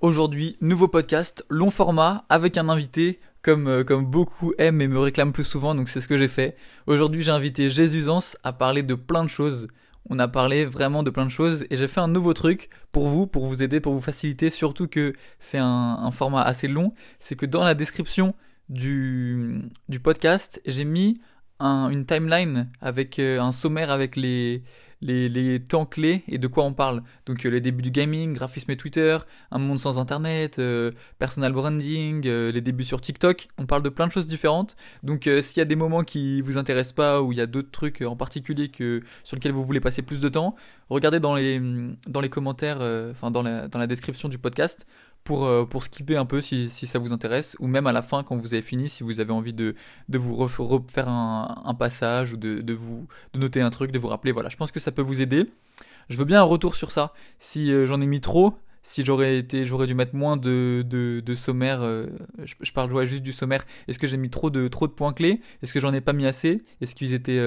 Aujourd'hui, nouveau podcast, long format, avec un invité, comme, euh, comme beaucoup aiment et me réclament plus souvent, donc c'est ce que j'ai fait. Aujourd'hui, j'ai invité Jésusance à parler de plein de choses. On a parlé vraiment de plein de choses et j'ai fait un nouveau truc pour vous, pour vous aider, pour vous faciliter, surtout que c'est un, un format assez long. C'est que dans la description du, du podcast, j'ai mis un, une timeline avec euh, un sommaire avec les, les, temps clés et de quoi on parle. Donc euh, les débuts du gaming, graphisme et Twitter, un monde sans internet, euh, personal branding, euh, les débuts sur TikTok. On parle de plein de choses différentes. Donc euh, s'il y a des moments qui vous intéressent pas ou il y a d'autres trucs en particulier que sur lesquels vous voulez passer plus de temps, regardez dans les dans les commentaires, enfin dans la dans la description du podcast pour, euh, pour skipper un peu si, si, ça vous intéresse, ou même à la fin quand vous avez fini, si vous avez envie de, de vous refaire un, un, passage ou de, de, vous de noter un truc, de vous rappeler. Voilà, je pense que ça peut vous aider. Je veux bien un retour sur ça. Si euh, j'en ai mis trop, si j'aurais été, j'aurais dû mettre moins de, de, sommaire. Euh, je, parle juste du sommaire. Est-ce que j'ai mis trop de trop de points clés? Est-ce que j'en ai pas mis assez? Est-ce qu'ils étaient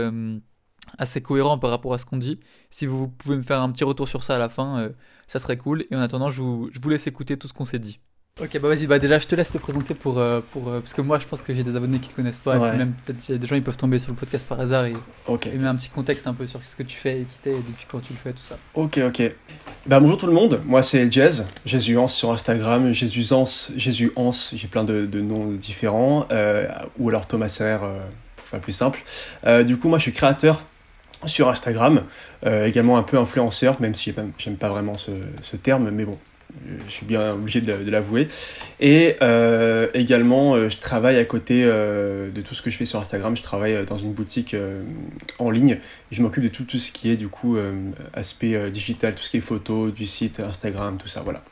assez cohérents par rapport à ce qu'on dit? Si vous pouvez me faire un petit retour sur ça à la fin, ça serait cool. Et en attendant, je vous, je vous laisse écouter tout ce qu'on s'est dit. Ok, bah vas-y, bah déjà je te laisse te présenter pour, euh, pour euh, parce que moi je pense que j'ai des abonnés qui te connaissent pas, ouais. et puis même peut-être des gens ils peuvent tomber sur le podcast par hasard et, okay. et mettre un petit contexte un peu sur ce que tu fais et qui t'es et depuis quand tu le fais, tout ça. Ok, ok. Bah bonjour tout le monde, moi c'est Jazz, Jésusance sur Instagram, Jésusance, Jésusance, j'ai plein de, de, noms différents, euh, ou alors Thomas Serre pour faire plus simple. Du coup, moi je suis créateur sur Instagram, euh, également un peu influenceur, même si j'aime pas vraiment ce, terme, mais bon, je suis bien obligé de, l'avouer. Et euh, également, euh, je travaille à côté de tout ce que je fais sur Instagram. Je travaille dans une boutique en ligne. Je m'occupe de tout, tout ce qui est du coup aspect digital, tout ce qui est photo, du site, Instagram, tout ça. Voilà.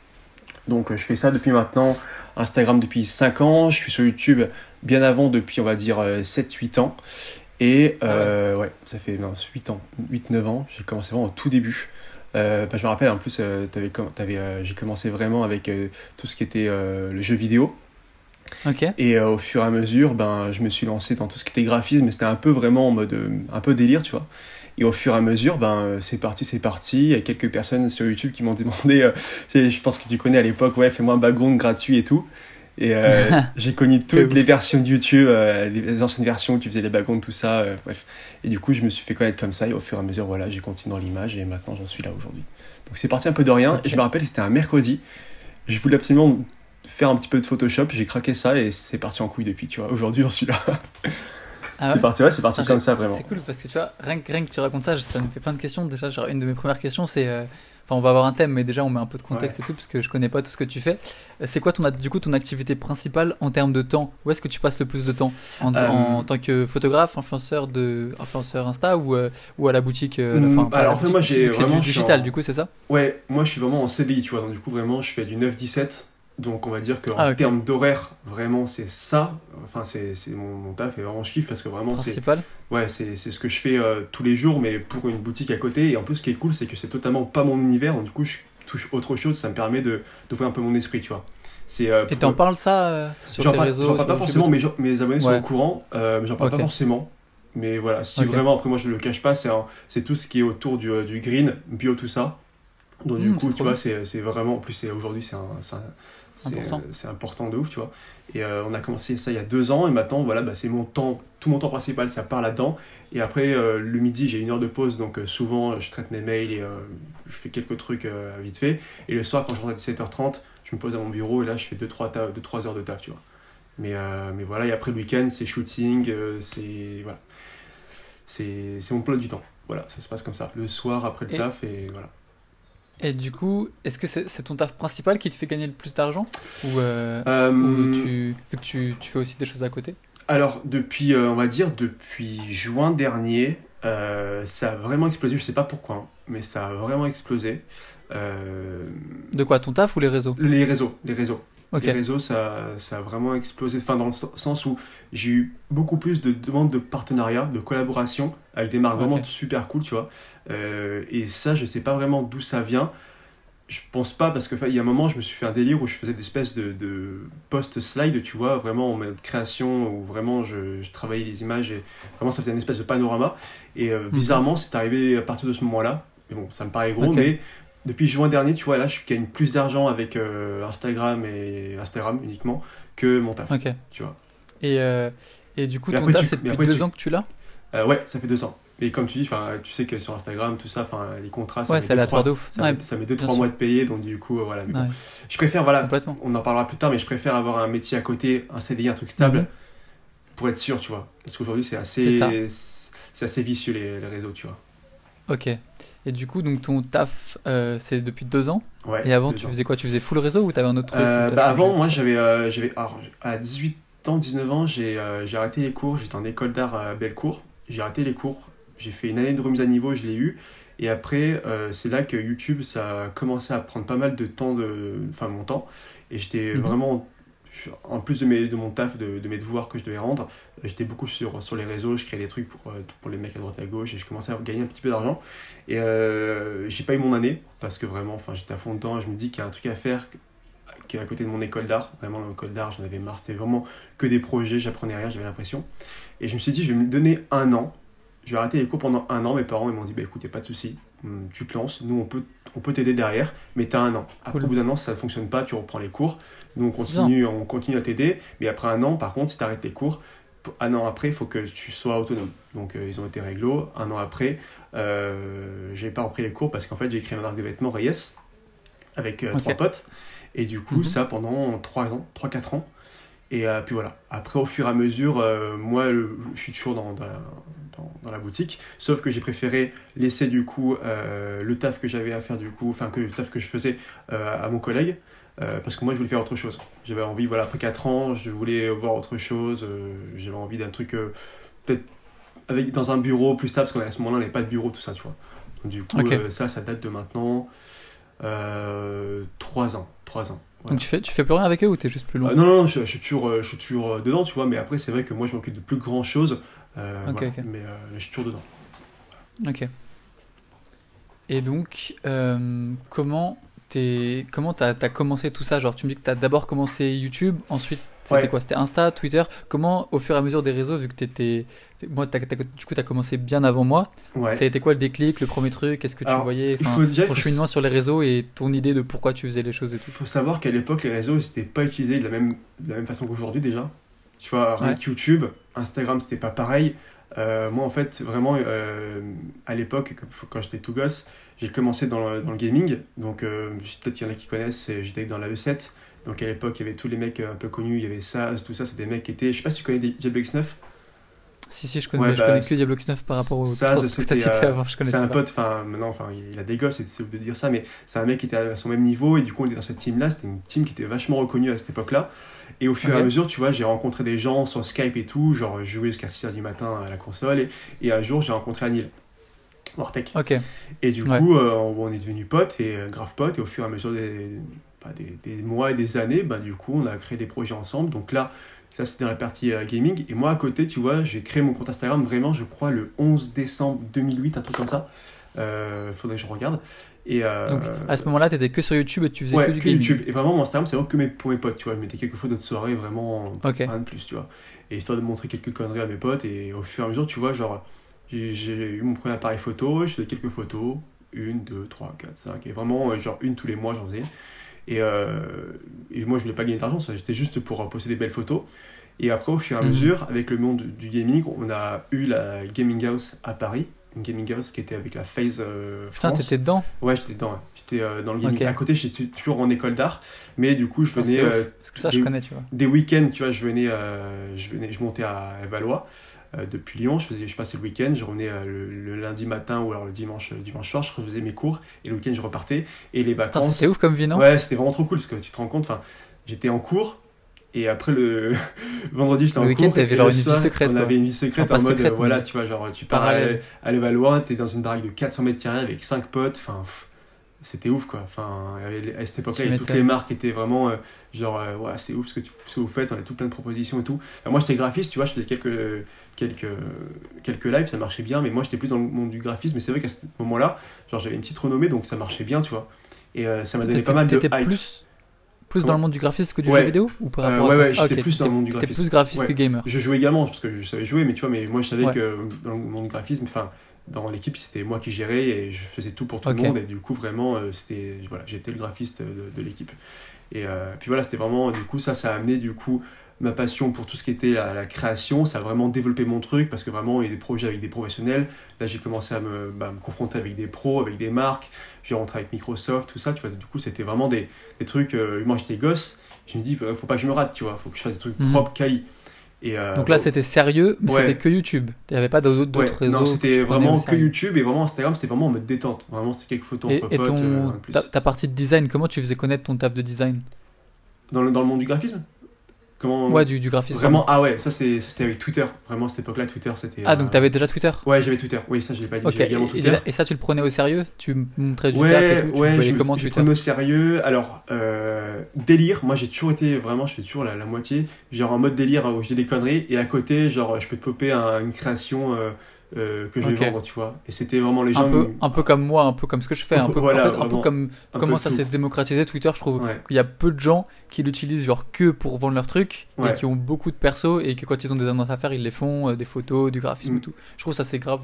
Donc je fais ça depuis maintenant, Instagram depuis 5 ans. Je suis sur YouTube bien avant, depuis on va dire 7-8 ans. Et euh, ouais. ouais. ça fait non, 8 ans, 8-9 ans, j'ai commencé vraiment au tout début. Euh, bah, je me rappelle en plus, euh, euh, j'ai commencé vraiment avec euh, tout ce qui était euh, le jeu vidéo. Okay. Et au fur et à mesure, ben, je me suis lancé dans tout ce qui était graphisme, mais c'était un peu vraiment en mode un peu délire, tu vois. Et au fur et à mesure, ben, c'est parti, c'est parti. Il y a quelques personnes sur YouTube qui m'ont demandé, je pense que tu connais à l'époque, ouais, fais-moi un background gratuit et tout. Et euh, j'ai connu toutes les versions de YouTube, euh, les anciennes versions où tu faisais les backgrounds, tout ça, euh, bref. Et du coup, je me suis fait connaître comme ça, et au fur et à mesure, voilà, j'ai continué dans l'image, et maintenant j'en suis là aujourd'hui. Donc c'est parti un peu de rien, okay. et je me rappelle, c'était un mercredi. Je voulais absolument faire un petit peu de Photoshop, j'ai craqué ça, et c'est parti en couille depuis, tu vois. Aujourd'hui, j'en suis là. Ah ouais c'est parti, ouais, c'est parti comme ça, vraiment. C'est cool, parce que tu vois, rien que, rien que tu racontes ça, ça me fait plein de questions. Déjà, genre, une de mes premières questions, c'est Enfin, on va avoir un thème, mais déjà on met un peu de contexte ouais. et tout, parce que je connais pas tout ce que tu fais. C'est quoi ton, du coup ton activité principale en termes de temps? Où est-ce que tu passes le plus de temps? En, euh... en, tant que photographe, influenceur de influenceur Insta ou, euh, ou à la boutique euh, enfin, mmh, Alors, boutique, moi j'ai vraiment du digital, en... du coup, c'est ça? Ouais, moi je suis vraiment en CDI, tu vois. Donc du coup vraiment je fais du 9-17. Donc on va dire qu'en ah, okay. termes d'horaire, vraiment c'est ça. Enfin c'est mon, mon taf et vraiment je kiffe parce que vraiment c'est ouais c'est ce que je fais euh, tous les jours mais pour une boutique à côté et en plus ce qui est cool c'est que c'est totalement pas mon univers donc du coup je touche autre chose ça me permet de d'ouvrir un peu mon esprit tu vois. Euh, et t'en parles ça euh, sur tes réseaux J'en parle pas forcément, mes, mes abonnés ouais. sont au courant, euh, mais j'en parle okay. pas forcément. Mais voilà, si okay. vraiment, après moi je le cache pas, c'est tout ce qui est autour du, du green, bio, tout ça. Donc mmh, du coup, tu vois, c'est vraiment, en plus aujourd'hui c'est un. C'est important de ouf, tu vois. Et euh, on a commencé ça il y a deux ans, et maintenant, voilà, bah, c'est mon temps, tout mon temps principal, ça part là-dedans. Et après, euh, le midi, j'ai une heure de pause, donc euh, souvent, je traite mes mails et je fais quelques trucs vite fait. Et le soir, quand je rentre à 17h30, je me pose à mon bureau, et là, je fais 2-3 heures de taf, tu vois. Mais, mais voilà, et après le week-end, c'est shooting, c'est voilà. c'est mon plat du temps. Voilà, ça se passe comme ça. Le soir, après le et... taf, et voilà. Et du coup, est-ce que c'est est ton taf principal qui te fait gagner le plus d'argent ou, euh, euh, ou tu, vu que tu, tu, fais aussi des choses à côté? Alors, depuis, euh, on va dire, depuis juin dernier, ça a vraiment explosé. Je sais pas pourquoi, hein, mais ça a vraiment explosé. De quoi Ton taf ou les réseaux? Les réseaux, les réseaux. Okay. Les réseaux, ça, ça a vraiment explosé. Enfin, dans le sens où j'ai eu beaucoup plus de demandes de partenariat, de collaboration avec des marques okay. vraiment super cool, tu vois. Euh, et ça, je sais pas vraiment d'où ça vient. Je pense pas parce que il y a un moment, je me suis fait un délire où je faisais des espèces de, de post-slide, tu vois, vraiment en mode création où vraiment je, je, travaillais les images et vraiment ça faisait une espèce de panorama. Et euh, bizarrement, mm -hmm. c'est arrivé à partir de ce moment-là. Mais bon, ça me paraît gros, okay. mais depuis juin dernier, tu vois, là, je gagne plus d'argent avec euh, Instagram et Instagram uniquement que mon taf. Ok. Tu vois. Et, euh, et du coup, Mais ton taf, tu- c'est depuis deux tu- ans que tu l'as? Euh, ouais, ça fait deux ans. Et comme tu dis, tu sais que sur Instagram, tout ça, les contrats, ça Ouais, met c'est deux, aléatoire trois- Ouais, mois de payer, donc du coup, euh, voilà. Mais bon. ouais, Je préfère, voilà, on en parlera plus tard, mais je préfère avoir un métier à côté, un CDI, un truc stable, Mhm. pour être sûr, tu vois. Parce qu'aujourd'hui, c'est assez, c'est assez vicieux les, les réseaux, tu vois. Ok. Et du coup, donc ton taf, euh, c'est depuis deux ans. Ouais, Et avant, tu ans. faisais quoi? Tu faisais full réseau ou t'avais un autre truc Euh, bah avant, moi, j'avais, j'avais, alors, à 18 ans, 19 ans, j'ai j'ai arrêté les cours. J'étais en école d'art à Bellecour. J'ai arrêté les cours. J'ai fait une année de remise à niveau, je l'ai eu. Et après, euh, c'est là que YouTube, ça a commencé à prendre pas mal de temps, de, enfin mon temps. Et j'étais Mhm. vraiment, en plus de, mes, de mon taf, de, de mes devoirs que je devais rendre, euh, j'étais beaucoup sur, sur les réseaux. Je créais des trucs pour, euh, pour les mecs à droite et à gauche. Et je commençais à gagner un petit peu d'argent. Et euh, j'ai pas eu mon année parce que vraiment, enfin, j'étais à fond dedans. Et je me dis qu'il y a un truc à faire qui est à côté de mon école d'art. Vraiment, l'école d'art, j'en avais marre. C'était vraiment que des projets, j'apprenais rien, j'avais l'impression. Et je me suis dit, je vais me donner un an. Je vais arrêter les cours pendant un an. Mes parents ils m'ont dit, bah écoute, y a pas de souci, Hum, tu te lances. Nous, on peut, on peut t'aider derrière, mais tu as un an. Après, Cool. au bout d'un an, ça ne fonctionne pas, tu reprends les cours. Nous, on continue, on continue à t'aider. Mais après un an, par contre, si tu arrêtes les cours, un an après, il faut que tu sois autonome. Donc, euh, ils ont été réglo. Un an après, euh, j'ai pas repris les cours parce qu'en fait, j'ai créé un arc de vêtements Reyes avec euh, trois potes. Et du coup, Mhm. ça pendant 3 ans, 3-4 ans. Et euh, puis voilà. Après, au fur et à mesure, euh, moi, le- je suis toujours dans, dans, dans- dans la boutique. Sauf que j'ai préféré laisser du coup euh, le taf que j'avais à faire, du coup, enfin, que le taf que je faisais à mon collègue. parce que moi, je voulais faire autre chose. J'avais envie, voilà, après 4 ans, je voulais voir autre chose. j'avais envie d'un truc, peut-être avec, dans un bureau plus stable, parce qu'à ce moment-là, on n'avait pas de bureau, tout ça, tu vois. Donc, du coup, ça, ça date de maintenant 3 ans. 3 ans. Voilà. Donc tu fais, tu fais plus rien avec eux ou t'es juste plus loin Euh, non, non, je, je suis toujours, euh, je suis toujours euh, dedans, tu vois, mais après, c'est vrai que moi, je m'occupe de plus grand chose. euh, Ok, voilà, ok. Mais euh, je suis toujours dedans. Ok. Et donc, euh, comment t'es, comment t'as, t'as commencé tout ça? Genre, tu me dis que t'as d'abord commencé YouTube, ensuite c'était Ouais. quoi C'était Insta, Twitter? Comment, au fur et à mesure des réseaux, vu que t'étais, t'es- moi, t'as- t'as- du coup, t'as commencé bien avant moi. Ouais. Ça a été quoi le déclic, le premier truc? Qu'est-ce que tu Alors, voyais? il Enfin, faut déjà- ton cheminement sur les réseaux et ton idée de pourquoi tu faisais les choses et tout. Il faut savoir qu'à l'époque, les réseaux, ils n'étaient pas utilisés de la même, de la même façon qu'aujourd'hui déjà. Tu vois, rien Ouais. que YouTube, Instagram, c'était pas pareil. Euh, moi, en fait, vraiment, euh, à l'époque, quand- j'étais tout gosse, j'ai commencé dans le, dans le gaming. Donc, euh, peut-être qu'il y en a qui connaissent, j'étais dans la E7. Donc, à l'époque, il y avait tous les mecs un peu connus, il y avait Saz, tout ça, c'est des mecs qui étaient. Je sais pas si tu connais Diablo X9. Si, si, je connais, Ouais, je bah, connais que Diablo X9 par rapport au trucs que a- cité avant. Je connaissais C'est un pote, enfin maintenant, enfin il a des gosses, c'est de dire ça, mais c'est un mec qui était à son même niveau et du coup on était dans cette team-là, c'était une team qui était vachement reconnue à cette époque-là. Et au fur et à mesure, tu vois, j'ai rencontré des gens sur Skype et tout, genre je jouais jusqu'à 6h du matin à la console et, et un jour j'ai rencontré Anil, Wartech. Ok. Et du Ouais. coup, euh, on, on est devenus potes et euh, grave potes et au fur et à mesure des, bah, des, des mois et des années, bah, du coup on a créé des projets ensemble. Donc là, ça c'était dans la partie euh, gaming. Et moi à côté, tu vois, j'ai créé mon compte Instagram vraiment, je crois, le 11 décembre 2008, un truc comme ça. Euh, faudrait que je regarde. Et, euh, Donc à ce moment-là, t'étais que sur YouTube et tu faisais ouais, que du que gaming. YouTube. Et vraiment, mon Instagram, c'est vraiment que mes, pour mes potes, tu vois. Je mettais quelques photos de soirée, vraiment, Ok. rien de plus, tu vois. Et histoire de montrer quelques conneries à mes potes. Et au fur et à mesure, tu vois, genre, j'ai j'ai eu mon premier appareil photo, je faisais quelques photos, une, deux, trois, quatre, cinq, et vraiment, euh, genre, une tous les mois, j'en faisais. Et, euh, et moi, je voulais pas gagner d'argent, j'étais juste pour euh, poster des belles photos. Et après, au fur et à Mhm. mesure, avec le monde du gaming, on a eu la Gaming House à Paris. Une Gaming House qui était avec la FaZe euh, Putain, France. t'étais dedans? Ouais, j'étais dedans. ouais. J'étais euh, dans le gaming. Ok. À côté, j'étais toujours en école d'art, mais du coup, je Putain, venais euh, Parce que ça, je connais, tu vois. des week-ends, tu vois, je venais, je venais, je montais à Valois depuis Lyon. Je faisais, je passais le week-end, je revenais euh, le, le lundi matin ou alors le dimanche, le dimanche soir, je faisais mes cours et le week-end je repartais et les vacances. c'était ouf comme vie, non? Ouais, c'était vraiment trop cool parce que tu te rends compte. J'étais en cours. Et après le vendredi, j'étais Le en week-end, cours. t'avais et genre le une vie secrète, On quoi. avait une vie secrète Enfin, en mode, secrète, euh, voilà, tu vois, genre tu pars à, parallèle. à Levallois, t'es dans une baraque de 400 mètres carrés avec 5 potes. Enfin, pff, c'était ouf quoi. Enfin, à cette époque-là, toutes les marques étaient vraiment euh, genre, euh, ouais, c'est ouf ce que, tu- ce que vous faites, on a tout plein de propositions et tout. Moi j'étais graphiste, tu vois, je faisais quelques, quelques, quelques lives, ça marchait bien, mais moi j'étais plus dans le monde du graphisme. Mais c'est vrai qu'à ce moment-là, genre j'avais une petite renommée donc ça marchait bien, tu vois. Et euh, ça m'a donné pas mal de hype. plus, plus dans Comment le monde du graphisme que du Ouais. jeu vidéo Ou par Euh, rapport ouais, à ouais, Ah, j'étais ok, plus dans le monde du graphisme. plus graphiste Ouais. que gamer. Je jouais également parce que je savais jouer, mais tu vois, mais moi je savais Ouais. que dans le monde du graphisme, enfin, dans l'équipe, c'était moi qui gérais et je faisais tout pour tout le monde. Et du coup, vraiment, euh, c'était voilà, j'étais le graphiste de, de l'équipe. Et euh, puis voilà, c'était vraiment, du coup, ça, ça a amené du coup ma passion pour tout ce qui était la, création. Ça a vraiment développé mon truc parce que vraiment, il y a des projets avec des professionnels. Là, j'ai commencé à me, bah, me, confronter avec des pros, avec des marques. J'ai rentré avec Microsoft, tout ça. Tu vois, du coup, c'était vraiment des, des trucs. Euh, moi, j'étais gosse. Je me dis, faut pas que je me rate, tu vois. Faut que je fasse des trucs mhm. propres, quali. Et euh, Donc là, c'était sérieux, mais c'était que YouTube. Il n'y avait pas d'autres ouais, réseaux. Non, c'était vraiment que YouTube et vraiment Instagram, c'était vraiment en mode détente. Vraiment, c'était quelques photos entre et potes. Ton, ta, ta, partie de design, comment tu faisais connaître ton taf de design? Dans le, dans le monde du graphisme? Comment... Ouais, du, du graphisme. Vraiment, ah ouais, ça c'était avec Twitter. Vraiment, à cette époque-là, Twitter, c'était. Ah, donc euh, t'avais déjà Twitter? Ouais, j'avais Twitter. Oui, ça, je l'ai pas dit. Okay. Également Twitter. Et, ça, tu le prenais au sérieux? Tu montrais du ouais, taf et tout tu Ouais, je, comment je prenais au sérieux. Alors, euh, délire, moi j'ai toujours été vraiment, je fais toujours la, la moitié. Genre en mode délire où je dis des conneries. Et à côté, genre, je peux te popper une création. Euh, euh, que je vais vendre, tu vois. Et c'était vraiment les gens. Un peu, un peu comme moi, un peu comme ce que je fais, un peu, en fait, un peu comme comment ça s'est démocratisé Twitter. Je trouve qu'il y a peu de gens qui l'utilisent genre que pour vendre leurs trucs et qui ont beaucoup de persos et que quand ils ont des annonces à faire, ils les font, euh, des photos, du graphisme et mm. tout. Je trouve ça c'est grave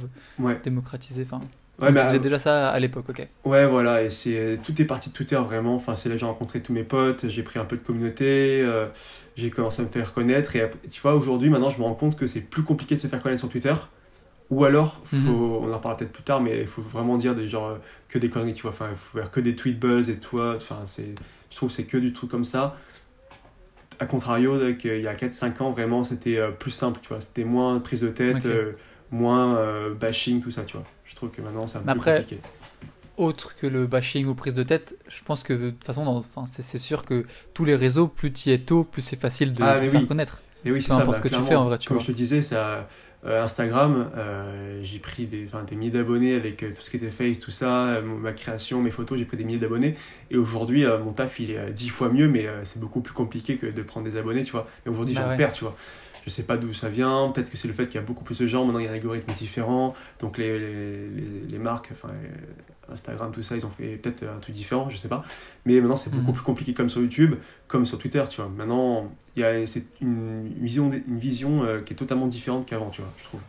démocratisé. Enfin, Ouais, tu faisais déjà ça à l'époque, ok. Ouais, voilà, et c'est tout est parti de Twitter vraiment. Enfin, c'est là que j'ai rencontré tous mes potes, j'ai pris un peu de communauté, euh, j'ai commencé à me faire connaître. Et tu vois, aujourd'hui, maintenant, je me rends compte que c'est plus compliqué de se faire connaître sur Twitter ou alors, mhm. on en parlera peut-être plus tard, mais il faut vraiment dire des genre que des conneries, tu vois. Enfin, il faut faire que des tweet buzz et tout. Enfin, c'est, je trouve que c'est que du truc comme ça. A contrario, il y a 4-5 ans, vraiment, c'était euh, plus simple, tu vois. C'était moins prise de tête, euh, moins euh, bashing, tout ça, tu vois. Je trouve que maintenant, c'est un peu après, compliqué. Autre que le bashing ou prise de tête, je pense que de toute façon, enfin, c'est, sûr que tous les réseaux, plus tu y es tôt, plus c'est facile de, ah, faire connaître. Et oui, c'est ça. Bah, ce que tu fais en vrai, tu Comme je te disais, ça euh, Instagram, euh, j'ai pris des, des milliers d'abonnés avec euh, tout ce qui était Face, tout ça, ma création, mes photos, j'ai pris des milliers d'abonnés. Et aujourd'hui, mon taf, il est dix fois mieux, mais c'est beaucoup plus compliqué que de prendre des abonnés, tu vois. Mais aujourd'hui, bah j'en perds, tu vois. Je sais pas d'où ça vient, peut-être que c'est le fait qu'il y a beaucoup plus de gens, maintenant il y a un algorithme différent, donc les, les, les, marques, enfin Instagram, tout ça, ils ont fait peut-être un truc différent, je sais pas. Mais maintenant c'est beaucoup mhm. plus compliqué comme sur YouTube, comme sur Twitter, tu vois. Maintenant, il y a c'est une vision, une vision euh, qui est totalement différente qu'avant, tu vois, je trouve.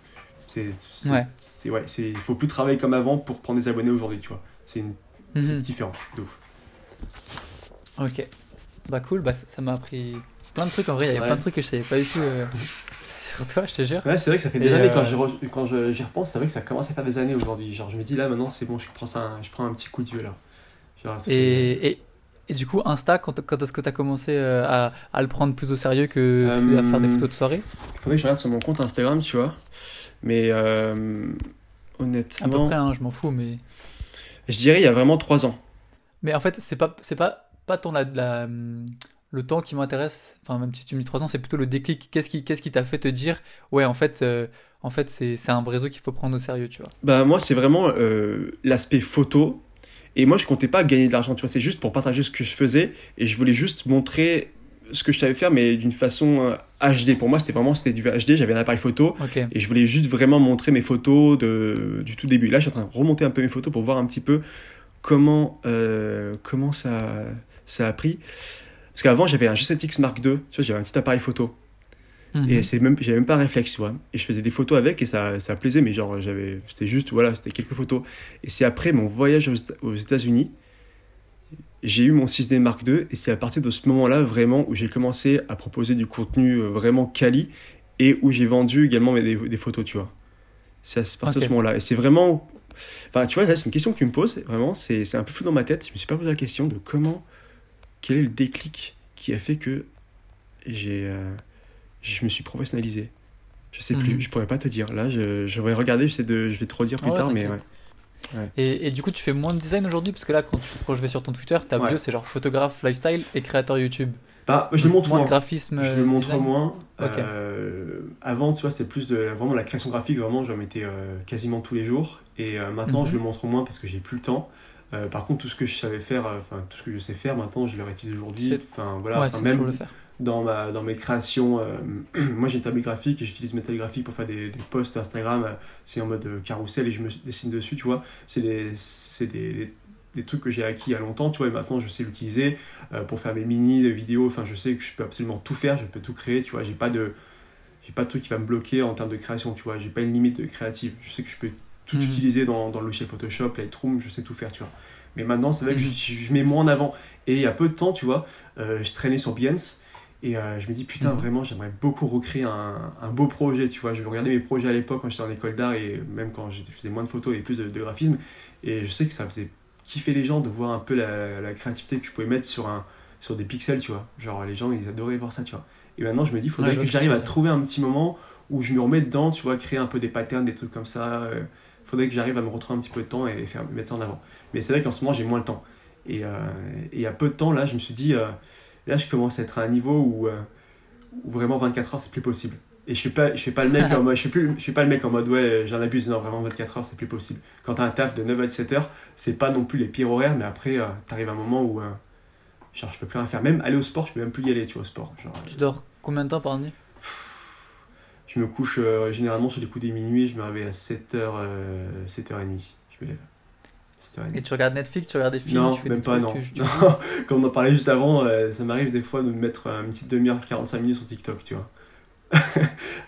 C'est, ouais. C'est, ouais, c'est, il faut plus travailler comme avant pour prendre des abonnés aujourd'hui, tu vois. C'est, une, mhm. différent, de ouf. Ok. Bah cool, bah ça m'a appris plein de trucs en vrai, il y a plein de trucs que je savais pas du tout euh, sur toi, je te jure. Ouais, c'est vrai que ça fait des années, quand, euh, j'y, quand j'y repense, c'est vrai que ça commence à faire des années aujourd'hui. Genre, je me dis là maintenant, c'est bon, je prends, ça, je prends un petit coup de vieux là. et, et, et, du coup, Insta, quand, quand est-ce que tu as commencé euh, à, à, le prendre plus au sérieux que à faire des photos de soirée? Il faudrait que je regarde sur mon compte Instagram, tu vois. Mais honnêtement. À peu près, hein, je m'en fous, mais. Je dirais il y a vraiment 3 ans. Mais en fait, c'est pas, c'est pas, pas ton la, la le temps qui m'intéresse, enfin même si tu me dis 3 ans, c'est plutôt le déclic. Qu'est-ce qui qu'est-ce qui t'a fait te dire ouais en fait euh, en fait c'est un réseau qu'il faut prendre au sérieux, tu vois? Bah moi c'est vraiment euh, l'aspect photo et moi je comptais pas gagner de l'argent, tu vois, c'est juste pour partager ce que je faisais et je voulais juste montrer ce que je savais faire mais d'une façon HD. Euh, pour moi c'était vraiment c'était du HD, j'avais un appareil photo et je voulais juste vraiment montrer mes photos de du tout début. Là je suis en train de remonter un peu mes photos pour voir un petit peu comment comment ça ça a pris. Parce qu'avant, j'avais un G7X Mark II, tu vois, j'avais un petit appareil photo. Mhm. Et c'est même, j'avais même pas réflexe, tu vois. Et je faisais des photos avec et ça, ça plaisait, mais genre, j'avais, c'était juste, voilà, c'était quelques photos. Et c'est après mon voyage aux, États-Unis, j'ai eu mon 6D Mark II et c'est à partir de ce moment-là vraiment où j'ai commencé à proposer du contenu euh, vraiment quali et où j'ai vendu également des, des photos, tu vois. C'est à partir de ce moment-là. Et c'est vraiment. Enfin, tu vois, c'est une question que tu me poses, vraiment, c'est un peu fou dans ma tête. Je me suis pas posé la question de comment quel est le déclic qui a fait que j'ai, euh, je me suis professionnalisé? Je sais plus, mhm. je pourrais pas te dire. Là, je, je vais regarder, je, de, je vais te redire plus tard, mais ouais. Et, et, du coup, tu fais moins de design aujourd'hui? Parce que là, quand, tu, quand je vais sur ton Twitter, ta bio, c'est genre photographe, lifestyle et créateur YouTube. Bah, je le montre moins. de graphisme. Je le montre moins. Euh, avant, tu vois, c'est plus de vraiment la création graphique. Vraiment, je mettais euh, quasiment tous les jours. Et maintenant, mhm. je le montre moins parce que j'ai plus le temps. Euh, par contre, tout ce que je savais faire, euh, enfin tout ce que je sais faire maintenant, je le réutilise aujourd'hui. Enfin voilà, même le faire. dans ma dans mes créations, euh, moi j'ai une table graphique et j'utilise mes tables graphiques pour faire des, des posts Instagram. c'est en mode carrousel et je me dessine dessus, tu vois. C'est des c'est des, des trucs que j'ai acquis il y a longtemps, tu vois, et maintenant je sais l'utiliser pour faire mes mini, des vidéos, enfin je sais que je peux absolument tout faire, je peux tout créer, tu vois, j'ai pas de j'ai pas de truc qui va me bloquer en termes de création, tu vois, j'ai pas une limite créative, je sais que je peux tout Mhm. utiliser dans, dans le logiciel Photoshop, Lightroom, je sais tout faire, tu vois. Mais maintenant, c'est vrai que je, je mets moins en avant. Et il y a peu de temps, tu vois, euh, je traînais sur Behance et euh, je me dis, putain, Mhm. vraiment, j'aimerais beaucoup recréer un, un beau projet, tu vois. Je regardais mes projets à l'époque quand j'étais en école d'art et même quand je faisais moins de photos et plus de, de graphisme. Et je sais que ça faisait kiffer les gens de voir un peu la, la créativité que je pouvais mettre sur, un, sur des pixels, tu vois. Genre, les gens, ils adoraient voir ça, tu vois. Et maintenant, je me dis, il faudrait Ouais, que j'arrive à trouver un petit moment où je me remets dedans, tu vois, créer un peu des patterns, des trucs comme ça. euh, faudrait que j'arrive à me retrouver un petit peu de temps et faire, mettre ça en avant. Mais c'est vrai qu'en ce moment, j'ai moins le temps. Et, euh, et il y a peu de temps, là, je me suis dit, euh, là, je commence à être à un niveau où, euh, où vraiment 24 heures, c'est plus possible. Et je suis pas, je suis pas le mec en mode, je suis plus, je suis pas le mec en mode, ouais, j'en abuse, non, vraiment 24 heures, c'est plus possible. Quand t'as un taf de 9 à 17 heures, c'est pas non plus les pires horaires, mais après, euh, t'arrives à un moment où, euh, genre, je peux plus rien faire. Même aller au sport, je peux même plus y aller, tu vois, au sport. Genre, Tu dors combien de temps par nuit? Je me couche euh, généralement sur les coups des minuit, je me réveille à 7h, 7h30, je me lève. 7h30. Et tu regardes Netflix, tu regardes des films, Non, tu fais même des pas, non. tu- tu- Non, Comme on en parlait juste avant, euh, ça m'arrive des fois de me mettre euh, une petite demi-heure, 45 minutes sur TikTok, tu vois.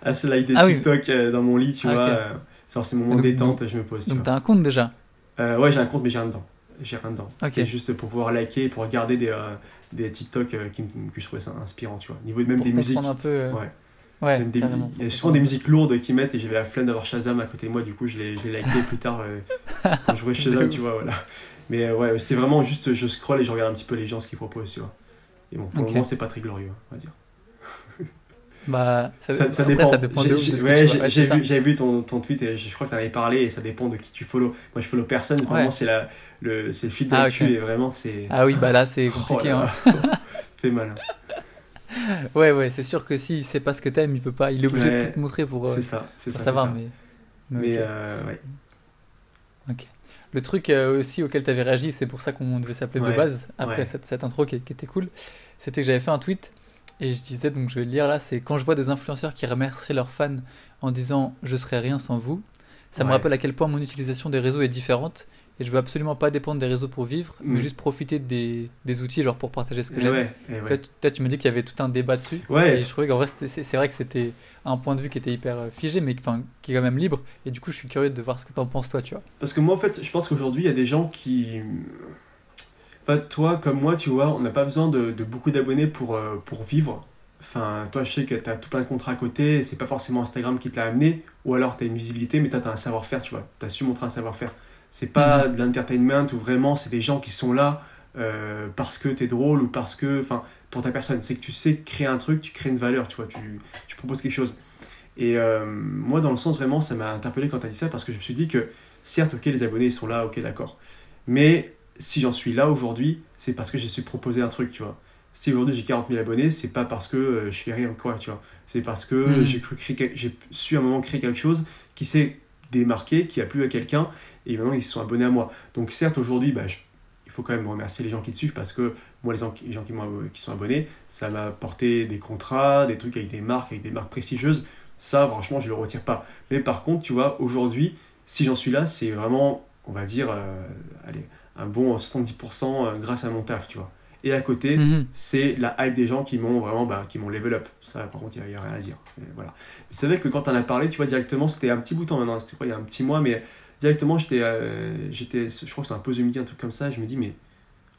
à slider Ah. TikTok euh, dans mon lit, tu Ah, vois. ok. euh, genre, c'est mon moment Donc- détente, je me pose, tu Donc t'as un compte déjà. Euh, ouais, j'ai un compte, mais j'ai rien dedans. J'ai rien dedans. C'est juste pour pouvoir liker, pour regarder des, euh, des TikTok euh, qui, que je trouvais ça inspirant, tu vois. Niveau de même Pour des musiques. un peu. euh, Ouais. Ouais, des- il y a souvent des musiques lourdes qui mettent et j'avais la flemme d'avoir Shazam à côté de moi, du coup je l'ai liké plus tard euh, quand je De Shazam, tu vois, voilà. Mais euh, ouais, c'était vraiment juste je scroll et je regarde un petit peu les gens ce qu'ils proposent, tu vois. Et bon, pour Ok. le moment c'est pas très glorieux, on va dire. Bah, ça, Ça, ça après, dépend. ça dépend de, J'ai- ouais, vois. Ouais, c'est vu, j'avais vu ton, ton tweet et je crois que tu avais parlé et ça dépend de qui tu follow. Moi je follow personne, vraiment c'est le, c'est le fil Ah, d'actu ok. et vraiment c'est. Ah oui, bah là, c'est Oh compliqué. là hein. fait mal. hein. Ouais, ouais, c'est sûr que s'il sait pas ce que t'aimes, il peut pas. Il est obligé de tout te montrer pour, euh, C'est ça, c'est pour ça. savoir. ça. Mais, mais Mais ok. euh, ouais. Le truc euh, aussi auquel tu avais réagi, c'est pour ça qu'on devait s'appeler de base, après cette, cette intro qui, qui était cool, c'était que j'avais fait un tweet et je disais, donc je vais le lire là, c'est quand je vois des influenceurs qui remercient leurs fans en disant je serais rien sans vous, ça me rappelle à quel point mon utilisation des réseaux est différente et je veux absolument pas dépendre des réseaux pour vivre, mais Mm. juste profiter des, des outils genre pour partager ce que j'aime. ouais, ouais. Toi, tu- toi, tu me dis qu'il y avait tout un débat dessus. Ouais. Et je trouvais qu'en vrai, c'était- c'est vrai que c'était un point de vue qui était hyper euh, figé, mais enfin, qui est quand même libre. Et du coup, je suis curieux de voir ce que t'en penses, toi, tu vois. Parce que moi, en fait, je pense qu'aujourd'hui, il y a des gens qui. Enfin, toi, comme moi, tu vois, on n'a pas besoin de, de beaucoup d'abonnés pour, euh, pour vivre. Enfin, toi, je sais que tu as tout plein de contrats à côté, c'est pas forcément Instagram qui te l'a amené, ou alors tu as une visibilité, mais tu as un savoir-faire, tu vois. Tu as su montrer un savoir-faire. C'est pas de l'entertainment où vraiment c'est des gens qui sont là euh, parce que tu es drôle ou parce que. Enfin, pour ta personne. C'est que tu sais créer un truc, tu crées une valeur, tu vois, tu, tu proposes quelque chose. Et euh, moi, dans le sens vraiment, ça m'a interpellé quand tu as dit ça parce que je me suis dit que, certes, ok, les abonnés ils sont là, ok, d'accord. Mais si j'en suis là aujourd'hui, c'est parce que j'ai su proposer un truc, tu vois. Si aujourd'hui j'ai 40 000 abonnés, c'est pas parce que euh, je fais rien quoi, tu vois. C'est parce que Mhm. j'ai cru j'ai su à un moment créer quelque chose qui s'est démarqué, qui a plu à quelqu'un, et maintenant ils se sont abonnés à moi. Donc certes, aujourd'hui, bah, je- il faut quand même remercier les gens qui te suivent parce que moi, les gens qui, les gens qui, sont abonnés, ça m'a apporté des contrats, des trucs avec des marques, avec des marques prestigieuses. Ça, franchement, je le retire pas. Mais par contre, tu vois, aujourd'hui, si j'en suis là, c'est vraiment, on va dire, euh, allez, un bon 70% euh, grâce à mon taf, tu vois. Et à côté, Mhm. c'est la hype des gens qui m'ont vraiment bah, qui m'ont level up. Ça, par contre, il n'y a, rien à dire. Et voilà. C'est vrai que quand on a parlé, tu vois, directement, c'était un petit bout de temps maintenant, c'était quoi, il y a un petit mois, mais directement, j'étais, euh, j'étais je crois que c'est un pause de midi, un truc comme ça, je me dis, mais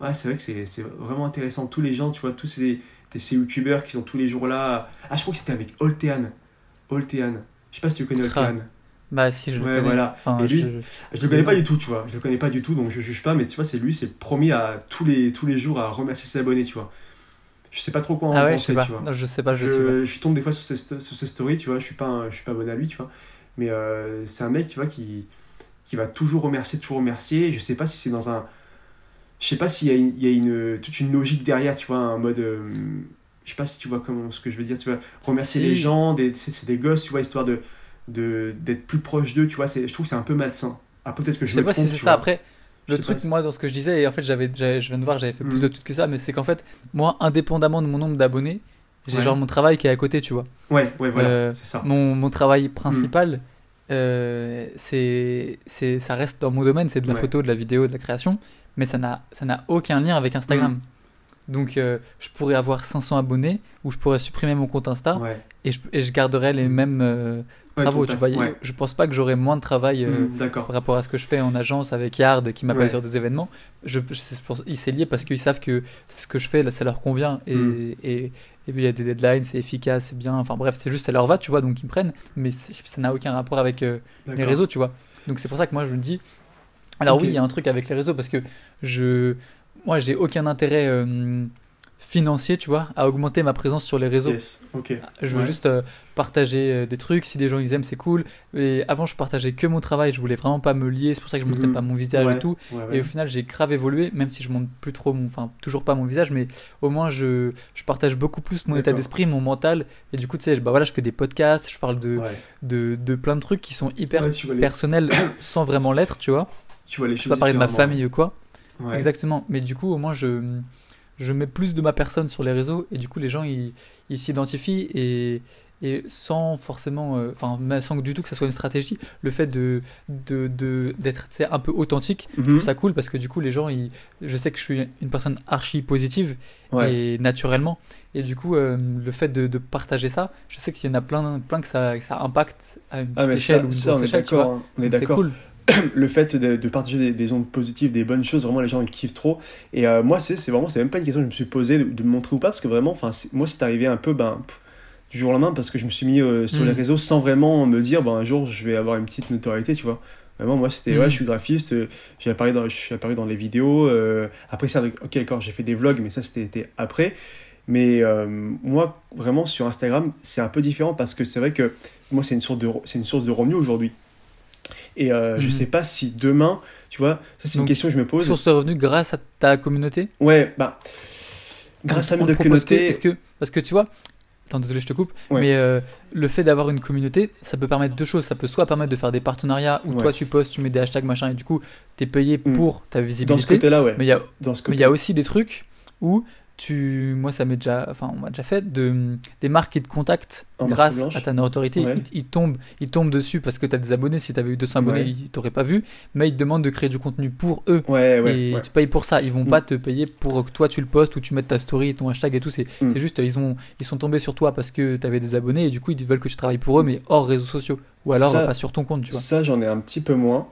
ouais, c'est vrai que c'est, c'est vraiment intéressant. Tous les gens, tu vois, tous ces, ces youtubeurs qui sont tous les jours là. Ah, je crois que c'était avec Oltean. Oltean. Je sais pas si tu connais Ah. Oltean. Bah, si, je le Ouais, connais. voilà. Enfin, Et lui, je- Je le connais pas du tout, tu vois. Je le connais pas du tout, donc je juge pas, mais tu vois, c'est lui, c'est le premier à tous les, tous les jours à remercier ses abonnés, tu vois. Je sais pas trop quoi en Ah ouais, je penser, sais pas. tu vois. Non, je sais pas, je sais pas. Je, je tombe des fois sur ses, sur ses stories, tu vois, je suis pas, un- je suis pas abonné à lui, tu vois. Mais euh, c'est un mec, tu vois, qui, qui va toujours remercier, toujours remercier. Je sais pas si c'est dans un. Je sais pas s'il y a, une, il y a une, toute une logique derrière, tu vois, un mode. euh, je sais pas si tu vois comment, ce que je veux dire, tu vois. Remercier Si. les gens, des, c'est, des gosses, tu vois, histoire de, de, d'être plus proche d'eux, tu vois. C'est, je trouve que c'est un peu malsain. Après, peut-être que je, Je sais me pas si c'est ça. vois. Après, le truc, si- moi, dans ce que je disais, et en fait, j'avais, je viens de voir, j'avais fait plus Mm. de tweets que ça, mais c'est qu'en fait, moi, indépendamment de mon nombre d'abonnés, j'ai Ouais. genre mon travail qui est à côté, tu vois. Ouais, ouais, voilà, Euh, c'est ça. Mon, mon travail Mm. principal, euh, c'est, c'est, ça reste dans mon domaine, c'est de la Ouais. photo, de la vidéo, de la création, mais ça n'a, ça n'a aucun lien avec Instagram. Donc, euh, je pourrais avoir 500 abonnés ou je pourrais supprimer mon compte Insta Ouais. et, je, et je garderais les mêmes euh, Ouais, travaux. à Tu vois, ouais. je pense pas que j'aurais moins de travail. Mm, par rapport à ce que je fais en agence avec Yard qui m'appelle Ouais. sur des événements, je, je- c'est pour- il s'est lié parce qu'ils savent que ce que je fais là ça leur convient et, Mm. et, et puis il y a des deadlines, c'est efficace, c'est bien, enfin bref, c'est juste ça leur va, tu vois, donc ils me prennent, mais ça n'a aucun rapport avec euh, les réseaux, tu vois. Donc c'est pour ça que moi je me dis, alors oui, il y a un truc avec les réseaux parce que je, moi j'ai aucun intérêt euh, financier, tu vois, à augmenter ma présence sur les réseaux. Yes. Je veux Ouais. juste euh, partager euh, des trucs. Si des gens ils aiment, c'est cool. Et avant, je partageais que mon travail. Je voulais vraiment pas me lier. C'est pour ça que je montrais Mhm. pas mon visage Ouais, et tout. Ouais. Et au final, j'ai grave évolué, même si je montre plus trop mon, enfin, toujours pas mon visage, mais au moins je, je partage beaucoup plus mon état d'esprit, mon mental. Et du coup, tu sais, je- bah voilà, je fais des podcasts, je parle de, de, de plein de trucs qui sont hyper les, personnels sans vraiment l'être, tu vois. tu vois les Je choses vais pas parler de ma famille ou quoi. Exactement. Mais du coup, au moins, je, je mets plus de ma personne sur les réseaux et du coup, les gens, ils s'identifient et, et sans forcément, euh, enfin, sans du tout que ça soit une stratégie, le fait de de- de- d'être sais, un peu authentique, je Mhm. trouve ça cool parce que du coup, les gens, ils, je sais que je suis une personne archi positive Ouais. et naturellement. Et du coup, euh, le fait de, de partager ça, je sais qu'il y en a plein, plein que ça, que ça impacte à une petite Ah, mais échelle ça, ou une ça, grosse échelle, tu vois. On est d'accord. cool. le fait de, de partager des, des ondes positives, des bonnes choses, vraiment les gens ils kiffent trop. Et euh, moi, c'est vraiment, c'est même pas une question que je me suis posée de, de me montrer ou pas, parce que vraiment, moi, c'est arrivé un peu ben, pff, du jour au lendemain, parce que je me suis mis euh, sur Mm. les réseaux sans vraiment me dire, ben, un jour, je vais avoir une petite notoriété, tu vois. Vraiment, moi, c'était, Mm. ouais, je suis graphiste, euh, j'ai apparu dans, je suis apparu dans les vidéos. après ça, ok, d'accord, j'ai fait des vlogs, mais ça, c'était après. Mais moi, vraiment, sur Instagram, c'est un peu différent parce que c'est vrai que moi, c'est une source de, re- c'est une source de revenus aujourd'hui. Et euh, je Mhm. sais pas si demain, tu vois, ça c'est une question que je me pose. Source de revenus grâce à ta communauté Ouais, bah, grâce à On- que- communauté, Est-ce que parce que tu vois, attends désolé je te coupe, Ouais. mais euh, le fait d'avoir une communauté, ça peut permettre deux choses. Ça peut soit permettre de faire des partenariats où Ouais. toi tu postes, tu mets des hashtags machin et du coup t'es payé Mm. pour ta dans ce visibilité. côté-là, ouais. Mais il y a aussi des trucs où tu, moi ça m'est déjà, enfin on m'a déjà fait de des marques qui te contactent En grâce à ta notoriété. Ouais. Ils, ils tombent, ils tombent dessus parce que tu as des abonnés. Si tu avais eu 200 abonnés, Ouais. ils t'auraient pas vu. Mais ils te demandent de créer du contenu pour eux Ouais, et tu payes pour ça. Ils vont Mm. pas te payer pour que toi tu le postes ou tu mettes ta story, ton hashtag et tout. C'est Mm. c'est juste ils ont ils sont tombés sur toi parce que tu avais des abonnés et du coup ils veulent que tu travailles pour eux mais hors réseaux sociaux ou alors Ça- pas sur ton compte, tu vois. Ça, j'en ai un petit peu moins.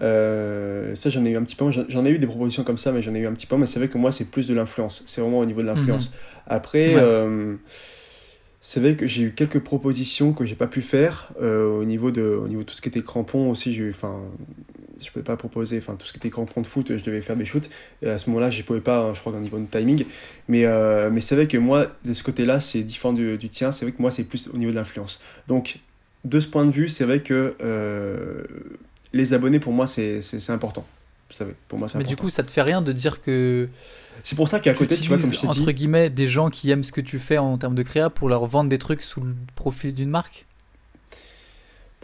Euh, ça, j'en ai eu un petit peu moins. J'en- ai eu des propositions comme ça, mais j'en ai eu un petit peu moins. Mais c'est vrai que moi, c'est plus de l'influence. C'est vraiment au niveau de l'influence. Après, Mhm. Ouais. euh, c'est vrai que j'ai eu quelques propositions que j'ai pas pu faire euh, au niveau de, au niveau de tout ce qui était crampons aussi. J'ai, eu- enfin, je pouvais pas proposer, enfin, tout ce qui était crampons de foot, je devais faire des shoots. Et à ce moment-là, je pouvais pas, hein, je crois, au niveau de timing. Mais, mais c'est vrai que moi, de ce côté-là, c'est différent du, du tien. C'est vrai que moi, c'est plus au niveau de l'influence. Donc, de ce point de vue, c'est vrai que euh, les abonnés, pour moi, c'est important. Vous savez, pour moi, c'est Mais du coup, ça te fait rien de dire que C'est pour ça qu'à côté, tu vois, comme je t'ai entre dit, guillemets des gens qui aiment ce que tu fais en termes de créa pour leur vendre des trucs sous le profil d'une marque?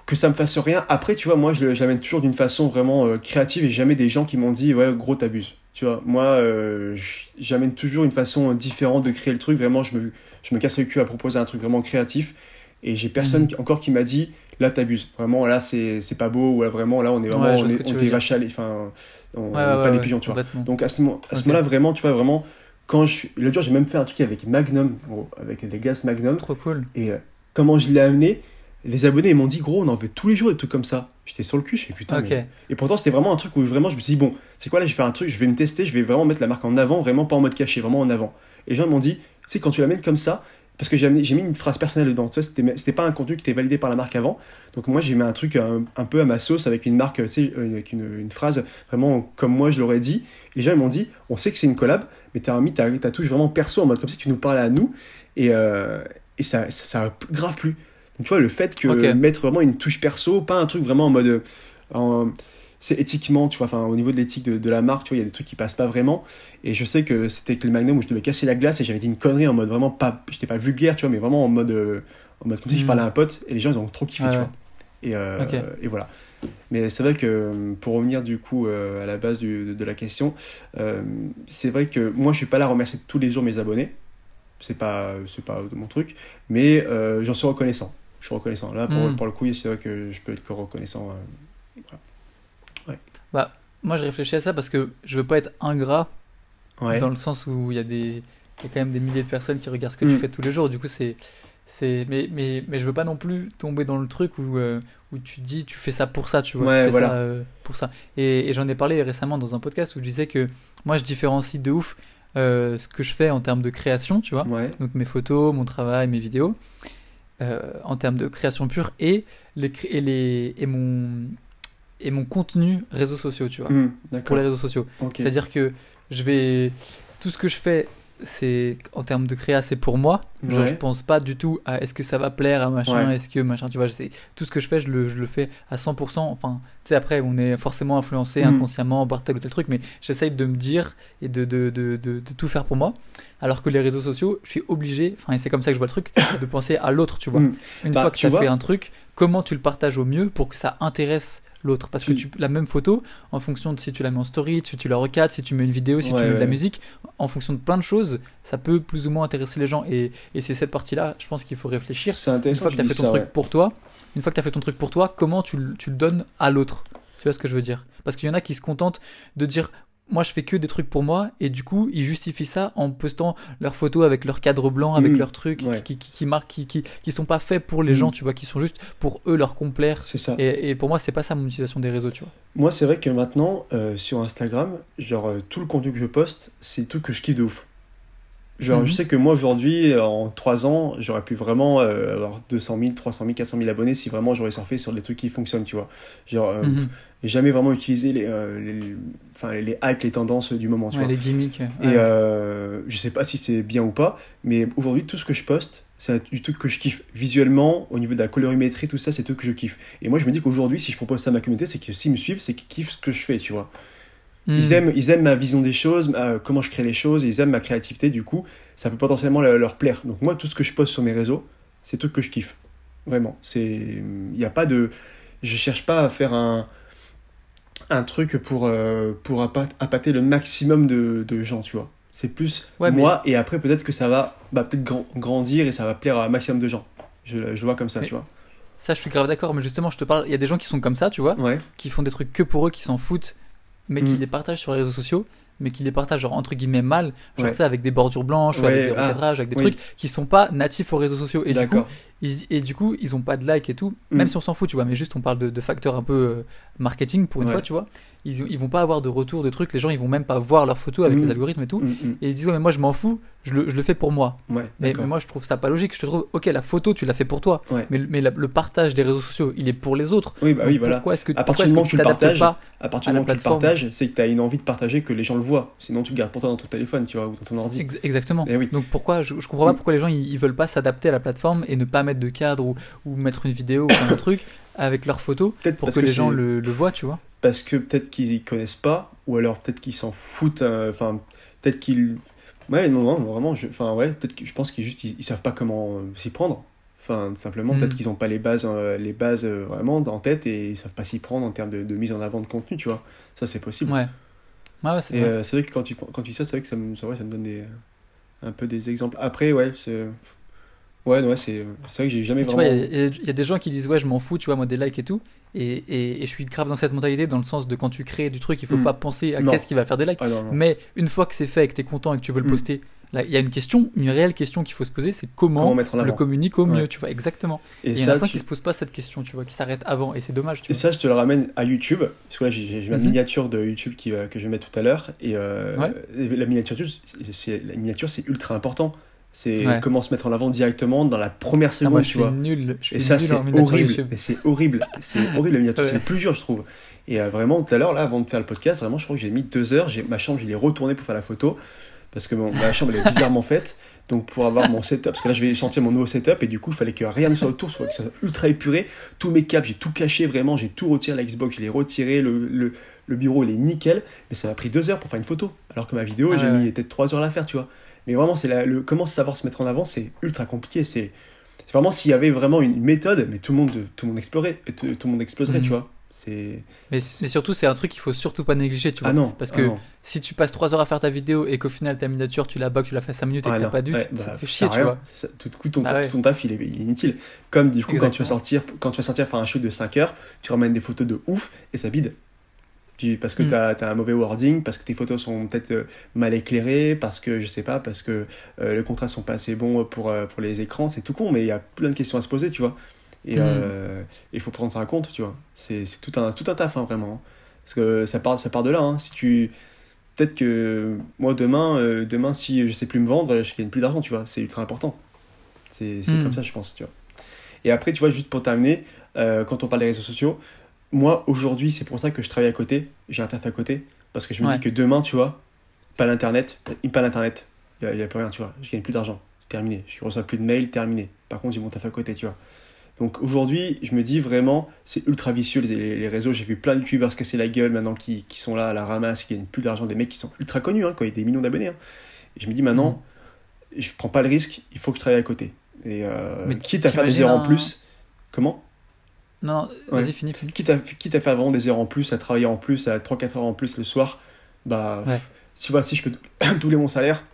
que ça me fasse rien. Après, tu vois, moi, je l'amène toujours d'une façon vraiment euh, créative et jamais des gens qui m'ont dit, ouais, gros, t'abuses. Tu vois, moi, euh, j'amène toujours une façon différente de créer le truc. Vraiment, je me, je me casse le cul à proposer un truc vraiment créatif. Et j'ai personne Mhm. qui- encore qui m'a dit, là, t'abuses. Vraiment, là, c'est c'est pas beau. Ou là, vraiment, là, on est vraiment, Ouais, on est, on lait. Enfin, on Ouais, n'est ouais, pas des pigeons, tu vois. Donc à ce, moment, à ce moment-là, vraiment, tu vois, vraiment, quand je. L'autre jour, j'ai même fait un truc avec Magnum, gros, avec des gaz Magnum. Trop cool. Et euh, comment je l'ai amené, les abonnés ils m'ont dit, gros, on en veut tous les jours des trucs comme ça. J'étais sur le cul, je fais putain. Ok. mais- Et pourtant, c'était vraiment un truc où vraiment je me suis dit, bon, c'est quoi là, je vais faire un truc, je vais me tester, je vais vraiment mettre la marque en avant, vraiment pas en mode caché, vraiment en avant. Et les gens m'ont dit, sais, quand tu l'amènes comme ça, parce que j'ai mis une phrase personnelle dedans, tu vois, c'était pas un contenu qui était validé par la marque avant. Donc moi, j'ai mis un truc un, un peu à ma sauce avec une marque, avec une, une phrase vraiment comme moi je l'aurais dit. Et les gens ils m'ont dit, on sait que c'est une collab, mais t'as mis ta, ta touche vraiment perso en mode comme si tu nous parlais à nous. Et, euh, et ça, ça, ça a grave plu. Donc tu vois, le fait que Ok. mettre vraiment une touche perso, pas un truc vraiment en mode. euh, en- c'est éthiquement, tu vois, enfin au niveau de l'éthique de, de la marque, tu vois, il y a des trucs qui passent pas vraiment. Et je sais que c'était avec le Magnum où je devais casser la glace et j'avais dit une connerie en mode vraiment pas, j'étais pas vulgaire, tu vois, mais vraiment en mode, euh, en mode comme si je Mhm. parlais à un pote et les gens ils ont trop kiffé, Ouais, tu ouais. vois. Et, euh, et voilà. Mais c'est vrai que pour revenir du coup euh, à la base du- de, de la question, c'est vrai que moi je suis pas là à remercier tous les jours mes abonnés, c'est pas c'est pas mon truc, mais j'en suis reconnaissant. Je suis reconnaissant. Là pour, pour le coup, c'est vrai que je peux être que reconnaissant. euh, Moi, je réfléchis à ça parce que je veux pas être ingrat Ouais. dans le sens où il y a des il y a quand même des milliers de personnes qui regardent ce que tu Mm. fais tous les jours. Du coup, c'est. c'est mais, mais, mais je veux pas non plus tomber dans le truc où, euh, où tu dis tu fais ça pour ça, tu vois. Ouais, tu fais voilà. ça euh, pour ça. Et, et j'en ai parlé récemment dans un podcast où je disais que moi, je différencie de ouf euh, ce que je fais en termes de création, tu vois. Ouais. Donc mes photos, mon travail, mes vidéos, en termes de création pure et, les, et, les, et, mon, et mon contenu réseaux sociaux, tu vois, Hmm, pour les réseaux sociaux. C'est-à-dire que je vais. Tout ce que je fais, c'est en termes de créa, c'est pour moi. Genre, Ouais. je pense pas du tout à est-ce que ça va plaire à machin, Ouais. est-ce que machin, tu vois. Tout ce que je fais, je le, je le fais à 100%. Enfin, tu sais, après, on est forcément influencé Mm. inconsciemment par tel ou tel truc, mais j'essaye de me dire et de, de, de, de, de tout faire pour moi. Alors que les réseaux sociaux, je suis obligé, enfin, et c'est comme ça que je vois le truc, de penser à l'autre, tu vois. Hmm. Une Bah, fois que tu tu as vois- fait un truc, comment tu le partages au mieux pour que ça intéresse l'autre Parce que Tu- la même photo, en fonction de si tu la mets en story, si tu la recadres, si tu mets une vidéo, si Ouais, tu mets de la musique, en fonction de plein de choses, ça peut plus ou moins intéresser les gens. Et, et c'est cette partie-là, je pense qu'il faut réfléchir. C'est Une fois que tu as fait ton ça, truc ouais. pour toi, une fois que tu as fait ton truc pour toi, comment tu, le- tu le donnes à l'autre? Tu vois ce que je veux dire? Parce qu'il y en a qui se contentent de dire moi je fais que des trucs pour moi et du coup ils justifient ça en postant leurs photos avec leur cadre blanc avec Mm. leurs trucs Ouais. qui, qui, qui marquent qui, qui, qui sont pas faits pour les Mm. gens tu vois qui sont juste pour eux leur complaire C'est ça. et, et pour moi c'est pas ça mon utilisation des réseaux tu vois Moi, c'est vrai que maintenant, euh, sur Instagram, genre, euh, tout le contenu que je poste, c'est tout que je kiffe de ouf. Genre, Mhm. je sais que moi, aujourd'hui, euh, en 3 ans, j'aurais pu vraiment euh, avoir 200 000, 300 000, 400 000 abonnés si vraiment j'aurais surfé sur des trucs qui fonctionnent, tu vois. Genre, euh, Mhm. j'ai jamais vraiment utilisé les, euh, les, enfin, les hypes, les tendances du moment, tu Ouais, vois. les gimmicks ouais. Et euh, je sais pas si c'est bien ou pas, mais aujourd'hui, tout ce que je poste, c'est du truc que je kiffe. Visuellement, au niveau de la colorimétrie, tout ça, c'est tout que je kiffe. Et moi, je me dis qu'aujourd'hui, si je propose ça à ma communauté, c'est que s'ils me suivent, c'est qu'ils kiffent ce que je fais, tu vois. Mhm. Ils, aiment, ils aiment ma vision des choses, ma- comment je crée les choses, ils aiment ma créativité, du coup, ça peut potentiellement leur, leur plaire. Donc moi, tout ce que je poste sur mes réseaux, c'est tout que je kiffe. Vraiment. C'est, Il n'y a pas de... Je cherche pas à faire un, un truc pour, euh, pour appâter le maximum de, de gens, tu vois. C'est plus Ouais, mais- moi, et après peut-être que ça va bah, peut-être grand- grandir et ça va plaire à un maximum de gens. Je, je vois comme ça, Mais- tu vois. ça je suis grave d'accord mais justement je te parle il y a des gens qui sont comme ça tu vois Ouais, qui font des trucs que pour eux, qui s'en foutent, mais qui Mm. les partagent sur les réseaux sociaux, mais qui les partagent genre entre guillemets mal, genre Ouais. tu sais, avec des bordures blanches, ou avec des ah, recadrages, avec des oui. trucs qui sont pas natifs aux réseaux sociaux. Et du coup. Ils, et du coup, ils ont pas de like et tout, Mm. même si on s'en fout, tu vois, mais juste on parle de, de facteurs un peu euh, marketing pour une Ouais. fois, tu vois. Ils, ils vont pas avoir de retour de trucs, les gens ils vont même pas voir leurs photos avec Mm. les algorithmes et tout. Mm, mm. Et ils disent, ouais, mais moi je m'en fous, je le, je le fais pour moi. Ouais, Mais, moi je trouve ça pas logique. Je te trouve, ok, la photo tu l'as fait pour toi, Ouais. mais, mais la- le partage des réseaux sociaux il est pour les autres. Oui, bah oui, voilà. Pourquoi est-ce que, À partir du moment tu que tu le partages, pas À partir du la moment où tu le partages, c'est que tu as une envie de partager que les gens le voient. Sinon, tu le gardes pour toi dans ton téléphone, tu vois, ou dans ton ordi. Ex- Exactement. Eh oui. Donc pourquoi je, je comprends pas Mm. pourquoi les gens ils, ils veulent pas s'adapter à la plateforme et ne pas mettre de cadre ou, ou mettre une vidéo ou un truc avec leurs photos Peut-être pour que, que les gens le, le voient, tu vois. Parce que peut-être qu'ils connaissent pas, ou alors peut-être qu'ils s'en foutent. euh, Enfin, peut-être qu'ils. Ouais, non, non, vraiment. je- Enfin, ouais, peut-être que je pense qu'ils juste ils, ils savent pas comment euh, s'y prendre. Enfin, simplement, Mm. peut-être qu'ils ont pas les bases, euh, les bases vraiment en tête et ils savent pas s'y prendre en termes de, de mise en avant de contenu, tu vois. Ça, c'est possible. Ouais. Ouais, ouais, c'est vrai. vrai que quand tu, quand tu dis ça, c'est vrai que ça me, vrai, ça me donne des, un peu des exemples. Après, ouais, c'est. Ouais, ouais, c'est vrai que j'ai jamais Tu vraiment. il y, a- il y a des gens qui disent ouais, je m'en fous, tu vois, moi des likes et tout. Et, et, et je suis grave dans cette mentalité dans le sens de quand tu crées du truc, il faut Mm. pas penser à qu'est-ce qui va faire des likes. Ah non, non. Mais une fois que c'est fait et que tu es content et que tu veux le Mm. poster, là, il y a une question, une réelle question qu'il faut se poser, c'est comment, Comment le communique au mieux, Ouais. tu vois, exactement. Et il y en a plein tu- qui se posent pas cette question, tu vois, qui s'arrêtent avant, et c'est dommage, tu Et vois. ça, je te le ramène à YouTube, parce que là, j'ai ma Mhm. miniature de YouTube qui, que je vais mettre tout à l'heure. Et, euh, Ouais. la miniature, c'est ultra important. C'est Ouais. comment se mettre en avant directement dans la première Ah, seconde, moi, je tu suis vois. nul, je suis Et ça, nul c'est horrible. C'est horrible. C'est horrible la. C'est le plus dur, je trouve. Et euh, vraiment, tout à l'heure, là, avant de faire le podcast, vraiment, je crois que j'ai mis deux heures. Ma chambre, je l'ai retournée pour faire la photo parce que mon- ma chambre elle est bizarrement faite. Donc pour avoir mon setup, parce que là je vais sortir mon nouveau setup et du coup il fallait que rien ne soit autour, soit que ça soit ultra épuré. Tous mes câbles, j'ai tout caché vraiment, j'ai tout retiré la Xbox, je l'ai retiré, le, le, le bureau il est nickel, mais ça m'a pris deux heures pour faire une photo. Alors que ma vidéo, Ah j'ai ouais, mis peut-être trois heures à la faire, tu vois. Mais vraiment, c'est le comment savoir se mettre en avant, c'est ultra compliqué. C'est vraiment s'il y avait vraiment une méthode, mais tout le monde, tout le monde explorait, tout, tout le monde exploserait, Mhm. tu vois. C'est Mais, mais surtout, c'est un truc qu'il faut surtout pas négliger, tu vois. ah non, Parce ah que non. si tu passes 3 heures à faire ta vidéo et qu'au final ta miniature tu la que tu la fais 5 minutes et Ah que t'as pas dû, ouais, tu- ça bah, te fait chier, tu vois. Ça. Tout, coup, ton, Ah ton taf, il est, il est inutile. Comme du coup, quand tu vas sortir, quand tu vas sortir faire un shoot de 5 heures, tu ramènes des photos de ouf et ça bide. Parce que Mm. tu as, un mauvais wording, parce que tes photos sont peut-être euh, mal éclairées, parce que je sais pas, parce que euh, les contrastes sont pas assez bons pour, euh, pour les écrans, c'est tout con, mais il y a plein de questions à se poser, tu vois. Et Mm. euh, il faut prendre ça en compte, tu vois. C'est tout un, tout un taf, hein, vraiment. Parce que ça part, ça part de là. hein. Si tu... Peut-être que moi, demain, euh, demain, si je sais plus me vendre, je gagne plus d'argent, tu vois. C'est ultra important. C'est c'est Mm. comme ça, je pense, tu vois. Et après, tu vois, juste pour terminer, euh, quand on parle des réseaux sociaux, moi, aujourd'hui, c'est pour ça que je travaille à côté. J'ai un taf à côté. Parce que je me Ouais. dis que demain, tu vois, pas l'internet, pas l'internet, il n'y a, plus rien, tu vois. Je gagne plus d'argent. C'est terminé. Je reçois plus de mails, terminé. Par contre, j'ai mon taf à côté, tu vois. Donc aujourd'hui, je me dis vraiment, c'est ultra vicieux les, réseaux. J'ai vu plein de youtubeurs se casser la gueule maintenant qui, qui sont là à la ramasse, qui gagnent plus d'argent. Des mecs qui sont ultra connus, hein, quoi, et des millions d'abonnés. hein. Et je me dis maintenant, je prends pas le risque, il faut que je travaille à côté. Et euh, Mais quitte à faire des heures en plus. Comment? Non, Ouais. vas-y, finis, finis. quitte à, quitte à faire vraiment des heures en plus, à travailler en plus, à 3-4 heures en plus le soir, bah, Ouais. tu vois, si je peux doubler mon salaire,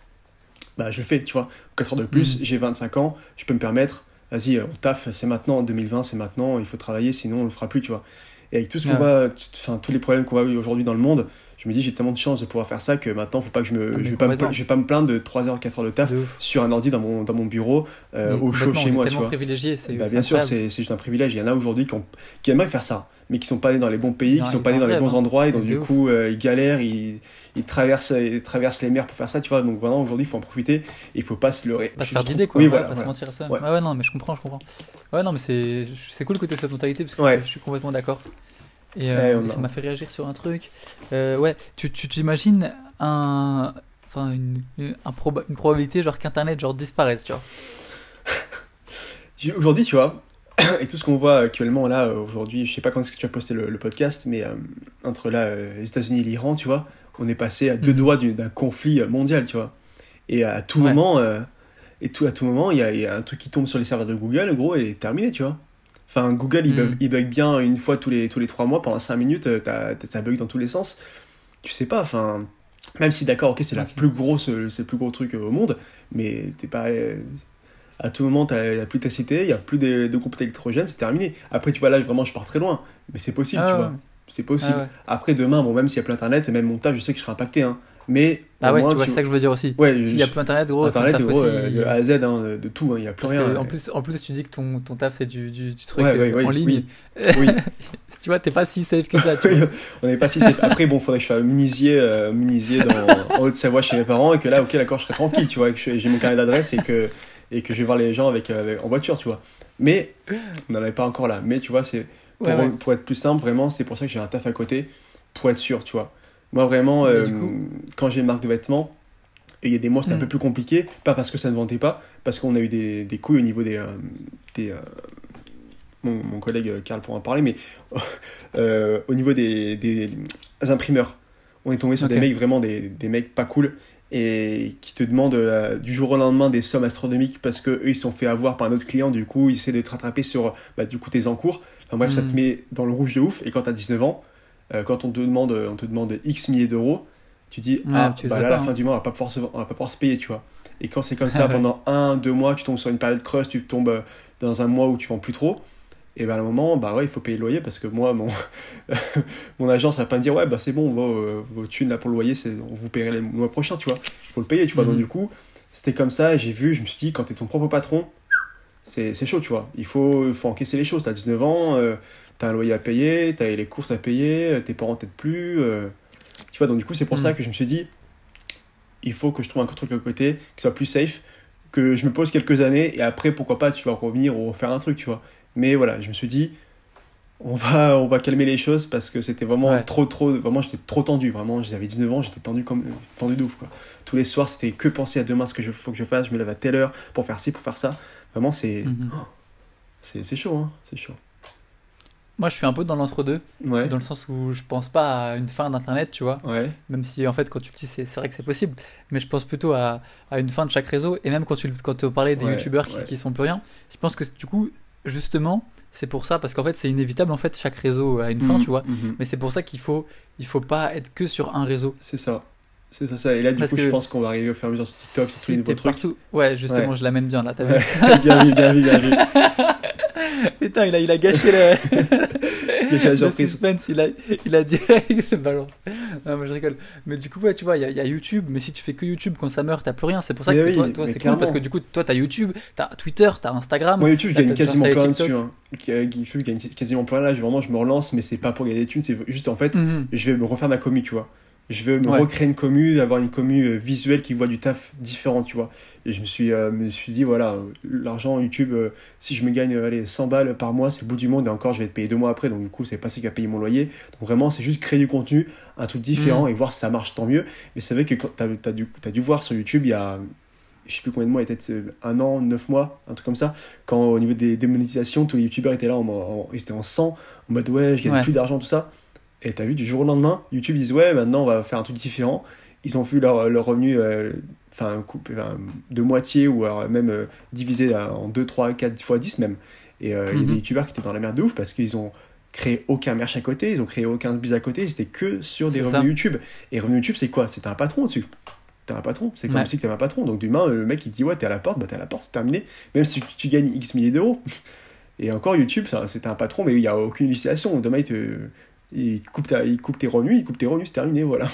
bah, je le fais, tu vois. 4 heures de plus, Mhm. j'ai 25 ans, je peux me permettre, vas-y, on taffe, c'est maintenant, en 2020, c'est maintenant, il faut travailler, sinon on le fera plus, tu vois. Et avec tout ce qu'on Ouais. va, enfin, tous les problèmes qu'on avoir aujourd'hui dans le monde, je me dis, j'ai tellement de chance de pouvoir faire ça que maintenant, faut pas que je me, Ah, je vais pas me, complètement. je vais pas me plaindre de 3 heures, 4 heures de taf De sur un ordi dans mon, dans mon bureau, euh, au chaud chez on est moi, tu vois. privilégié, c'est Bah, bien sûr, c'est juste un privilège. Il y en a aujourd'hui qui, ont- qui aimeraient faire ça, mais qui sont pas nés dans les bons pays, Non, qui sont pas nés dans les bons hein. endroits, et donc De du ouf. coup, euh, ils galèrent, ils, ils, traversent, ils traversent les mers pour faire ça, tu vois. Donc vraiment, aujourd'hui, il faut en profiter, et il faut pas se leurrer. Pas se faire d'idées quoi, Oui, ouais, voilà. pas se mentir à ça. Ouais. Ouais. ouais, non, mais je comprends, je comprends. Ouais, non, mais c'est c'est cool que t'aies cette mentalité parce que je suis complètement d'accord. Et, euh, Ouais, et ça m'a fait réagir sur un truc. Euh, ouais, tu tu t'imagines un. Enfin, une, une, un proba- une probabilité genre qu'Internet genre disparaisse, tu vois. Aujourd'hui, tu vois, et tout ce qu'on voit actuellement là, aujourd'hui, je sais pas quand est-ce que tu as posté le, le podcast, mais euh, entre là, les États-Unis et l'Iran, tu vois, on est passé à deux Mhm. doigts du- d'un conflit mondial, tu vois. Et à tout Ouais. moment, et tout, à tout moment, il y, a- il y a un truc qui tombe sur les serveurs de Google, gros, et terminé, tu vois. Enfin, Google, il, bug, il bug bien une fois tous les, tous les trois mois, pendant cinq minutes, euh, ça bug dans tous les sens. Tu sais pas, enfin, même si d'accord, ok, c'est la plus grosse, c'est le plus gros truc euh, au monde, mais t'es pas. à tout moment, il n'y a plus d'électricité, il n'y a plus de, de groupes électrogènes, c'est terminé. Après, tu vois, là, vraiment, je pars très loin, mais c'est possible, Ah tu ouais. vois. C'est possible. Ah ouais. Après, demain, bon, même s'il y a plus Internet, et même mon taf, je sais que je serai impacté, hein. Mais. Ah ouais, moins, tu vois, c'est ça que je veux dire aussi. Ouais, S'il y a plus internet, gros, Internet, taf gros, aussi, euh, de A à Z, hein, de, de tout, il n'y a plus Parce rien. que, en, plus, en plus, tu dis que ton, ton taf c'est du, du, du truc Ouais, euh, en ligne. oui. Oui. tu vois, t'es pas si safe que ça. Tu vois. on n'est pas si safe. Après, bon, faudrait que je sois munisier, euh, munisier dans, en Haute-Savoie chez mes parents et que là, ok, d'accord, je serai tranquille, tu vois, que j'ai mon carnet d'adresse et que, et que je vais voir les gens avec, avec- en voiture, tu vois. Mais, on n'en est pas encore là. Mais tu vois, c'est pour être plus simple, vraiment, c'est pour ça que j'ai un taf à côté, pour être sûr, tu vois. Moi, vraiment, euh, coup- quand j'ai une marque de vêtements, et il y a des mois, c'était un Mm. peu plus compliqué, pas parce que ça ne vendait pas, parce qu'on a eu des, des couilles au niveau des. euh, des euh, mon, mon collègue Karl pourra en parler, mais au niveau des, des imprimeurs, on est tombé sur des mecs vraiment des, des mecs pas cool et qui te demandent du jour au lendemain des sommes astronomiques parce que eux ils sont fait avoir par un autre client, du coup ils essaient de te rattraper sur bah, du coup tes encours. Enfin bref, ça te Mm. met dans le rouge de ouf et quand t'as 19 ans, euh, quand on te demande on te demande X milliers d'euros, tu dis Ouais, ah tu bah là à la hein. fin du mois on va pas pouvoir se, on va pas pouvoir se payer, tu vois. Et quand c'est comme ça pendant un, deux mois, tu tombes sur une période creuse, tu tombes euh, dans un mois où tu vends plus trop. Et ben à un moment, bah ouais, il faut payer le loyer parce que moi, mon, mon agence va pas me dire ouais, bah c'est bon, vos, euh, vos thunes là pour le loyer, on vous paierait le mois prochain, tu vois. Il faut le payer, tu vois. Donc Mhm. du coup, c'était comme ça, j'ai vu, je me suis dit, quand t'es ton propre patron, c'est, c'est chaud, tu vois. Il faut, faut encaisser les choses. T'as 19 ans, euh, t'as un loyer à payer, t'as les courses à payer, euh, tes parents t'aident plus. euh, tu vois, donc du coup, c'est pour ça que je me suis dit, il faut que je trouve un truc à côté, qui soit plus safe, que je me pose quelques années, et après, pourquoi pas, tu vas revenir ou refaire un truc, tu vois. Mais voilà, je me suis dit, on va, on va calmer les choses parce que c'était vraiment Ouais. trop, trop, vraiment, j'étais trop tendu, vraiment, j'avais 19 ans, j'étais tendu comme, tendu de ouf, quoi. Tous les soirs, c'était que penser à demain, ce que je faut que je fasse, je me lève à telle heure pour faire ci, pour faire ça. Vraiment, c'est, c'est, c'est chaud, hein, c'est chaud. Moi, je suis un peu dans l'entre-deux, Ouais, dans le sens où je pense pas à une fin d'internet, tu vois. ouais, Même si, en fait, quand tu le dis, c'est vrai que c'est possible. Mais je pense plutôt à, à une fin de chaque réseau. Et même quand tu quand tu parlais des Ouais, youtubeurs qui, qui sont plus rien, je pense que du coup, justement, c'est pour ça, parce qu'en fait, c'est inévitable, en fait, chaque réseau a une fin, Mhm, tu vois. mhm. Mais c'est pour ça qu'il faut, il faut pas être que sur un réseau. C'est ça. C'est ça, ça. Et là, du Parce coup, je pense qu'on va arriver au fur et à mesure sur TikTok, sur tous les nouveaux t'es trucs. partout. Ouais, justement, Ouais. je l'amène bien là, t'as vu Ouais. bien vu, bien vu, bien vu. Putain, il a, il a gâché le. le suspense, il a, il a direct se balance. Non, mais je rigole. Mais du coup, ouais, tu vois, il y, a YouTube, mais si tu fais que YouTube, quand ça meurt, t'as plus rien. C'est pour ça que toi, toi c'est cool parce que du coup, toi, t'as YouTube, t'as Twitter, t'as Instagram. Moi, YouTube, je gagne quasiment plein dessus. Hein. YouTube, je gagne quasiment plein là. Vraiment, je me relance, mais c'est pas pour gagner des thunes, c'est juste en fait, mhm. je vais me refaire ma commu, tu vois. Je veux me recréer une commu, avoir une commu euh, visuelle qui voit du taf différent, tu vois. Et je me suis, euh, me suis dit, voilà, l'argent YouTube, euh, si je me gagne allez, 100 balles par mois, c'est le bout du monde, et encore, je vais être payé deux mois après, donc du coup, c'est pas ça qui a payé mon loyer. Donc vraiment, c'est juste créer du contenu, un truc différent, mm. et voir si ça marche, tant mieux. Mais c'est vrai que tu as, dû, as dû voir sur YouTube, il y a, je sais plus combien de mois, peut-être un an, neuf mois, un truc comme ça, quand au niveau des démonétisations, tous les YouTubeurs étaient là, en, ils étaient en 100, en mode, ouais, je gagne plus d'argent, tout ça. Et t'as vu, du jour au lendemain, YouTube disent ouais, maintenant on va faire un truc différent. Ils ont vu leur, leur revenu euh, enfin, de moitié ou alors même euh, divisé en 2, 3, 4 fois 10 même. Et euh, il y a des mhm. youtubeurs qui étaient dans la merde de ouf parce qu'ils ont créé aucun merch à côté, ils ont créé aucun buzz à côté, ils étaient que sur des revenus YouTube. Et revenus YouTube, c'est quoi? C'est un patron dessus. T'as un patron, c'est comme si t'avais un patron. Donc demain, le mec il dit ouais, t'es à la porte, bah t'es à la porte, c'est terminé. Même si tu, gagnes X milliers d'euros. Et encore, YouTube, c'est un patron, mais il n'y a aucune législation. Demain, il te, il coupe, il coupe tes revenus, il coupe tes revenus, c'est terminé, voilà.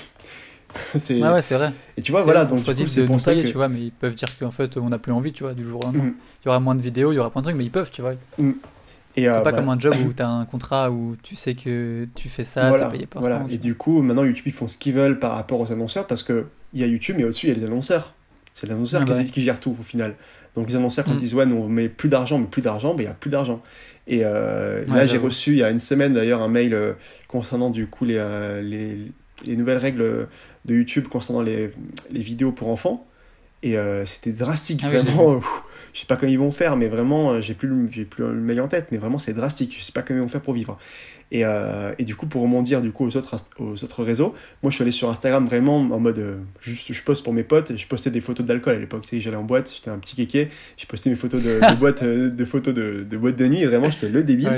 c'est ouais, c'est vrai. Et tu vois, voilà, donc c'est pour ça que... tu vois, mais ils peuvent dire qu'en fait, on n'a plus envie, tu vois, du jour au lendemain. Mm. Il y aura moins de vidéos, il y aura plein de trucs, mais ils peuvent, tu vois. Mm. Et c'est euh, pas bah comme un job où tu as un contrat où tu sais que tu fais ça, voilà, payé par Voilà, et du coup, maintenant, YouTube, ils font ce qu'ils veulent par rapport aux annonceurs parce qu'il y a YouTube, mais au-dessus, il y a les annonceurs. C'est l'annonceur ah qui, bah qui, gère tout au final. Donc les annonceurs, quand mm. ils disent ouais, on met plus d'argent, mais plus d'argent, ben, il n'y a plus d'argent. Et euh, là, j'ai reçu il y a une semaine d'ailleurs un mail euh, concernant du coup les, euh, les, les, nouvelles règles de YouTube concernant les, les vidéos pour enfants. Et c'était drastique, ah vraiment. je sais pas comment ils vont faire, mais vraiment, j'ai plus, plus le mail en tête, mais vraiment, c'est drastique. Je sais pas comment ils vont faire pour vivre. Et, euh, et, du coup, pour rebondir du coup aux autres, aux autres réseaux, moi je suis allé sur Instagram vraiment en mode euh, juste je poste pour mes potes. Je postais des photos d'alcool à l'époque. Tu sais, j'allais en boîte, j'étais un petit kéké. Je postais mes photos de, de boîte, euh, de photos de, de boîte de nuit. Et vraiment, j'étais le débile.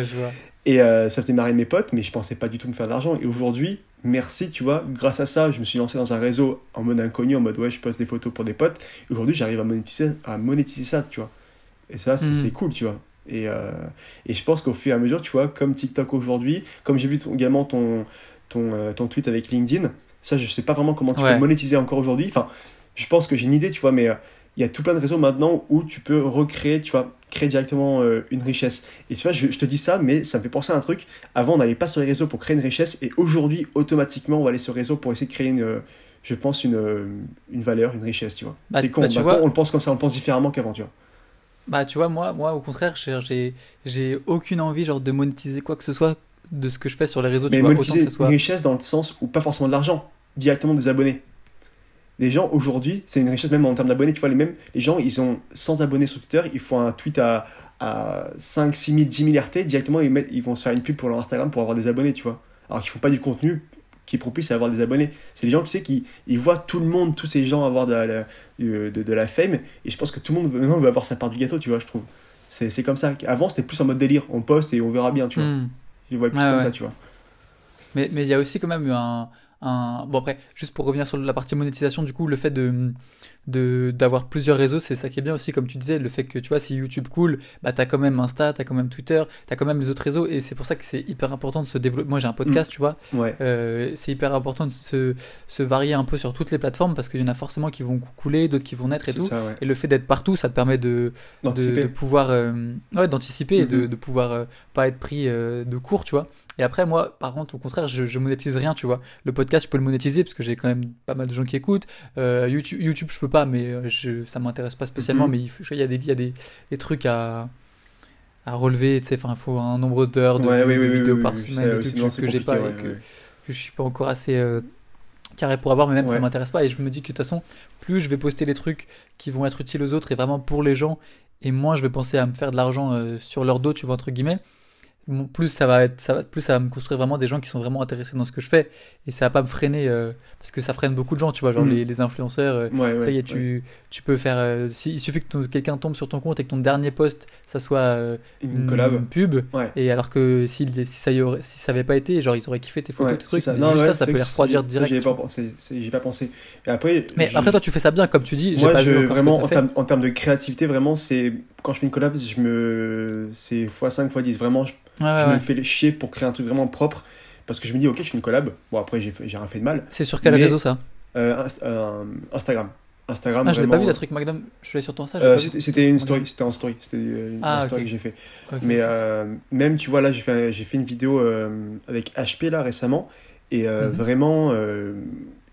Et ça faisait marrer mes potes, mais je pensais pas du tout me faire d'argent. Et aujourd'hui, merci, tu vois, grâce à ça, je me suis lancé dans un réseau en mode inconnu, en mode ouais, je poste des photos pour des potes. Aujourd'hui, j'arrive à monétiser, à monétiser ça, tu vois. Et ça, c'est hmm. cool, tu vois. Et, euh, et je pense qu'au fur et à mesure, tu vois, comme TikTok aujourd'hui, comme j'ai vu également ton, ton, euh, ton tweet avec LinkedIn, ça, je sais pas vraiment comment tu peux monétiser encore aujourd'hui. Enfin, je pense que j'ai une idée, tu vois, mais euh, il y a tout plein de réseaux maintenant où tu peux recréer, tu vois, créer directement une richesse. Et tu vois, je, je, te dis ça, mais ça me fait penser à un truc. Avant, on n'allait pas sur les réseaux pour créer une richesse, et aujourd'hui, automatiquement, on va aller sur les réseaux pour essayer de créer une, je pense, une, une valeur, une richesse, tu vois. Bah, c'est con. Bah, vois... on le pense comme ça, on le pense différemment qu'avant, tu vois. Bah, tu vois, moi, moi au contraire, j'ai, j'ai aucune envie genre, de monétiser quoi que ce soit de ce que je fais sur les réseaux. Mais tu vois, monétiser une richesse dans le sens où pas forcément de l'argent, directement des abonnés. Les gens aujourd'hui, c'est une richesse même en termes d'abonnés. Tu vois, les, mêmes, les gens, ils ont 100 abonnés sur Twitter, ils font un tweet à, à 5, 6 000, 10 000 RT, directement ils, mettent, ils vont se faire une pub pour leur Instagram pour avoir des abonnés, tu vois. Alors qu'ils font pas du contenu qui est propice à avoir des abonnés. C'est les gens, tu sais, qui ils voient tout le monde, tous ces gens avoir de la, de, de, la fame, et je pense que tout le monde maintenant veut avoir sa part du gâteau, tu vois, je trouve. C'est comme ça. Avant, c'était plus en mode délire, on poste et on verra bien, tu vois. Hmm. Je vois plus comme ça, tu vois. Mais il y a aussi quand même un, un... Bon après, juste pour revenir sur la partie monétisation, du coup, le fait de d'avoir plusieurs réseaux, c'est ça qui est bien aussi, comme tu disais, le fait que tu vois, si YouTube cool, bah t'as quand même Insta, t'as quand même Twitter, t'as quand même les autres réseaux, et c'est pour ça que c'est hyper important de se développer. Moi j'ai un podcast, mm. tu vois, euh, c'est hyper important de se, se varier un peu sur toutes les plateformes parce qu'il y en a forcément qui vont couler, d'autres qui vont naître et tout. Et le fait d'être partout, ça te permet de, de, pouvoir euh, ouais, d'anticiper et de, mm-hmm. de pouvoir euh, pas être pris de court, tu vois. Et après, moi, par contre, au contraire, je, je monétise rien, tu vois. Le podcast, je peux le monétiser parce que j'ai quand même pas mal de gens qui écoutent. Euh, YouTube, YouTube, je peux pas, mais euh, je, ça m'intéresse pas spécialement. Mhm. Mais il, y a des, il y a des, des trucs à, à relever, tu sais. Enfin, il faut un nombre d'heures de, vidéos par semaine, que, que j'ai pas et que, que, je suis pas encore assez euh, carré pour avoir, mais même ça m'intéresse pas. Et je me dis que de toute façon, plus je vais poster les trucs qui vont être utiles aux autres et vraiment pour les gens, et moins je vais penser à me faire de l'argent sur leur dos, tu vois, entre guillemets plus ça va être ça va, plus ça va me construire vraiment des gens qui sont vraiment intéressés dans ce que je fais. Et ça va pas me freiner euh, parce que ça freine beaucoup de gens tu vois genre mm. les, les, influenceurs euh, ça y est tu, tu peux faire euh, si, il suffit que quelqu'un tombe sur ton compte et que ton dernier post ça soit une, pub. Et alors que si, si ça y aurait, si ça avait pas été genre ils auraient kiffé tes photos tes trucs. ça. Non, ça ça peut les refroidir direct j'ai pas pensé j'ai pas pensé. Et après mais après toi tu fais ça bien comme tu dis moi je, vraiment en termes, en termes de créativité vraiment c'est quand je fais une collab, je me. C'est x5, x10. Vraiment, je, Ouais, ouais, je ouais. me fais chier pour créer un truc vraiment propre. Parce que je me dis, ok, je fais une collab. Bon, après, j'ai rien fait de mal. C'est sur quel Mais- réseau ça Euh, euh, Instagram. Instagram, Ah, je l'ai pas vu, la truc Magnum. Je suis allé sur ton site. euh, C'était c'était une story, c'était en story. C'était euh, Ah, une story que j'ai fait. Mais euh, même, tu vois, là, j'ai fait, j'ai fait une vidéo euh, avec HP là récemment. Et euh, Mhm. vraiment, euh,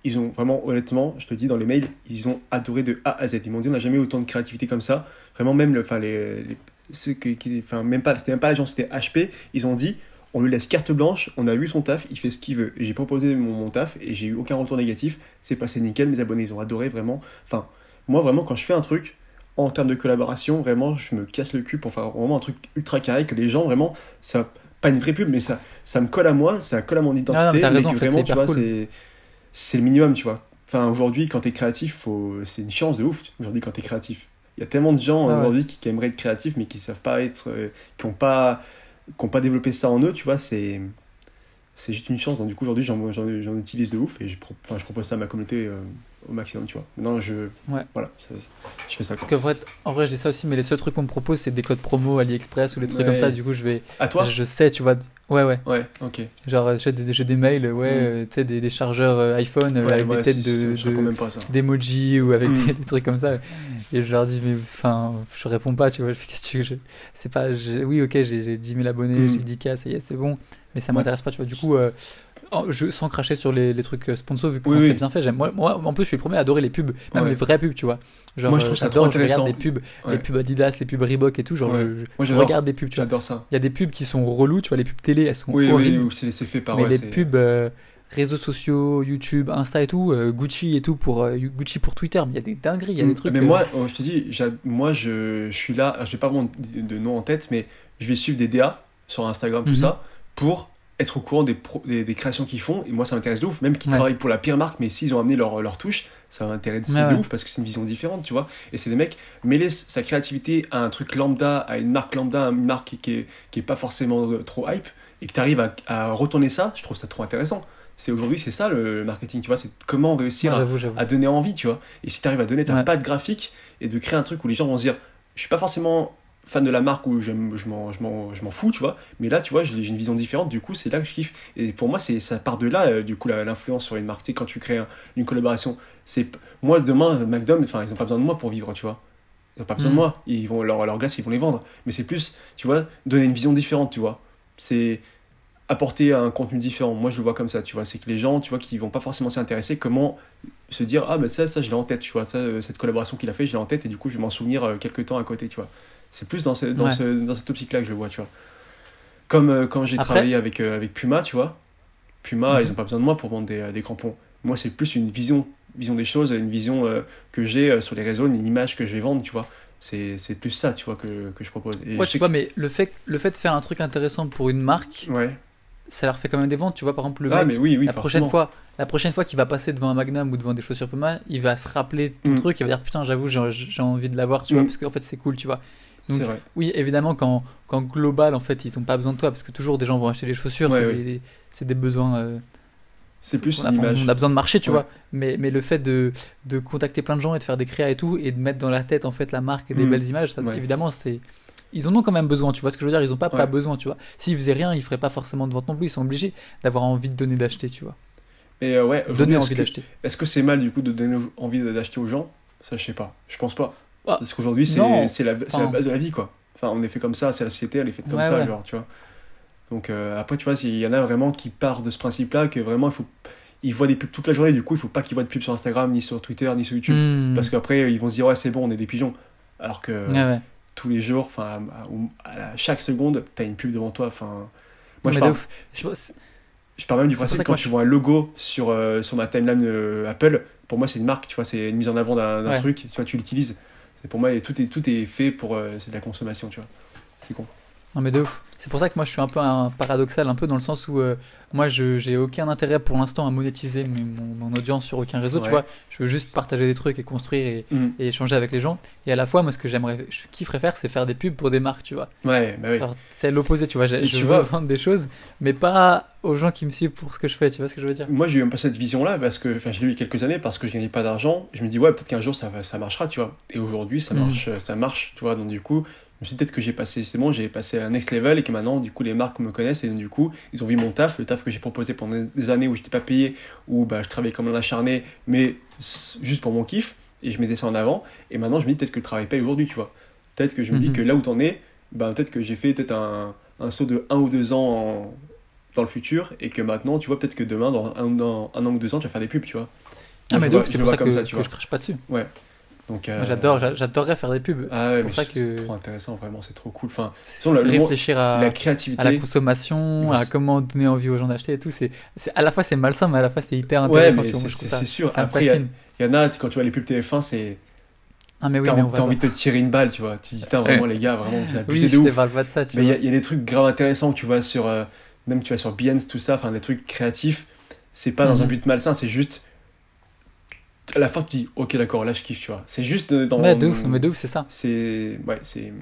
ils ont vraiment, honnêtement, je te dis dans les mails, ils ont adoré de A à Z. Ils m'ont dit, on n'a jamais eu autant de créativité comme ça. Vraiment, même, le- enfin, les, les- ceux qui, qui- enfin, même pas, c'était même pas l'agence, c'était HP. Ils ont dit, on lui laisse carte blanche, on a vu son taf, il fait ce qu'il veut. J'ai proposé mon, mon taf et j'ai eu aucun retour négatif. C'est passé nickel, mes abonnés, ils ont adoré vraiment. Enfin, moi, vraiment, quand je fais un truc, en termes de collaboration, vraiment, je me casse le cul pour faire vraiment un truc ultra carré que les gens, vraiment, ça, pas une vraie pub, mais ça, ça me colle à moi, ça colle à mon identité. Ah non, mais mais raison, que en fait, vraiment, tu vois, cool. c'est, c'est le minimum, tu vois. Enfin, aujourd'hui, quand t'es créatif, faut, c'est une chance de ouf. Aujourd'hui, quand t'es créatif, il y a tellement de gens Ah ouais. aujourd'hui qui, qui aimeraient être créatifs, mais qui savent pas être, euh, qui ont pas, qui ont pas développé ça en eux, tu vois. C'est, c'est juste une chance. Donc, du coup, aujourd'hui, j'en, utilise de ouf et je, pro- enfin, je propose ça à ma communauté euh, au maximum, tu vois. Maintenant, je, Ouais. voilà, ça- je fais ça. Quoi. Parce qu'en vrai, en vrai, je dis ça aussi, mais les seuls trucs qu'on me propose, c'est des codes promo AliExpress ou des trucs Ouais. comme ça. Du coup, je vais. À toi je sais, tu vois. Ouais, ouais. Ouais, ok. Genre, j'ai des, des mails, ouais, Mm. euh, tu sais, des, des chargeurs euh, iPhone Ouais, avec des têtes de, réponds de- d'emoji ou avec Mm. des, des trucs comme ça. Et je leur dis, mais enfin, je réponds pas, tu vois. Je fais, qu'est-ce que tu veux C'est pas. je- Oui, ok, j'ai j'ai 10 000 abonnés, Mm. j'ai 10K, ça y est, c'est bon. Mais ça m'intéresse pas, tu vois. Du coup, euh, oh, je, sans cracher sur les, les trucs euh, sponsors, vu que Oui, quand oui. c'est bien fait, j'aime. Moi, moi, en plus, je suis le premier à adorer les pubs, même Ouais. les vraies pubs, tu vois. Genre, Moi, je trouve euh, ça j'adore, trop je regarde intéressant. des pubs, Ouais. les pubs Adidas, les pubs Reebok et tout. Genre, Ouais. je, je- Moi, regarde des pubs, tu vois. J'adore ça. Il y a des pubs qui sont relous, tu vois, les pubs télé, elles sont Oui, oui, horribles. oui, c'est fait par mais les pubs euh, réseaux sociaux, YouTube, Insta et tout, euh, Gucci et tout pour euh, Gucci pour Twitter, mais il y a des dingueries, il y a des Mm. trucs. Mais moi, oh, je te dis, moi, je, je suis là. Je n'ai pas vraiment de, de nom en tête, mais je vais suivre des DA sur Instagram, tout Mhm. ça, pour être au courant des, pro- des, des créations qu'ils font. Et moi, ça m'intéresse de ouf. Même qu'ils Ouais. travaillent pour la pire marque, mais s'ils ont amené leur, leur touche, ça m'intéresse Ouais, de ouais. ouf parce que c'est une vision différente, tu vois. Et c'est des mecs, mêler sa créativité à un truc lambda, à une marque lambda, à une marque qui est, qui est pas forcément euh, trop hype, et que tu arrives à, à retourner ça, je trouve ça trop intéressant. C'est aujourd'hui, c'est ça le marketing, tu vois. C'est comment réussir à donner envie, tu vois. Et si tu arrives à donner ta patte graphique et de créer un truc où les gens vont se dire, je suis pas forcément fan de la marque j'aime- je m'en, je m'en, je m'en fous, tu vois. Mais là, tu vois, j'ai une vision différente, du coup, c'est là que je kiffe. Et pour moi, c'est, ça part de là, euh, du coup, l'influence sur une marque. Tu sais, quand tu crées un- une collaboration, c'est, moi, demain, McDonald's, enfin, ils ont pas besoin de moi pour vivre, tu vois. Ils ont pas besoin Mm. de moi. Ils vont, leur, leur glace, ils vont les vendre. Mais c'est plus, tu vois, donner une vision différente, tu vois. C'est apporter un contenu différent. Moi, je le vois comme ça, tu vois. C'est que les gens, tu vois, qui vont pas forcément s'y intéresser, comment se dire, ah, ben ça, ça, je l'ai en tête, tu vois. Ça, euh, cette collaboration qu'il a fait, je l'ai en tête, et du coup, je vais m'en souvenir euh, quelques temps à côté, tu vois. C'est plus dans, ce- dans, Ouais. ce- dans cette optique-là que je le vois, tu vois. Comme euh, quand j'ai Après- travaillé avec, euh, avec Puma, tu vois. Puma, Mhm. ils ont pas besoin de moi pour vendre des, des crampons. Moi, c'est plus une vision, vision des choses, une vision euh, que j'ai euh, sur les réseaux, une image que je vais vendre, tu vois. C'est plus ça, tu vois, que, que je propose. Et Ouais, je tu vois, mais le fait, le fait de faire un truc intéressant pour une marque, Ouais. ça leur fait quand même des ventes. Tu vois, par exemple, le Ah, mec, mais oui, oui, la forcément. prochaine fois, la prochaine fois qu'il va passer devant un Magnum ou devant des chaussures Puma, il va se rappeler ton Mm. truc, il va dire putain, j'avoue, j'ai j'ai envie de l'avoir, tu vois, Mm. parce qu'en fait c'est cool, tu vois. C'est Donc, vrai. Oui, évidemment, quand, quand global, en fait, ils ont pas besoin de toi, parce que toujours des gens vont acheter des chaussures, Ouais, c'est des, besoins. euh, C'est plus on, a, une enfin, image. on a besoin de marcher, tu Ouais. vois. Mais, mais le fait de, de contacter plein de gens et de faire des créas et tout, et de mettre dans la tête, en fait, la marque et des Mm. belles images, ça, Ouais. évidemment, c'est. Ils en ont quand même besoin, tu vois ce que je veux dire Ils ont pas, pas besoin, tu vois. S'ils faisaient rien, ils feraient pas forcément de vente non plus. Ils sont obligés d'avoir envie de donner, d'acheter, tu vois. Et euh, ouais, Donner envie d'acheter. Est-ce que c'est mal du coup de donner envie d'acheter aux gens? Ça, je sais pas. Je pense pas. Ah, Parce qu'aujourd'hui, c'est la, la base de la vie, quoi. Enfin, on est fait comme ça, c'est la société, elle est faite comme Ouais, ça, ouais. genre, tu vois. Donc euh, après, tu vois, il y en a vraiment qui partent de ce principe-là, que vraiment, il faut. Ils voient des pubs toute la journée, du coup, il faut pas qu'ils voient de pubs sur Instagram, ni sur Twitter, ni sur YouTube. Hmm. Parce qu'après, ils vont se dire, ouais, c'est bon, on est des pigeons. Alors que ouais. tous les jours, enfin, à, chaque seconde, t'as une pub devant toi. Enfin, moi, je c'est- je pars même du principe que quand tu vois un logo sur, euh, sur ma timeline euh, Apple, pour moi c'est une marque, tu vois, c'est une mise en avant d'un d'un Ouais. truc, tu vois, tu l'utilises. Pour moi tout est tout est fait pour euh, c'est de la consommation, tu vois. C'est con. Non mais de ouf. C'est pour ça que moi je suis un peu un paradoxal, un peu dans le sens où euh, moi je j'ai aucun intérêt pour l'instant à monétiser mes- mon, mon audience sur aucun réseau, tu vois. Je veux juste partager des trucs et construire et, Mm. et échanger avec les gens. Et à la fois, moi ce que j'aimerais, je kifferais faire, c'est faire des pubs pour des marques, tu vois. Ouais, bah oui. C'est l'opposé, tu vois. j'ai- Je tu veux vois- vendre des choses, mais pas aux gens qui me suivent pour ce que je fais, tu vois ce que je veux dire Moi, j'ai eu même pas cette vision-là parce que, enfin, je l'ai eu quelques années parce que je gagnais pas d'argent. Je me dis, ouais, peut-être qu'un jour ça, ça marchera, tu vois. Et aujourd'hui, ça Mhm. marche, ça marche, tu vois. Donc, du coup, me suis dit peut-être que j'ai passé, c'est bon, j'ai passé un next level et que maintenant, du coup, les marques me connaissent et donc, du coup, ils ont vu mon taf, le taf que j'ai proposé pendant des- années où j'étais pas payé, où bah, je travaillais comme un acharné, mais juste pour mon kiff et je mettais ça en avant. Et maintenant, je me dis peut-être que le travail paye aujourd'hui, tu vois. Peut-être que je me dis Mhm. que là où t'en es, bah, peut-être que j'ai fait peut-être un, un saut de un ou deux ans en- dans le futur et que maintenant, tu vois, peut-être que demain, dans un, dans un an ou deux ans, tu vas faire des pubs, tu vois. Ah, mais je je c'est pour ça que, comme ça, tu que vois. je crache pas dessus. Donc, euh, J'adore, j'a- j'adorerais faire des pubs. Ah c'est ouais, trop intéressant, vraiment, c'est trop cool. Enfin, le réfléchir à, la créativité. à la consommation, à comment donner envie aux gens d'acheter et tout. C'est, à la fois c'est malsain, mais à la fois c'est hyper Ouais, intéressant. vois, c'est sûr. ça Après, il y en a, quand tu vois les pubs TF1, c'est. Ah, mais oui, T'as envie, envie de te tirer une balle, tu vois. Tu dis, putain, vraiment, les gars, vraiment, vous abusez Oui, de je te ouf. parle pas de ça, tu Mais il y, vois. a- il y a des trucs grave intéressants tu vois sur. euh, même tu vas sur Behance, tout ça, enfin des trucs créatifs. C'est pas dans un but malsain, c'est juste. À la fin, tu dis, ok, d'accord, là je kiffe, tu vois. C'est juste euh, dans. Ouais, de ouf, mais de ouf, c'est ça. C'est. Ouais, c'est.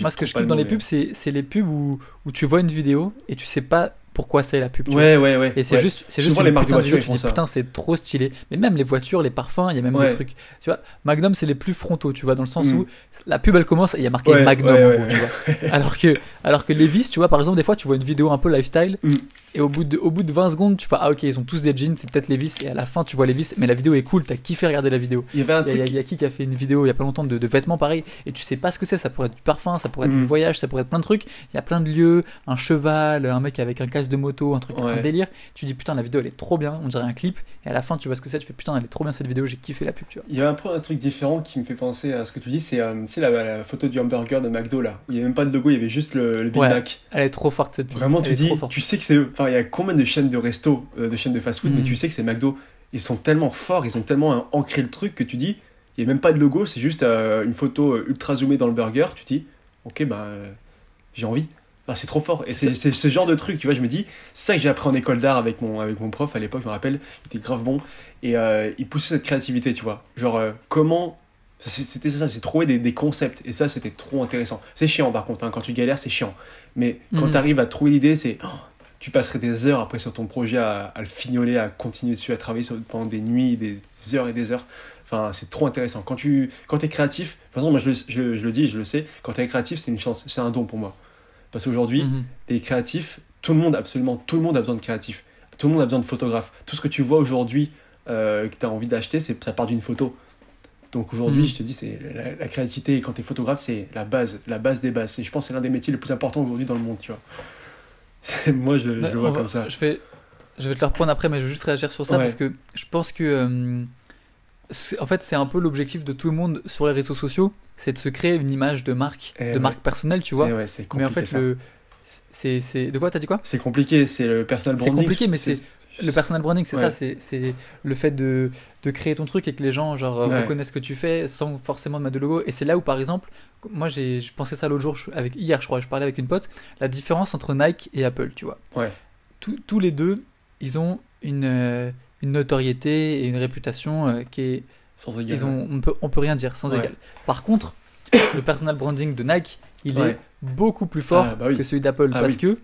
Moi, ce que je kiffe le dans les pubs, c'est, c'est les pubs où, où tu vois une vidéo et tu sais pas pourquoi c'est la pub. Ouais, ouais, ouais. Et c'est ouais. juste, c'est juste une les marques de voitures, tu dis putain c'est trop stylé. Mais même les voitures, les parfums, il y a même Ouais. des trucs. Tu vois, Magnum c'est les plus frontaux, tu vois, dans le sens Mm. où la pub elle commence et il y a marqué Ouais, Magnum en gros, tu vois. Alors que, alors que Levi's, tu vois, par exemple, des fois tu vois une vidéo un peu lifestyle Mm. Et au bout de, au bout de 20 secondes, tu vois, ah ok, ils ont tous des jeans, c'est peut-être Levi's et à la fin tu vois Levi's, mais la vidéo est cool, t'as kiffé regarder la vidéo. Il y avait un y, il y a- truc. il y a qui qui a fait une vidéo il y a pas longtemps de, de vêtements pareil et tu sais pas ce que c'est, ça pourrait être du parfum, ça pourrait être Mm. du voyage, ça pourrait être plein de trucs. Il y a plein de lieux, un cheval, un mec avec un casque de moto, un truc, un Ouais. délire. Tu dis putain la vidéo elle est trop bien, on dirait un clip et à la fin tu vois ce que c'est, tu fais putain elle est trop bien cette vidéo, j'ai kiffé la pub, tu vois. Il y a un un truc différent qui me fait penser à ce que tu dis, c'est euh, la, la photo du hamburger de McDo là, où il n'y avait même pas de logo, il y avait juste le, le Big Ouais. Mac. Elle est trop forte cette pub. Vraiment, Elle tu dis, tu sais que c'est eux. Enfin, il y a combien de chaînes de resto, euh, de chaînes de fast-food, mais Mhm. tu sais que c'est McDo. Ils sont tellement forts, ils ont tellement ancré le truc que tu dis, il n'y a même pas de logo, c'est juste euh, une photo euh, ultra zoomée dans le burger. Tu dis, ok, bah, j'ai envie. Bah, c'est trop fort. Et C'est ce genre de truc, tu vois. Je me dis, c'est ça que j'ai appris en école d'art avec mon, avec mon prof à l'époque, je me rappelle, il était grave bon. Et euh, il poussait cette créativité, tu vois. Genre, euh, comment. C'était ça, c'est trouver des, des concepts. Et ça, c'était trop intéressant. C'est chiant, par contre, hein, quand tu galères, c'est chiant. Mais quand Mhm. tu arrives à trouver l'idée, c'est. oh, tu passerais des heures après sur ton projet à, à le fignoler, à continuer dessus, à travailler sur, pendant des nuits, des heures et des heures. Enfin, c'est trop intéressant. Quand tu quand es créatif, de toute façon, moi je le, je, je le dis, je le sais, quand tu es créatif, c'est une chance, c'est un don pour moi. Parce qu'aujourd'hui, Mhm. les créatifs, tout le monde, absolument tout le monde a besoin de créatifs. Tout le monde a besoin de photographes. Tout ce que tu vois aujourd'hui euh, que tu as envie d'acheter, ça part d'une photo. Donc aujourd'hui, Mhm. je te dis, c'est la, la créativité, quand tu es photographe, c'est la base, la base des bases. Et je pense que c'est l'un des métiers les plus importants aujourd'hui dans le monde, tu vois. C'est- Moi, je, on vois va- comme ça. Je vais, je vais te le reprendre après, mais je vais juste réagir sur ça Ouais. parce que je pense que, euh, c'est- en fait, c'est un peu l'objectif de tout le monde sur les réseaux sociaux, c'est de se créer une image de marque, Eh de ouais. marque personnelle, tu vois. Eh ouais, c'est mais en fait, c'est, c'est, de quoi t'as dit quoi? C'est compliqué, c'est le personal C'est branding. compliqué, mais c'est- Le personal branding, c'est Ouais. ça, c'est, le fait de, de créer ton truc et que les gens genre Ouais. reconnaissent ce que tu fais sans forcément mettre de logo. Et c'est là où, par exemple, moi j'ai, je pensais ça l'autre jour, avec hier, je crois, je parlais avec une pote, la différence entre Nike et Apple, tu vois. Ouais. Tous- tous les deux, ils ont une, euh, une notoriété et une réputation euh, qui est, Sans égal. ils ont, on peut, on peut rien dire sans égal. Par contre, le personal branding de Nike, il est beaucoup plus fort Ah, bah oui. que celui d'Apple Ah parce oui. que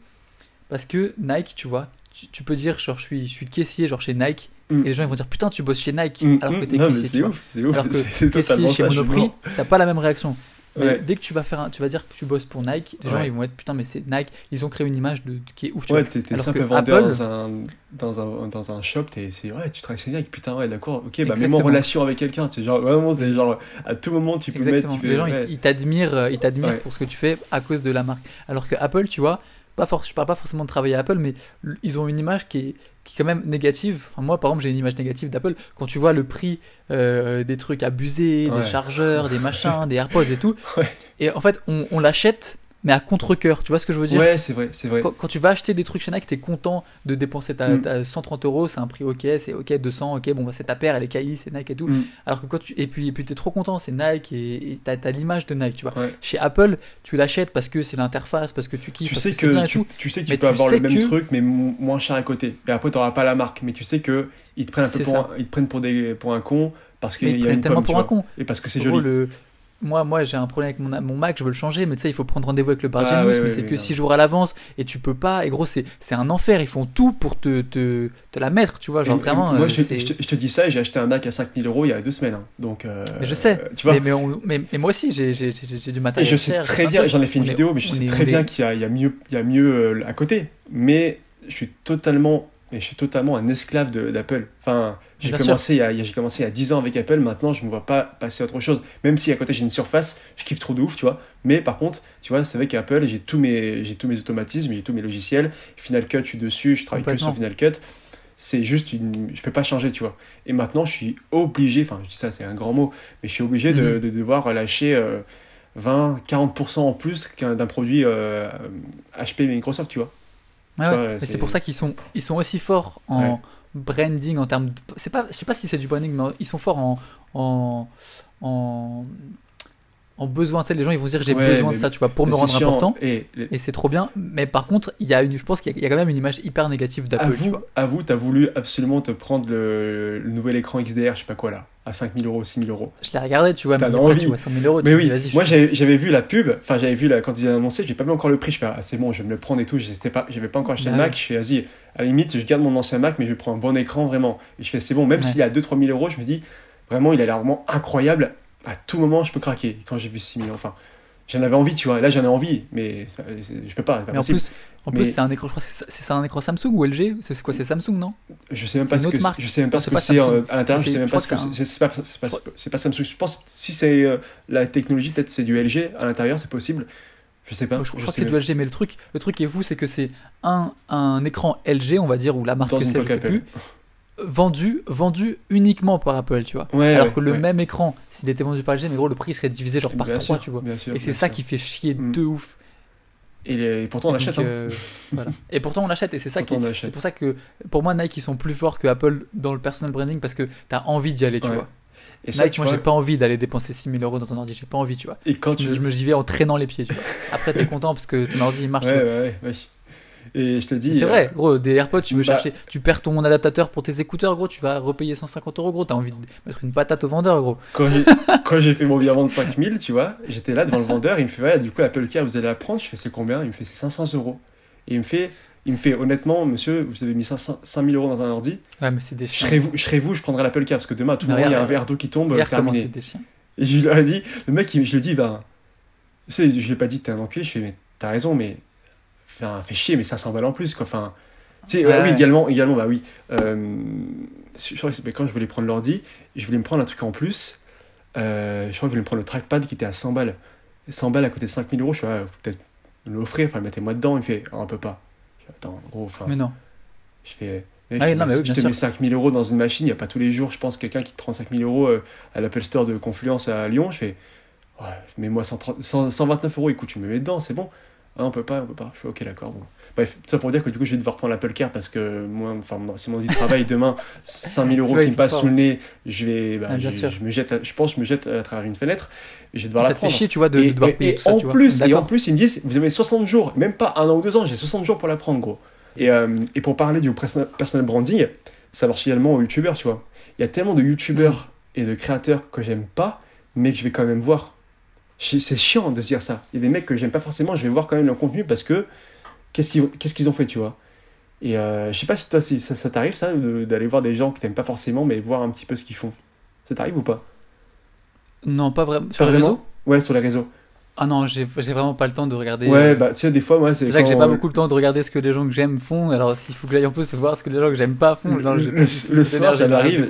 parce que Nike, tu vois, tu, tu peux dire genre je suis je suis caissier genre chez Nike Mm. et les gens ils vont dire putain tu bosses chez Nike Mm, alors que mm, t'es non, mais caissier. c'est ouf, c'est ouf. Alors que C'est caissier chez Monoprix, t'as pas la même réaction. Mais Ouais. dès que tu vas faire un, tu vas dire que tu bosses pour Nike, les gens Ouais. ils vont être putain mais c'est Nike, ils ont créé une image de, qui est ouf. Tu Ouais, t'es t'es Alors simple que vendeur Apple- dans, un, dans, un, dans un shop, t'es, c'est, ouais, tu travailles chez Nike, putain, ouais, d'accord, ok, bah, mets-moi en relation avec quelqu'un, c'est genre, vraiment, c'est genre, à tout moment, tu peux Exactement. mettre, tu les gens ils- ouais. ils t'admirent, euh, ils t'admirent Ouais. pour ce que tu fais à cause de la marque. Alors que Apple, tu vois, pas je parle pas forcément de travailler à Apple, mais ils ont une image qui est, qui est quand même négative. Enfin, moi, par exemple, j'ai une image négative d'Apple. Quand tu vois le prix euh, des trucs abusés, Ouais. des chargeurs, des machins, des AirPods et tout, Ouais. et en fait, on, on l'achète mais à contre-coeur. Tu vois ce que je veux dire Ouais, c'est vrai, c'est vrai. quand, quand tu vas acheter des trucs chez Nike, t'es content de dépenser ta, Mm. ta 130 euros, c'est un prix ok, c'est ok 200, ok, bon bah c'est ta paire, elle est caillie, c'est Nike et tout. Mm. Alors que quand tu et puis et puis t'es trop content, c'est Nike et t'as t'as l'image de Nike, tu vois. Ouais. Chez Apple, tu l'achètes parce que c'est l'interface, parce que tu kiffes, Tu parce sais que, bien et tu, tout. tu sais que tu Mais peux tu avoir le même que- truc mais mo- moins cher à côté. Et après t'auras pas la marque, mais tu sais que ils te prennent un peu pour un, ils te prennent pour des pour un con parce qu'il y a une pomme, pour un con. Et parce que c'est joli. le- Moi, moi j'ai un problème avec mon, mon Mac, je veux le changer, mais tu sais, il faut prendre rendez-vous avec le bar Ah, mais c'est que non. 6 jours à l'avance, et tu peux pas, et gros, c'est un enfer, ils font tout pour te, te, te la mettre, tu vois, genre Et- et vraiment. moi euh, je te, c'est- je te- je te dis ça et j'ai acheté un Mac à 5000 euros il y a deux semaines. hein. Donc euh, Mais je sais, tu vois. mais, mais, on- mais- mais moi aussi, j'ai du Et matériel. je sais cher, très bien, j'en ai fait une On est- vidéo, mais je sais est- très bien qu'il y y a mieux, il y a mieux euh, à côté. Mais je suis totalement, et je suis totalement un esclave d'Apple. Enfin, j'ai commencé, a- j'ai commencé a 10 ans avec Apple. Maintenant, je me vois pas passer à autre chose. Même si à côté j'ai une surface, je kiffe trop de ouf, tu vois. Mais par contre, tu vois, c'est vrai qu'Apple, j'ai tous mes, tous mes automatismes, j'ai tous mes logiciels. Final Cut, je suis dessus, je travaille que sur Final Cut. C'est juste une, je peux pas changer, tu vois. Et maintenant, je suis obligé, enfin, je dis ça, c'est un grand mot, mais je suis obligé de, Mhm. de devoir lâcher. euh, 20, 40% en plus d'un produit euh, HP Microsoft, tu vois. Ouais, ouais. c'est- pour ça qu'ils sont, ils sont aussi forts en branding, en termes. de- C'est pas, je sais pas si c'est du branding, mais ils sont forts en, en, en, en besoin. Tu sais, les gens ils vont dire j'ai Ouais, besoin de ça, tu vois, pour me rendre chiant. important. Et, c'est trop bien. Mais par contre, il y a une, je pense qu'il y, a- il y a quand même une image hyper négative d'Apple, vois. avoue, t'as voulu absolument te prendre le, le nouvel écran XDR, je sais pas quoi là, à 5000 euros, 6000 euros. Je l'ai regardé, tu vois, mais envie. tu vois 5000 euros, Mais oui, dis moi j'avais vu la pub, enfin j'avais vu la, quand ils ont annoncé, j'ai pas vu encore le prix, je fais ah, c'est bon, je vais me le prendre et tout, j'étais pas, j'avais pas encore acheté Bah le ouais. Mac, je fais vas-y, à la limite je garde mon ancien Mac, mais je prends un bon écran vraiment. Et je fais c'est bon, même Ouais. s'il y a 2-3 000 euros, je me dis vraiment il a l'air vraiment incroyable, à tout moment je peux craquer. Quand j'ai vu 6 000, enfin j'en avais envie, tu vois, là j'en ai envie, mais ça- je peux pas, Mais en plus, en Mais- plus c'est un écran, c'est un écran Samsung ou LG C'est quoi C'est Samsung, non? Je sais même pas ce que je sais même pas Non, ce que c'est euh, à l'intérieur, je sais même je pas ce que c'est. C'est pas pas Samsung. Je pense que si c'est euh, la technologie peut-être c'est du LG à l'intérieur, c'est possible. Je sais pas. Moi, je, crois que c'est du LG, mais le truc, le truc qui est fou, c'est que c'est un, un écran LG, on va dire, ou la marque que c'est, je sais plus, vendu, vendu uniquement par Apple, tu vois. Ouais, Alors que le ouais. même écran, s'il était vendu par LG, mais gros, le prix serait divisé genre par Bien 3, sûr, tu vois. sûr, Et c'est ça sûr. qui fait chier Mm. de ouf. Et, les- et pourtant on l'achète. hein. euh, voilà. Et pourtant on l'achète, et c'est ça qui. C'est pour ça que pour moi Nike ils sont plus forts que Apple dans le personal branding parce que t'as envie d'y aller, tu Ouais. vois. Et ça, Nike, tu moi vois, j'ai pas envie d'aller dépenser 6000 euros dans un ordi, j'ai pas envie, tu vois. Et quand tu Je, me j'y vais en traînant les pieds, tu vois. Après t'es content parce que ton ordi il marche, ouais, ouais, ouais. Et je te dis. C'est euh, vrai, gros, des AirPods, tu veux bah- chercher, tu perds ton adaptateur pour tes écouteurs, gros, tu vas repayer 150 euros, gros, t'as envie de mettre une patate au vendeur, gros. Quand j'ai, fait mon virement de 5000, tu vois, j'étais là devant le vendeur, il me fait, ouais, du coup, l'Apple Care, vous allez la prendre? Je fais, c'est combien? Il me fait, c'est 500 euros. Et il me fait, il me fait, honnêtement, monsieur, vous avez mis 500 5000 euros dans un ordi. Ouais, mais c'est des Je chiens. serais vous, je, serais vous, je prendrais l'Apple Care parce que demain, à tout moment, il y a un verre d'eau qui tombe, terminé. c'est des chiens. Et je lui ai dit, le mec, il- je lui ai dit, ben, tu sais, je lui ai pas dit, t'es un enculé. Je fais, mais t'as raison, mais, enfin, fais chier, mais 500 balles en plus, quoi. Enfin, tu sais, Ouais, ouais, oui, également, également, bah oui. Euh, je crois que quand je voulais prendre l'ordi, je voulais me prendre un truc en plus. Euh, je crois que je voulais me prendre le trackpad qui était à 100 balles. 100 balles à côté de 5000 euros, je suis peut-être l'offrir, enfin, mettez-moi dedans. Il fait, ah, on peut pas. Je fais, attends, gros, enfin. Mais non. Je fais, mec, Ah tu non, mais oui, je bien te sûr. mets 5000 euros dans une machine, il n'y a pas tous les jours, je pense, quelqu'un qui te prend 5000 euros euh, à l'Apple Store de Confluence à Lyon. Je fais, ouais, mets-moi 130 100 129 euros, écoute, tu me mets dedans, c'est bon. Ah, on peut pas, on peut pas. Je fais, ok, d'accord. Bon. Bref, ça pour dire que du coup, je vais devoir prendre l'Apple Care parce que moi, enfin, c'est mon travail. Demain, 5000 euros qui me passent sous le nez, je vais, bah, Ah, je, je me jette, à- je pense, que je me jette à travers une fenêtre et je vais devoir Ça la te fait chier, tu vois, de, devoir et- payer et tout ça, en tu vois. plus, et en plus, ils me disent, vous avez 60 jours, même pas un an ou deux ans, j'ai 60 jours pour la prendre, gros. Et, euh, et pour parler du personal, branding, ça marche également aux youtubeurs, tu vois. Il y a tellement de youtubeurs et de créateurs que j'aime pas, mais que je vais quand même voir. C'est chiant de se dire ça. Il y a des mecs que j'aime pas forcément, je vais voir quand même leur contenu parce que qu'est-ce qu'ils ont fait, tu vois. Et euh, je sais pas si toi, si ça, ça t'arrive, ça, de- d'aller voir des gens que t'aimes pas forcément, mais voir un petit peu ce qu'ils font. Ça t'arrive ou pas? Non, pas vraiment. Sur Pas le vraiment? réseau Ouais, sur les réseaux. Ah non, j'ai vraiment pas le temps de regarder. Ouais, euh, bah, tu sais, des fois, moi, c'est. Déjà que j'ai pas beaucoup le temps de regarder ce que les gens que j'aime font, alors s'il faut que j'aille en plus voir ce que les gens que j'aime pas font, genre, le, le- soir, ça m'arrive,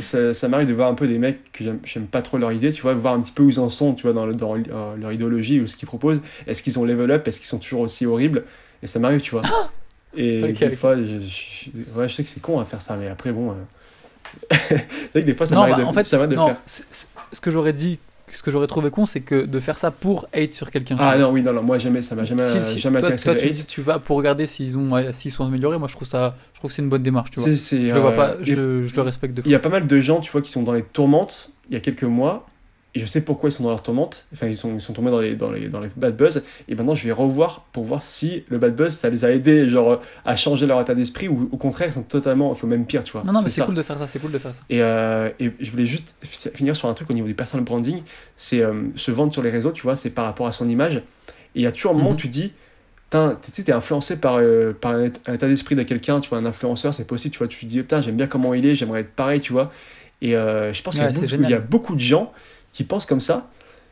ça, ça m'arrive de voir un peu des mecs que j'aime- pas trop leur idée, tu vois, voir un petit peu où ils en sont, tu vois, dans, le- dans euh, leur idéologie ou ce qu'ils proposent. Est-ce qu'ils ont level up? Est-ce qu'ils sont toujours aussi horribles? Et ça m'arrive, tu vois. Et Ok, des ok. fois, je, je- ouais, je sais que c'est con à faire ça, mais après, bon. euh, c'est vrai que des fois, ça m'arrive bah, de, en fait, ça m'arrive de non, faire. ce que j'aurais dit ce que j'aurais trouvé con, c'est que de faire ça pour hate sur quelqu'un. Ah non, oui, non, non, moi jamais, ça m'a jamais, Si, si, jamais toi, intéressé toi, tu hate. tu vas pour regarder s'ils ont, s'ils sont améliorés. Moi, je trouve ça, je trouve que c'est une bonne démarche, tu vois. Je le vois euh, pas, je le respecte de fou. Il y a pas mal de gens, tu vois, qui sont dans les tourmentes il y a quelques mois. Et je sais pourquoi ils sont dans leurs tourmentes. Enfin, ils sont, ils sont tombés dans les, dans, les, dans les bad buzz. Et maintenant, je vais revoir pour voir si le bad buzz, ça les a aidés, genre, à changer leur état d'esprit ou au contraire, ils sont totalement, enfin, même pire, tu vois. Non, non, mais c'est cool de faire ça, c'est cool de faire ça. Et, euh, et je voulais juste fi- finir sur un truc au niveau du personal branding. C'est euh, se vendre sur les réseaux, tu vois, c'est par rapport à son image. Et il y a toujours un moment où Mhm. tu dis, tu sais, t'es influencé par, euh, par un, état- un état d'esprit de quelqu'un, tu vois, un influenceur, c'est possible, tu vois, tu te dis, putain, j'aime bien comment il est, j'aimerais être pareil, tu vois. Et je pense qu'il y, Ouais, c'est beaucoup- génial. il y a beaucoup de gens qui pensent comme ça,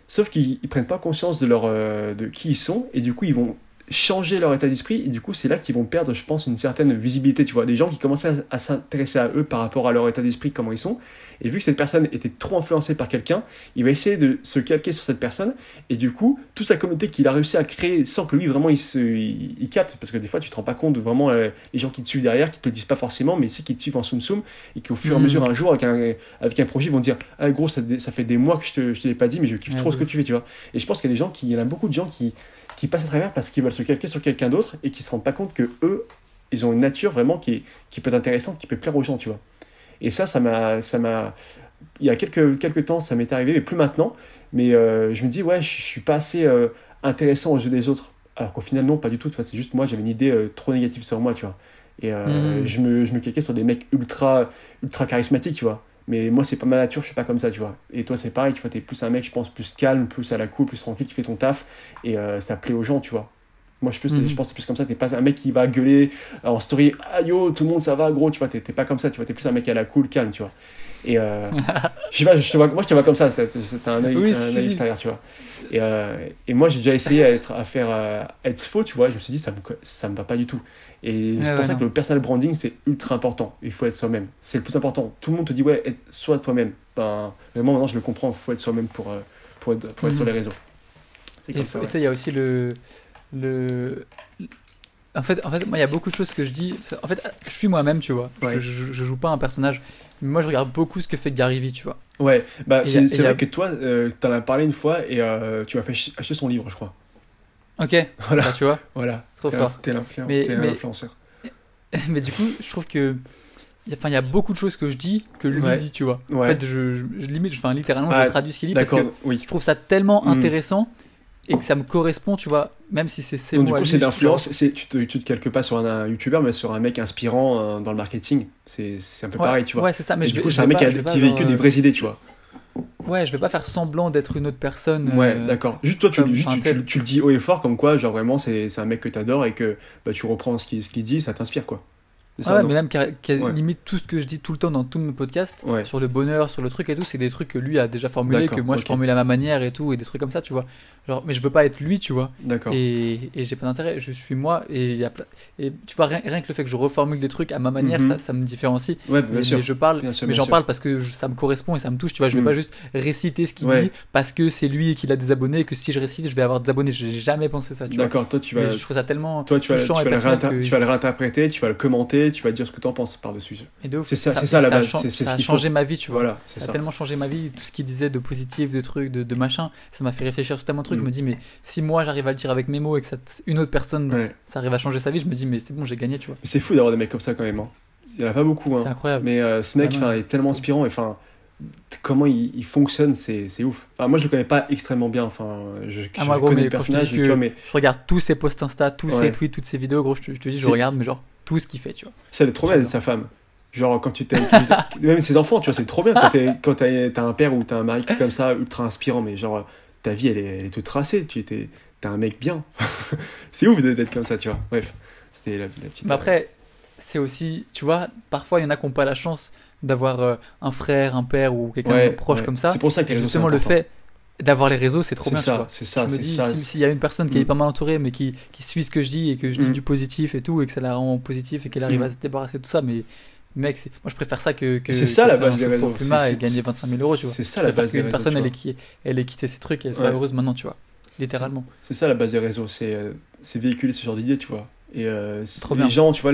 sauf qu'ils ils prennent pas conscience de, leur, euh, de qui ils sont, et du coup, ils vont changer leur état d'esprit, et du coup, c'est là qu'ils vont perdre, je pense, une certaine visibilité, tu vois. Des gens qui commencent à, à s'intéresser à eux par rapport à leur état d'esprit, comment ils sont, et vu que cette personne était trop influencée par quelqu'un, il va essayer de se calquer sur cette personne, et du coup, toute sa communauté qu'il a réussi à créer sans que lui vraiment il, se, il, il capte, parce que des fois tu te rends pas compte de vraiment euh, les gens qui te suivent derrière, qui te le disent pas forcément, mais c'est qui te suivent en soum soum, et qui au fur et à Mhm. mesure un jour avec un, avec un projet vont dire Ah gros, ça, ça fait des mois que je te, je te l'ai pas dit, mais je kiffe trop ce que tu fais, tu vois. Et je pense qu'il y a des gens qui, il y en a beaucoup de gens qui, qui passent à travers parce qu'ils veulent se calquer sur quelqu'un d'autre et qui se rendent pas compte que eux, ils ont une nature vraiment qui, est- qui peut être intéressante, qui peut plaire aux gens, tu vois. Et ça, ça m'a, ça m'a, il y a quelques, quelques temps, ça m'est arrivé, mais plus maintenant. Mais euh, je me dis, ouais, je, je suis pas assez euh, intéressant aux yeux des autres. Alors qu'au final, non, pas du tout. Tu vois, c'est juste moi, j'avais une idée euh, trop négative sur moi, tu vois. Et Mhm. je me, je me calquais sur des mecs ultra, ultra charismatiques, tu vois. Mais moi, c'est pas ma nature, je suis pas comme ça, tu vois. Et toi, c'est pareil, tu vois, t'es plus un mec, je pense, plus calme, plus à la cool, plus tranquille, tu fais ton taf, et euh, ça plaît aux gens, tu vois. Moi, je, suis plus, Mhm. je pense que c'est plus comme ça, t'es pas un mec qui va gueuler en story, ah yo, tout le monde ça va, gros, tu vois, t'es pas comme ça, tu vois, t'es plus un mec à la cool, calme, tu vois. Et euh, je sais pas, je te vois, moi je te vois comme ça, c'est c'est un œil, Oui, un si, extérieur, tu vois. Et, euh, et moi j'ai déjà essayé à, être, à faire euh, à être faux, tu vois, je me suis dit ça me, ça me va pas du tout. Et c'est pour ouais, ça non. que le personal branding c'est ultra important, il faut être soi-même, c'est le plus important. Tout le monde te dit ouais, être, sois toi-même. Ben, vraiment maintenant je le comprends, il faut être soi-même pour, euh, pour être, pour être Mhm. sur les réseaux. C'est Et comme tu ça. ouais. il y a aussi le. le... En fait, en fait, moi, il y a beaucoup de choses que je dis. En fait, je suis moi-même, tu vois. Ouais. Je, je, je joue pas un personnage. Mais moi, je regarde beaucoup ce que fait Gary Vee, tu vois. Ouais, bah Et c'est et a- vrai que toi, euh, t'en as parlé une fois et euh, tu m'as fait ch- acheter son livre, je crois. Ok, Voilà, bah, tu vois. voilà. Trop fort. T'es l'influ- Mais- du coup, je trouve que. il y a- Enfin, il y a beaucoup de choses que je dis que lui Ouais. dit, tu vois. En fait, je, je, je limite, enfin, littéralement, Ah, je traduis ce qu'il dit parce que oui. je trouve ça tellement Mm. intéressant et que ça me correspond, tu vois. Même si c'est Donc, mots du coup, c'est d'influence. Tu te, tu te calques pas sur un, un youtubeur, mais sur un mec inspirant euh, dans le marketing. C'est un peu Ouais, pareil, tu vois. Ouais, c'est ça. Mais Et je du vais- coup, c'est un mec pas- qui, qui véhicule genre, des euh, vraies idées, tu vois. Ouais, je vais pas faire semblant d'être une autre personne. Ouais, euh, d'accord. Juste toi, tu, comme- juste, enfin, tu, tel- tu- tu le dis haut et fort, comme quoi, genre vraiment, c'est un mec que t'adores et que bah, tu reprends ce qu'il ce qu'il dit, ça t'inspire, quoi. Ça, ouais, mais même Ouais. limite tout ce que je dis tout le temps dans tous mes podcasts Ouais. sur le bonheur, sur le truc et tout, c'est des trucs que lui a déjà formulé, D'accord, que moi je formule à ma manière et tout, et des trucs comme ça, tu vois. Genre, mais je veux pas être lui, tu vois. D'accord. Et, et j'ai pas d'intérêt, je suis moi, et, y a et tu vois, rien, rien que le fait que je reformule des trucs à ma manière, Mhm. ça, ça me différencie. Ouais, bien mais, sûr. mais je parle, Bien sûr, mais j'en parle parce que je- ça me correspond et ça me touche, tu vois. Je vais Mhm. pas juste réciter ce qu'il dit parce que c'est lui et qu'il a des abonnés, et que si je récite, je vais avoir des abonnés. J'ai jamais pensé ça, tu vois. D'accord, toi, tu vas. Mais je trouve ça tellement Toi, tu vas, tu vas le réinterpréter, tu vas le commenter, tu vas dire ce que tu en penses par-dessus. C'est ça- c'est ça, la a base, c'est- c'est ça a changé faut. ma vie, tu vois. Voilà, Ça a ça. tellement changé ma vie, tout ce qu'il disait de positif, de trucs, de, de machin, ça m'a fait réfléchir sur tellement de trucs. Mm. Je me dis, mais si moi j'arrive à le dire avec mes mots et que ça, une autre personne, Ouais. ça arrive à changer sa vie, je me dis, mais c'est bon, j'ai gagné, tu vois. C'est fou d'avoir des mecs comme ça quand même. hein. Il y en a pas beaucoup. Hein. C'est incroyable. Mais euh, ce mec Ah, est tellement inspirant. et, comment il, il fonctionne, c'est ouf. Enfin, moi, je le connais pas extrêmement bien. Enfin, je, Ah, je moi, gros, connais mais le je personnage, que vois, mais je regarde tous ses posts Insta, tous Ouais. ses tweets, toutes ses vidéos, gros, je te, je te dis, je regarde, mais genre, tout ce qu'il fait, tu vois. ça, elle est trop belle, sa femme. Genre, quand tu t'es. même ses enfants, tu vois, c'est trop bien quand t'as un père ou t'as un mari comme ça, ultra inspirant. Mais genre, ta vie, elle est, elle est toute tracée. Tu t'es t'es un mec bien. c'est ouf d'être comme ça, tu vois. Bref, c'était la, la petite. Mais après, c'est aussi, tu vois, parfois il y en a qui n'ont pas la chance d'avoir euh, un frère, un père ou quelqu'un Ouais, de proche ouais. comme ça. C'est pour ça que Et justement, le fait d'avoir les réseaux, c'est trop bien, ça, c'est ça, je me dis, si- s'il y a une personne qui est Mm. pas mal entourée, mais qui, qui suit ce que je dis et que je dis Mm. du positif et tout, et que ça la rend positif et qu'elle arrive Mm. à se débarrasser de tout ça, mais mec, moi je préfère ça que, que, C'est ça, que la base des truc pour réseaux. Puma C'est- et gagner 25 000 euros, tu vois. c'est ça, Je la base des réseaux, personne tu elle ait, elle ait quitté ses trucs et elle soit Ouais. heureuse maintenant, tu vois. Littéralement. C'est ça la base des réseaux, c'est euh, véhiculer ce genre d'idées, tu vois. Et euh, Trop les bien. gens, tu vois,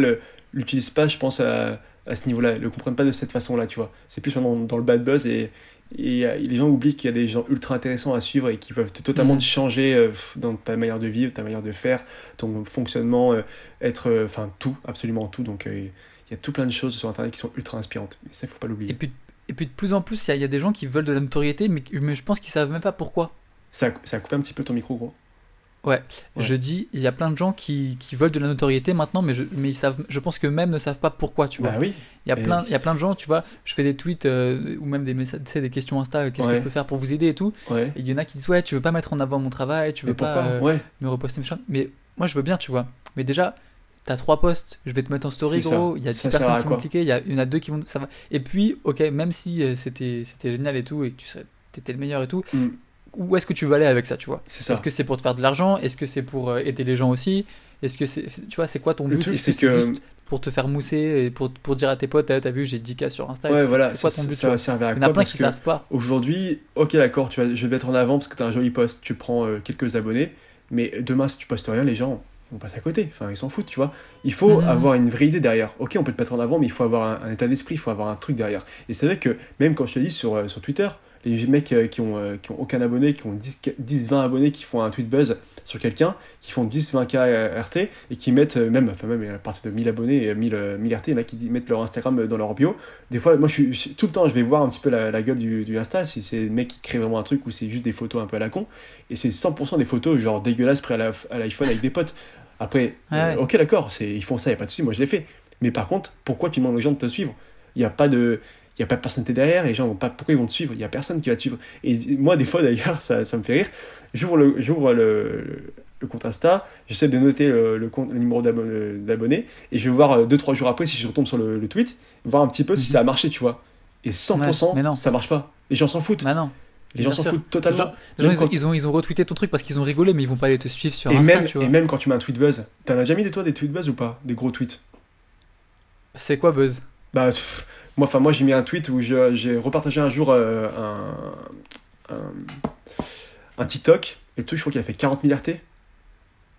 l'utilisent pas, je pense, à, à ce niveau-là. Ils le comprennent pas de cette façon-là, tu vois. C'est plus maintenant dans le bad buzz et Et euh, les gens oublient qu'il y a des gens ultra intéressants à suivre et qui peuvent totalement Mhm. te changer euh, dans ta manière de vivre, ta manière de faire, ton fonctionnement, euh, être, enfin tout, absolument tout. Donc il y a tout plein de choses sur Internet qui sont ultra inspirantes. Et ça, il faut pas Et l'oublier. puis, et puis de plus en plus, il y, a- il y a des gens qui veulent de la notoriété, mais, mais je pense qu'ils savent même pas pourquoi. Ça, ça a coupé un petit peu ton micro, gros. Ouais, Ouais. je dis, il y a plein de gens qui, qui veulent de la notoriété maintenant, mais je, mais ils savent, je pense que même ne savent pas pourquoi, tu vois. Bah oui. Il y a plein, il y a plein de gens, tu vois, je fais des tweets euh, ou même des messages, des questions Insta, euh, qu'est-ce que je peux faire pour vous aider et tout. Ouais. Et il y en a qui disent, ouais, tu veux pas mettre en avant mon travail, tu veux Mais pas euh, me reposter, machin. Mais moi, je veux bien, tu vois. Mais déjà, t'as trois posts, je vais te mettre en story, gros. Il y a 10 Ça sert personnes qui vont cliquer, il y, a- il y en a deux qui vont. Ça va. Et puis, ok, même si c'était génial et tout, et que tu serais, t'étais le meilleur et tout, Mm. Où est-ce que tu veux aller avec ça, tu vois ça. Est-ce que c'est pour te faire de l'argent? Est-ce que c'est pour euh, aider les gens aussi? Est-ce que c'est. Tu vois, c'est quoi ton Le but? Est-ce que juste pour te faire mousser et pour, pour dire à tes potes, Ah, t'as vu, j'ai 10K sur Insta Ouais, voilà. C'est quoi ça, ton but ça tu va servir à Il y en a plein qui savent pas. Aujourd'hui, ok, d'accord, tu vas, je vais mettre en avant parce que tu as un joli post, tu prends euh, quelques abonnés, mais demain, si tu postes rien, les gens vont passer à côté. Enfin, ils s'en foutent, tu vois. Il faut Mhm. avoir une vraie idée derrière. Ok, on peut te mettre en avant, mais il faut avoir un, un état d'esprit, il faut avoir un truc derrière. Et c'est vrai que, même quand je te dis sur, euh, sur Twitter, les mecs euh, qui, ont, euh, qui ont aucun abonné, qui ont 10, 10, 20 abonnés, qui font un tweet buzz sur quelqu'un, qui font 10, 20K euh, RT, et qui mettent même, enfin même à partir de 1000 abonnés et 1000, euh, 1000 RT, il y en a qui mettent leur Instagram dans leur bio. Des fois, moi, je suis, tout le temps, je vais voir un petit peu la, la gueule du, du Insta, si c'est le mec qui crée vraiment un truc ou c'est juste des photos un peu à la con. Et c'est 100% des photos genre dégueulasses près à l'iPhone avec des potes. Après, Ouais, euh, ouais. ok, d'accord, ils font ça, il n'y a pas de souci, moi je l'ai fait. Mais par contre, pourquoi tu demandes aux gens de te suivre? Il n'y a pas de. Il n'y a pas de personnalité derrière, les gens vont pas. Pourquoi ils vont te suivre? Il n'y a personne qui va te suivre. Et moi, des fois d'ailleurs, ça, ça me fait rire. J'ouvre le, j'ouvre le, le compte Insta, j'essaie de noter le, le compte, le numéro d'abo- d'abonnés, et je vais voir 2-3 jours après si je retombe sur le, le tweet, voir un petit peu si Mhm. ça a marché, tu vois. Et 100%, Ouais, mais non. ça marche pas. Les gens s'en foutent. Bah non. les gens s'en foutent totalement. Les gens, ils, ont, ils, ont, ils ont retweeté ton truc parce qu'ils ont rigolé, mais ils vont pas aller te suivre sur Et Insta, même, tu vois. et même quand tu mets un tweet buzz, t'en as déjà mis des toi des tweets buzz ou pas? Des gros tweets? C'est quoi Buzz? Bah, pff, moi, enfin, moi j'ai mis un tweet où j'ai repartagé un jour euh, un, un, un TikTok, et le truc, je crois qu'il a fait 40 000 RT.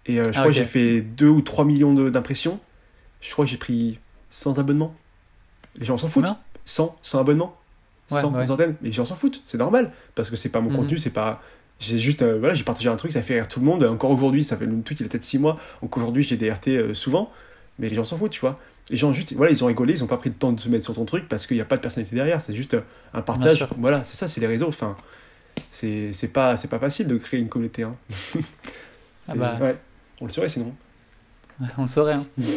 Et euh, je Ah, crois que j'ai fait 2 ou 3 millions d'impressions. Je crois que j'ai pris 100 abonnements. Les gens s'en foutent. Combien? 100, 100 abonnements. Ouais, 100 ouais. une centaine. Mais les gens s'en foutent, c'est normal. Parce que c'est pas mon Mhm. contenu, c'est pas. J'ai juste. euh, voilà, j'ai partagé un truc, ça fait rire tout le monde. Encore aujourd'hui, ça fait le tweet, il a peut-être 6 mois. Donc aujourd'hui, j'ai des RT euh, souvent. Mais les gens s'en foutent, tu vois. Les gens, juste, voilà, ils ont rigolé, ils ont pas pris le temps de se mettre sur ton truc parce qu'il n'y a pas de personnalité derrière. C'est juste euh, un partage. Voilà, c'est ça, c'est les réseaux. Enfin, c'est c'est pas, c'est pas facile de créer une communauté. Hein. Ah bah. ouais. On le saurait sinon. Ouais, On le saurait, hein. Mhm.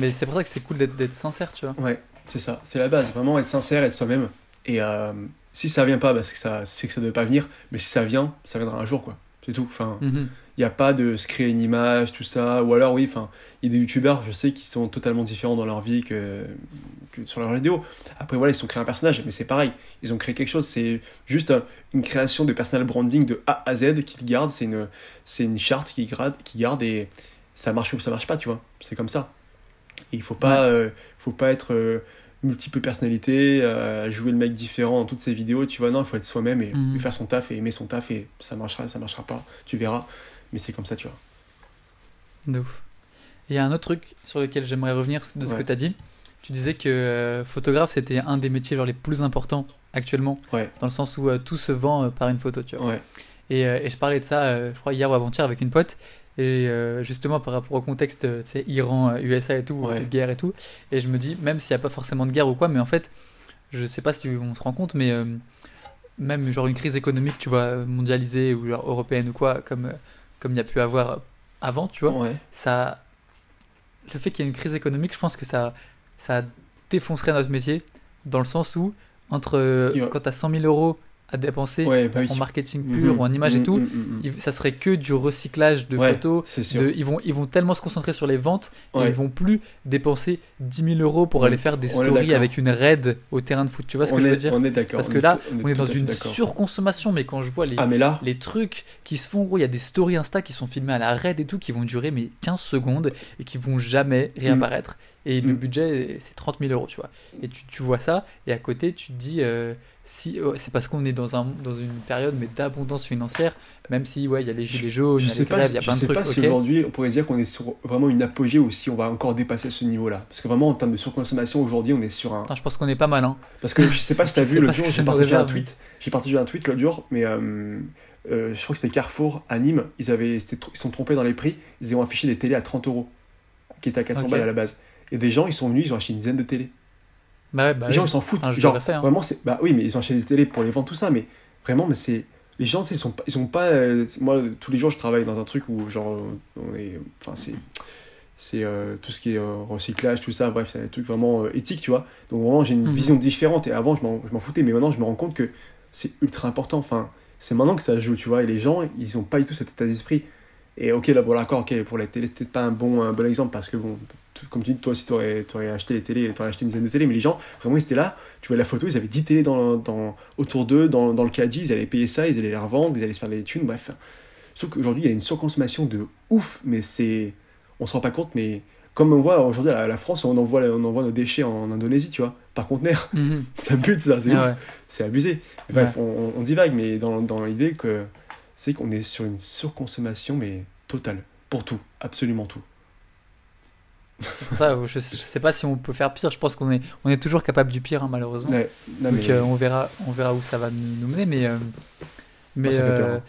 Mais c'est pour ça que c'est cool d'être sincère, tu vois. Ouais, c'est ça. C'est la base. Vraiment être sincère, être soi-même. Et euh, si ça vient pas, bah, c'est que ça, c'est que ça devait pas venir. Mais si ça vient, ça viendra un jour, quoi. C'est tout. Enfin, Mhm. Il n'y a pas de se créer une image, tout ça. Ou alors, oui, enfin, il y a des youtubeurs, je sais, qui sont totalement différents dans leur vie que, que sur leurs vidéos. Après, voilà, ils ont créé un personnage, mais c'est pareil. Ils ont créé quelque chose. C'est juste une création de personal branding de A à Z qu'ils gardent. C'est une, c'est une charte qu'ils gardent, gardent et ça marche ou ça marche pas, tu vois. C'est comme ça. Et il faut pas, euh, faut pas être euh, multiple personnalité, euh, jouer le mec différent dans toutes ses vidéos, tu vois. Non, il faut être soi-même et, Mhm. et faire son taf et aimer son taf et ça marchera, ça marchera pas. Tu verras. Mais c'est comme ça, tu vois. De ouf. Il y a un autre truc sur lequel j'aimerais revenir de ce Ouais. que tu as dit. Tu disais que euh, photographe, c'était un des métiers genre les plus importants actuellement, Ouais. dans le sens où euh, tout se vend euh, par une photo, tu vois. Ouais. Et, et je parlais de ça, je crois, hier ou avant-hier avec une pote. Et justement, par rapport au contexte, tu sais, Iran, USA et tout, de guerre et tout. Et je me dis, même s'il n'y a pas forcément de guerre ou quoi, mais en fait, je sais pas si on se rend compte, mais même genre une crise économique, tu vois, mondialisée ou genre européenne ou quoi, comme comme il y a pu avoir avant, tu vois, Ouais. ça. Le fait qu'il y ait une crise économique, je pense que ça, ça défoncerait notre métier, dans le sens où, entre va- quand tu as 100 000 euros à dépenser Ouais, bah oui. en marketing pur Mhm. ou en image et Mhm, tout, mhm, ça serait que du recyclage de Ouais, photos. De- ils, vont, ils vont tellement se concentrer sur les ventes et Ouais. ils vont plus dépenser 10 000 euros pour aller faire des on stories avec une raid au terrain de foot. Tu vois ce que on je est, veux dire On est d'accord. Parce que là, On est dans une surconsommation, mais quand je vois les, Ah, mais là, les trucs qui se font, gros, il y a des stories Insta qui sont filmés à la raid et tout, qui vont durer mais 15 secondes et qui vont jamais réapparaître. Et le Mm. budget, c'est 30 000 euros, tu vois. Et tu, tu vois ça, et à côté, tu te dis, euh, si ouais, c'est parce qu'on est dans un dans une période mais d'abondance financière, même si ouais il y a les gilets jaunes, Je il y a sais les grèves, il y a je plein de sais trucs. pas si aujourd'hui on pourrait dire qu'on est sur vraiment une apogée ou si on va encore dépasser ce niveau-là. Parce que vraiment en termes de surconsommation aujourd'hui on est sur un. Attends, je pense qu'on est pas mal hein. Parce que je sais pas si t'as Je vu sais ce jour j'ai partagé un tweet. J'ai partagé un tweet l'autre jour, mais euh, euh, je crois que c'était Carrefour à Nîmes. Ils avaient ils sont trompés dans les prix. Ils ont affiché des télés à 30 euros, qui étaient à 400 Ok. balles à la base. Et des gens ils sont venus, ils ont acheté une dizaine de télés. Bah bah les gens oui. ils s'en foutent. Je Genre fait, hein. vraiment c'est bah oui mais ils ont acheté des télés pour les vendre tout ça, mais vraiment mais c'est les gens ils sont pas- ils ont pas euh, moi tous les jours je travaille dans un truc où genre on est enfin c'est c'est euh, tout ce qui est euh, recyclage, tout ça, bref, c'est un truc vraiment éthique, tu vois. Donc vraiment, j'ai une Mhm. vision différente. Et avant, je m'en je m'en foutais, mais maintenant, je me rends compte que c'est ultra important. Enfin, c'est maintenant que ça joue, tu vois. Et les gens, ils ont pas du tout cet état d'esprit. Et ok, là, bon, d'accord, ok, pour la télé, c'était pas un bon, un bon exemple parce que, bon, comme tu dis, toi aussi, tu aurais, acheté les télés, tu aurais acheté une dizaine de télés, mais les gens, vraiment, ils étaient là. Tu vois la photo, ils avaient 10 télés dans, dans, autour d'eux, dans, dans le caddie, ils allaient payer ça, ils allaient les revendre, ils allaient se faire des thunes, bref. Sauf qu'aujourd'hui, il y a une surconsommation de ouf, mais c'est. On se rend pas compte, mais comme on voit aujourd'hui à la France, on envoie, on envoie nos déchets en Indonésie, tu vois, par conteneur. Mhm. Ça bute, ça, c'est Ah ouais. Abusé. Bref, on, on- on divague, mais dans, dans l'idée que c'est qu'on est sur une surconsommation, mais totale. Pour tout, absolument tout. C'est pour ça, je, je sais pas si on peut faire pire. Je pense qu'on est, on est toujours capable du pire, hein, malheureusement. Ouais, non, Donc mais- euh, on verra, on verra où ça va nous, mener, mais euh, mais ça fait peur, hein.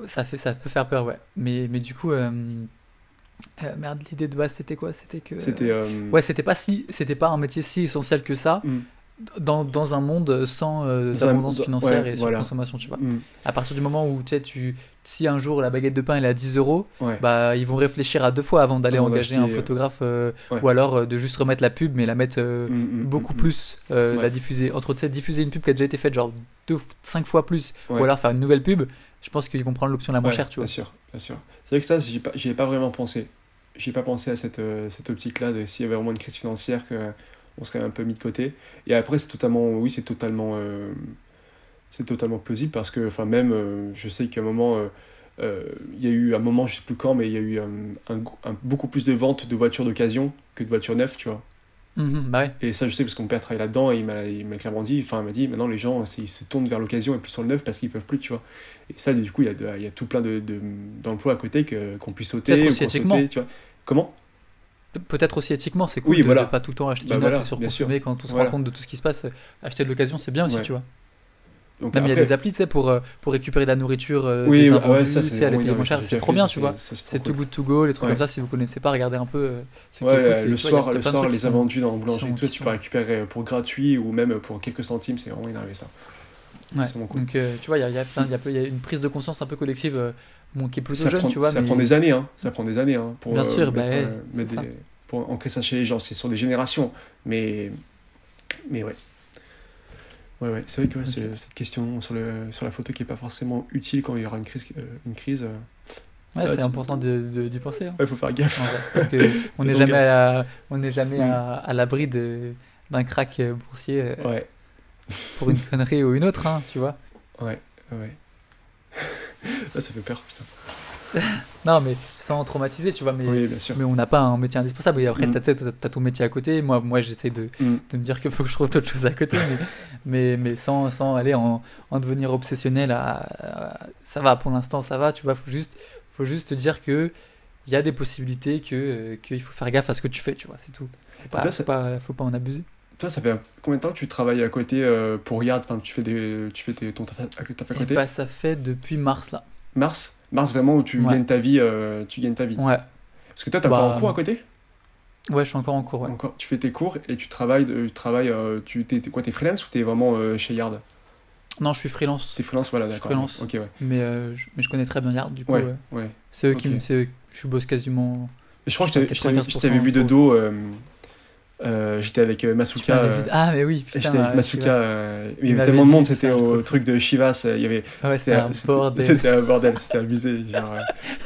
euh, ça fait, ça peut faire peur, ouais. Mais mais du coup, merde, l'idée de base c'était quoi? C'était que C'était. ouais, c'était pas si, c'était pas un métier si essentiel que ça mm, dans, dans un monde sans euh, abondance financière ouais, et voilà. surconsommation, tu vois. mm, À partir du moment où tu sais, tu, si un jour la baguette de pain elle est à 10 euros, ouais. bah ils vont réfléchir à deux fois avant d'aller engager un euh, photographe euh, ouais. ou alors euh, de juste remettre la pub mais la mettre Mm, mm, beaucoup plus la diffuser entre tu sais, diffuser une pub qui a déjà été faite genre deux cinq fois plus ou alors faire une nouvelle pub je pense qu'ils vont prendre l'option la moins chère tu vois Bien sûr, bien sûr. C'est vrai que ça, j'y ai pas, j'y ai pas vraiment pensé. J'y ai pas pensé à cette, cette optique-là, de s'il y avait vraiment une crise financière, que on serait un peu mis de côté. Et après, c'est totalement, oui, c'est totalement, euh, c'est totalement plausible parce que, enfin, même, euh, je sais qu'à un moment, euh, euh, il y a eu un moment, je sais plus quand, mais il y a eu un, un- beaucoup plus de ventes de voitures d'occasion que de voitures neuves, tu vois. Mhm, bah ouais Et ça, je sais parce que mon père travaille là-dedans et il m'a, clairement dit, enfin, il m'a dit, maintenant les gens, ils se tournent vers l'occasion et plus sur le neuf parce qu'ils peuvent plus, tu vois. Et ça, du coup, il y a, de- il y a tout plein de, de- d'emplois à côté qu'on puisse sauter, Peut-être ou tu vois. Comment? Peut-être aussi éthiquement c'est cool Oui, de, voilà. de pas tout le temps acheter Bah du neuf voilà, et surconsommer quand on se Voilà. rend compte de tout ce qui se passe acheter de l'occasion c'est bien aussi Ouais. tu vois Donc même il y a des applis tu sais pour euh, pour récupérer de la nourriture euh, Oui, des ouais, invendus, ça, tu c'est sais à les payer moins cher c'est trop bien tu vois c'est Too. Good To Go les trucs Ouais. comme ça si vous connaissez pas regardez un peu euh, Ouais, euh, c'est- le soir, le les invendus dans tout ça, qui tu peux récupérer pour gratuit ou même pour quelques centimes, c'est vraiment énervé ça. Ouais. Cool. Donc, euh, tu vois, il y a, il y, a plein- il y a peu- il y a une prise de conscience un peu collective euh, bon, qui est plutôt ça jeune, prend, tu vois. ça mais... prend des années, hein. Ça prend des années, hein, pour Bien sûr, bah mettre, ouais, euh, mettre c'est ça. des- pour ancrer ça chez les gens. C'est sur des générations, mais mais ouais. Ouais, ouais, c'est vrai que ouais, c'est- cette question sur, le, sur la photo qui est pas forcément utile quand il y aura une crise. euh, une crise euh, Ouais, Ah, c'est tu- important de- de- d'y penser. hein, ouais, faut faire gaffe. vrai. parce que on n'est jamais, à, on n'est jamais Mm. à, à l'abri de- d'un crack euh, boursier euh, Ouais, pour une connerie ou une autre, hein, tu vois. ouais, ouais. Là, ça fait peur, putain. Non, mais sans traumatiser, tu vois. Mais, Oui, bien sûr. mais on n'a pas un métier indispensable. Et après, Mm. t'as- t'as as ton métier à côté. Moi, moi j'essaie de, Mm. de me dire qu'il faut que je trouve d'autres choses à côté, mais, mais, mais sans, sans aller en, en devenir obsessionnel. À, à- ça va, pour l'instant, ça va. Tu vois, faut juste, faut juste te dire que il y a des possibilités, que euh, qu'il faut faire gaffe à ce que tu fais, tu vois, c'est tout. Faut pas, Ça, faut c'est- pas, faut pas en abuser. Toi, ça fait combien de temps que tu travailles à côté euh, pour Yard? Enfin, tu fais, des, tu fais tes- ton taf à, côté bah, ça fait depuis mars là. Mars? Mars, vraiment, où tu Ouais. gagnes ta vie, euh, tu gagnes ta vie. Ouais, Parce que toi, t'as Bah, encore un cours à côté? Ouais, je suis encore en cours. Ouais. Encore, tu fais tes cours et tu travailles, tu travailles, euh, tu t'es, quoi, t'es freelance ou t'es vraiment chez Yard? Non, je suis freelance, T'es freelance, voilà, Je suis d'accord. freelance. Ok, ouais. mais, euh, je, mais je connais très bien Yard, du coup. Ouais, ouais. c'est eux qui me, je bosse quasiment. Je crois que je t'avais, je t'avais- je 95% t'avais vu de dos. euh, euh, j'étais avec euh, Masuka. euh, vu- Ah, mais oui, putain. J'étais avec Masuka, euh, il y avait tellement de monde, c'était au truc de Chivas, il y avait, ouais, c'était un bordel. C'était un bordel, c'était abusé.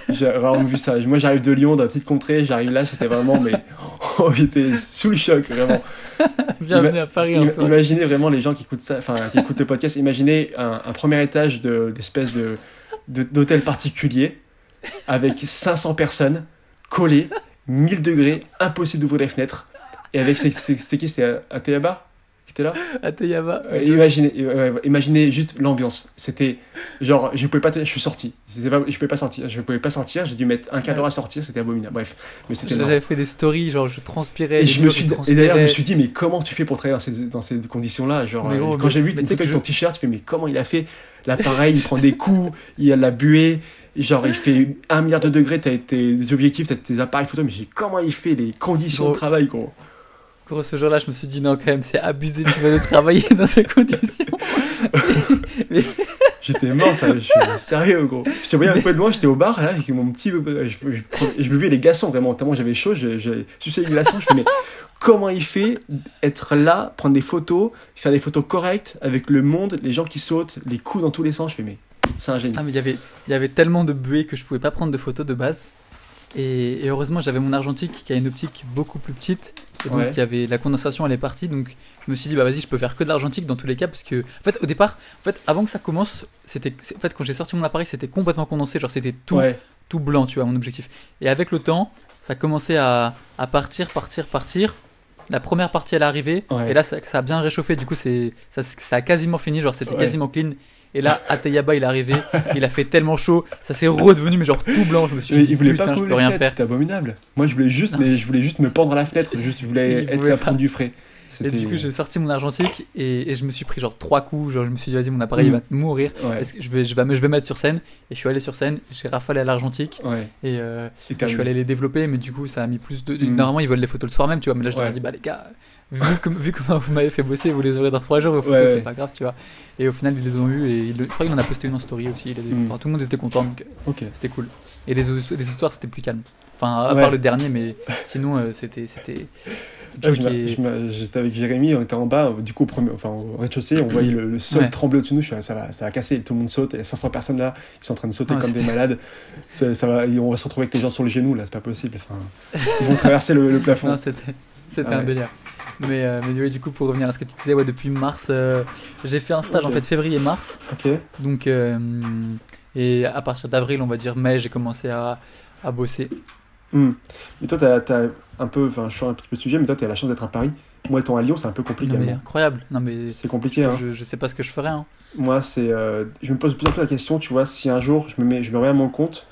J'ai vraiment vu ça. Moi, j'arrive de Lyon, dans la petite contrée, j'arrive là, c'était vraiment, mais oh, j'étais sous le choc, vraiment. Bienvenue Ima- à Paris en imaginez vraiment les gens qui écoutent ça, enfin, qui écoutent le podcast. Imaginez un, un premier étage de- d'espèce de, de- d'hôtel particulier avec 500 personnes collées, 1000 degrés, impossible d'ouvrir les fenêtres. Et avec, c'était qui C'était à Théaba T'étais là? À Teyaba. Euh, imaginez, euh, imaginez juste l'ambiance. C'était genre, je pouvais pas, je suis sorti. Pas, je pouvais pas sortir. Je pouvais pas sortir. J'ai dû mettre un quart d'heure à sortir. C'était abominable. Bref, mais c'était énorme. J'avais fait des stories, genre je transpirais. Et je me suis, et d'ailleurs, je me suis dit, mais comment tu fais pour travailler dans ces, dans ces conditions-là Genre, Mais euh, gros, quand j'ai vu une tu avec que ton t-shirt, je fais, mais comment il a fait? L'appareil, il prend des coups, il y a de la buée. Genre, il fait un milliard de degrés, t'as tes objectifs, t'as tes appareils photo, mais j'ai comment il fait les conditions Gros. de travail, gros? Ce jour-là, je me suis dit non, quand même, c'est abusé, tu vas de travailler dans ces conditions. J'étais mort, ça, je suis sérieux, gros. Je te voyais un peu de loin, j'étais au bar, là, avec mon petit. Je, je, je, je buvais les glaçons, vraiment, tellement j'avais chaud, je, je suçais les glaçons, je fais, mais comment il fait être là, prendre des photos, faire des photos correctes avec le monde, les gens qui sautent, les coups dans tous les sens, je fais, mais c'est un génie. Ah, mais il y avait, il y avait tellement de buée que je pouvais pas prendre de photos de base. Et, et heureusement, j'avais mon argentique qui a une optique beaucoup plus petite. Et donc, Ouais. il y avait, la condensation, elle est partie. Donc, je me suis dit, bah vas-y, je peux faire que de l'argentique dans tous les cas. Parce que, en fait, au départ, en fait, avant que ça commence, c'était, en fait, quand j'ai sorti mon appareil, c'était complètement condensé. Genre, c'était tout, Ouais, tout blanc, tu vois, mon objectif. Et avec le temps, ça commençait à, à partir, partir, partir. La première partie, elle est arrivée. Ouais. Et là, ça, ça a bien réchauffé. Du coup, c'est, ça, ça a quasiment fini. Genre, c'était Ouais. quasiment clean. Et là, Ateyaba, il est arrivé. il a fait tellement chaud. Ça s'est redevenu, mais genre tout blanc. Je me suis mais dit, il voulait putain, pas je peux rien faire. c'était abominable. Moi, je voulais juste, mais je voulais juste me pendre à la fenêtre, juste, je voulais Il être pas. prendre du frais. Et du coup, j'ai sorti mon argentique et, et je me suis pris genre trois coups. Genre, je me suis dit, vas-y, mon appareil il Mm. va mourir. Ouais, Est-ce que je vais, je vais, je vais mettre sur scène. Et je suis allé sur scène. J'ai rafalé à l'argentique. ouais. Et, euh, Et je suis allé les développer, mais du coup, ça a mis plus de. Mm. Normalement, ils veulent les photos le soir même, tu vois. Mais là, je leur ai dit, bah les gars, vu, comme, vu comment vous m'avez fait bosser, vous les aurez dans 3 jours. Aux photos, Ouais, c'est ouais. pas grave, tu vois. Et au final, ils les ont eu. Et il je crois qu'il en a posté une en story aussi. il a- Mm. Enfin, tout le monde était content, donc euh, Ok. c'était cool. Et les, les histoires, c'était plus calme. Enfin, à Ouais. part le dernier, mais sinon, euh, c'était. c'était m'a- J'étais avec Jérémy, on était en bas, du coup premier, enfin, au rez-de-chaussée, on voyait le, le sol Ouais. trembler au-dessus de nous, je suis, ah, ça, va, ça va casser, tout le monde saute, il y a 500 personnes là, qui sont en train de sauter Ouais, comme des malades, ça, ça va, et on va se retrouver avec les gens sur les genoux là, c'est pas possible, enfin, ils vont traverser le, le plafond. Non, c'était c'était Ah un ouais. délire. Mais, euh, mais ouais, du coup, pour revenir à ce que tu disais, ouais, depuis mars, euh, j'ai fait un stage en fait février-mars. ok, Donc, euh, et à partir d'avril, on va dire mai, j'ai commencé à, à bosser. Hmm. Et toi, t'as as un peu, enfin, je change un petit peu sujet, mais toi, t'as la chance d'être à Paris. Moi, étant à Lyon, c'est un peu compliqué. Non, mais également. incroyable. Non, mais C'est compliqué, hein. je, je sais pas ce que je ferais. Hein. Moi, c'est, je me pose plus en plus la question, tu vois, si un jour je me mets, je me remets à mon compte,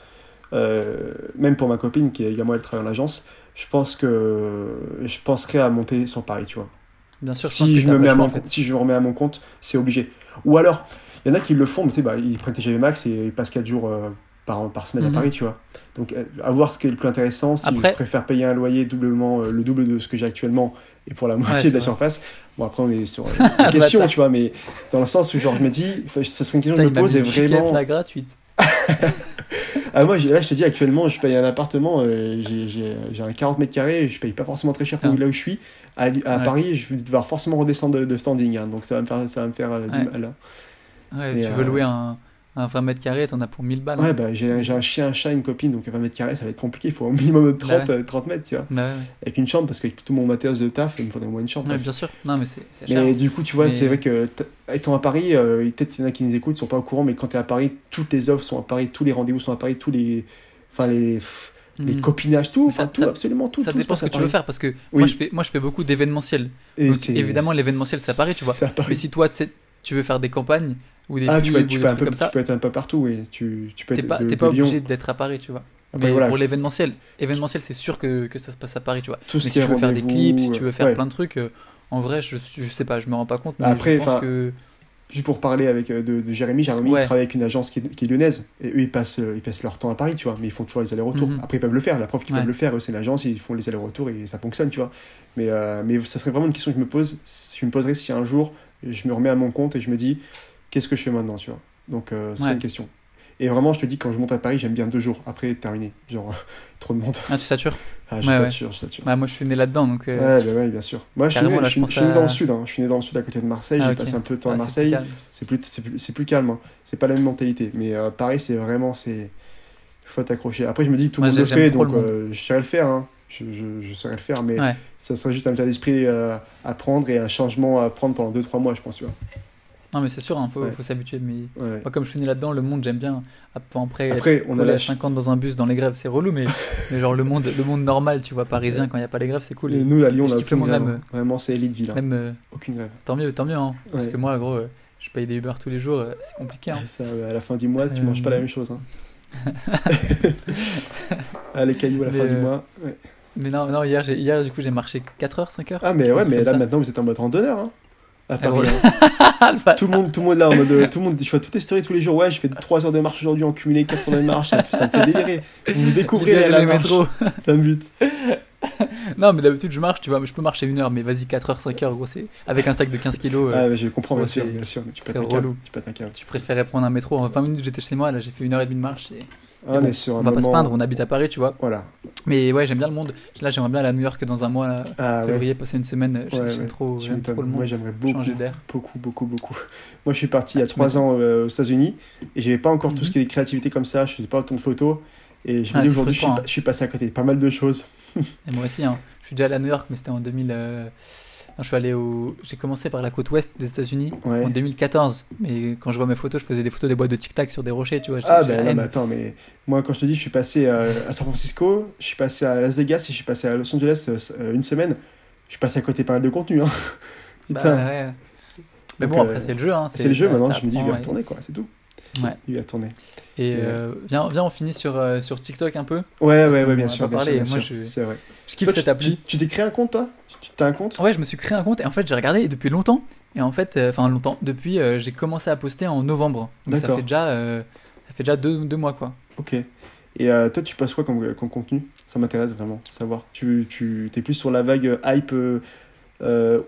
même pour ma copine qui est également elle travaille en agence, je pense que je penserais à monter sur Paris, tu vois. Bien sûr, je pense si que je me mets à mon en fait. compte, si je me remets à mon compte, c'est obligé. Ou alors, il y en a qui le font, mais tu sais, bah, ils prennent TGV Max et ils passent 4 jours euh, par, par semaine Mhm. à Paris, tu vois. Donc, euh, à voir ce qui est le plus intéressant. Si Après- je préfère payer un loyer doublement, euh, le double de ce que j'ai actuellement et pour la moitié de la vrai. surface. Bon, après, on est sur une question, tu vois, mais dans le sens où, genre, je me dis, ça serait une question que je me pose et vraiment. là, gratuite. Ah, moi, là, je te dis, actuellement, je paye un appartement, euh, j'ai- un 40 mètres carrés, je paye pas forcément très cher pour Ah. là où je suis. À, Li- à Ouais. Paris, je vais devoir forcément redescendre de, de standing, hein, donc ça va me faire, ça va me faire euh, Ouais. du mal. hein. Ouais, Mais, tu euh, veux louer un, un 20 mètres carrés, t'en as pour 1000 balles. Ouais, hein. bah, j'ai j'ai un chien, un chat, une copine, donc à 20 mètres carrés, ça va être compliqué. Il faut au minimum de 30, Bah euh, 30 mètres, tu vois. Bah ouais, ouais. Avec une chambre, parce qu'avec tout mon matériel de taf, il me faudrait au moins une chambre. Bien sûr. Non, mais c'est c'est cher. Mais du coup, tu vois, Mais- c'est vrai que étant à Paris, euh, peut-être qu'il y en a qui nous écoutent, ils sont pas au courant, mais quand tu es à Paris, toutes les offres sont à Paris, tous les rendez-vous sont à Paris, tous les, enfin les, les Mhm. copinages, tout, ça- tout, ça- absolument tout. Ça tout dépend ce que tu veux faire parce que Oui. moi, je fais, moi je fais beaucoup Donc, c'est- évidemment, l'événementiel, c'est à Paris, tu vois. Mais si toi, t'es- tu veux faire des campagnes ou des ah, pubs tu peux, ou tu des peux un peu, comme ça, tu peux être un peu partout, oui. Tu, tu peux t'es être pas, de, t'es de pas obligé d'être à Paris, tu vois. Après, mais voilà, pour l'événementiel, événementiel, c'est sûr que, que ça se passe à Paris, tu vois. tout mais si tu veux faire des clips, si tu veux faire ouais. plein de trucs, euh, en vrai, je, je sais pas, je me rends pas compte. Mais Après, je pense que. Juste pour parler avec, euh, de, de Jérémy, Jérémy Ouais. il travaille avec une agence qui est, qui est lyonnaise, et eux ils passent, euh, ils passent leur temps à Paris, tu vois, mais ils font toujours les allers-retours. Mhm. Après ils peuvent le faire, la preuve qu'ils Ouais. peuvent le faire, eux c'est l'agence, ils font les allers-retours et ça fonctionne, tu vois. Mais, euh, mais ça serait vraiment une question que je me pose, je me poserais si un jour je me remets à mon compte et je me dis, qu'est-ce que je fais maintenant, tu vois? Donc euh, c'est Ouais. une question. Et vraiment, je te dis, quand je monte à Paris, j'aime bien deux jours, après terminé. Genre, trop de monde. Ah, tu satures? Ah, je Ouais, ouais. sature, je sature. bah, Moi, je suis né là-dedans, donc. euh, Ouais, bah bien sûr. Moi, je suis, né, Carrément, là, je, je suis- pense je suis né à- dans le sud, hein. je suis né dans le sud à côté de Marseille, Ah, j'ai passé un peu de temps à ah, c'est Marseille. plus calme. C'est plus, plus, plus calme. hein. C'est pas la même mentalité. Mais euh, pareil, c'est vraiment. c'est faut t'accrocher. Après, je me dis que tout le monde le fait, donc le euh, je saurais le faire. hein. Je, saurais le faire, mais ça serait juste un état d'esprit à prendre et un changement à prendre pendant 2-3 mois, je pense. Tu vois. Non, mais c'est sûr, il faut, Ouais. faut s'habituer. Mais Ouais. moi, comme je suis né là-dedans, le monde, j'aime bien. Après, Après, on a rouler la à 50 dans un bus dans les grèves, c'est relou, mais, mais genre le monde, le monde normal, tu vois, parisien, quand il n'y a pas les grèves, c'est cool. Et Et nous, à Lyon, on a aucune grève. même, hein. Vraiment, c'est élite ville. hein. Même, euh, Aucune grève. tant mieux, tant mieux, hein, parce que moi, gros, euh, je paye des Uber tous les jours, euh, c'est compliqué. Hein. Ça, à la fin du mois, tu manges pas la même chose. Hein. ah, les cailloux à la Mais, fin du mois. Mais non, non hier, hier, du coup, j'ai marché 4 heures, 5 heures. Ah, mais ouais, mais là maintenant, vous êtes en mode randonneur. Hein. À Paris, voilà. hein. Alpha. tout, le monde, tout le monde là en mode. euh, Tout le monde, je fais toutes les stories tous les jours. Ouais, je fais 3 heures de marche aujourd'hui en cumulé, 4 heures de marche. Ça, ça me fait délirer. Vous me découvrez la marche. métros. Ça me bute. non, mais d'habitude, je marche, tu vois, mais je peux marcher une heure, mais vas-y, 4 heures, 5 heures, gros, c'est avec un sac de 15 kilos. euh, Ah, mais je comprends, bien sûr, c'est- bien sûr. Mais tu câble. relou. Tu câble. Tu préférais prendre un métro. En 20 minutes, j'étais chez moi, là, j'ai fait une heure et demie de marche. et- Ah, on bon, est sur un On va pas se plaindre, on habite à Paris, tu vois. Voilà. Mais ouais, j'aime bien le monde. Là, j'aimerais bien aller à New York dans un mois, là, Ah, ouais. février, passer une semaine. J'ai- Ouais, J'aime ouais. trop, j'aime trop le Moi, monde. j'aimerais beaucoup. Changer d'air. Beaucoup, beaucoup, beaucoup. Moi, je suis parti il y a 3 m'étonnes. ans euh, aux États-Unis et j'avais pas encore tout Mhm. ce qui est créativité comme ça. Je faisais pas autant de photos. Et je me Ah, dis aujourd'hui, je suis, frustrant, pa- je suis passé à côté de pas mal de choses. Et moi aussi, hein. je suis déjà allé à New York, mais c'était en 2000. euh, non, je suis allé au. J'ai commencé par la côte ouest des États-Unis Ouais. en 2014. Mais quand je vois mes photos, je faisais des photos des boîtes de tic-tac sur des rochers, tu vois. Ah, ben haine. mais attends, mais moi, quand je te dis, je suis passé euh, à San Francisco, je suis passé à Las Vegas et je suis passé à Los Angeles euh, euh, une semaine. Je suis passé à côté pas mal de contenu. Hein. Bah, ouais. Mais Donc, bon, euh, après, c'est le jeu. Hein. c'est le jeu maintenant. Je me dis, je vais retourner, quoi, c'est tout. Ouais. Il va tourner. Et euh, viens, viens, on finit sur, euh, sur TikTok un peu. Ouais, ouais, ouais, bien sûr. bien parlé, sûr, bien moi, sûr. je- C'est vrai. Je kiffe Toi, cette tu- appli. Tu t'es créé un compte, toi? Tu t'as un compte? Ouais, je me suis créé un compte et en fait j'ai regardé depuis longtemps. Et en fait, euh, enfin longtemps, depuis euh, j'ai commencé à poster en novembre. Donc ça fait déjà, euh, ça fait déjà deux, deux mois quoi. Ok. Et toi, tu passes quoi comme, comme contenu? Ça m'intéresse vraiment, savoir. Tu, tu es plus sur la vague hype.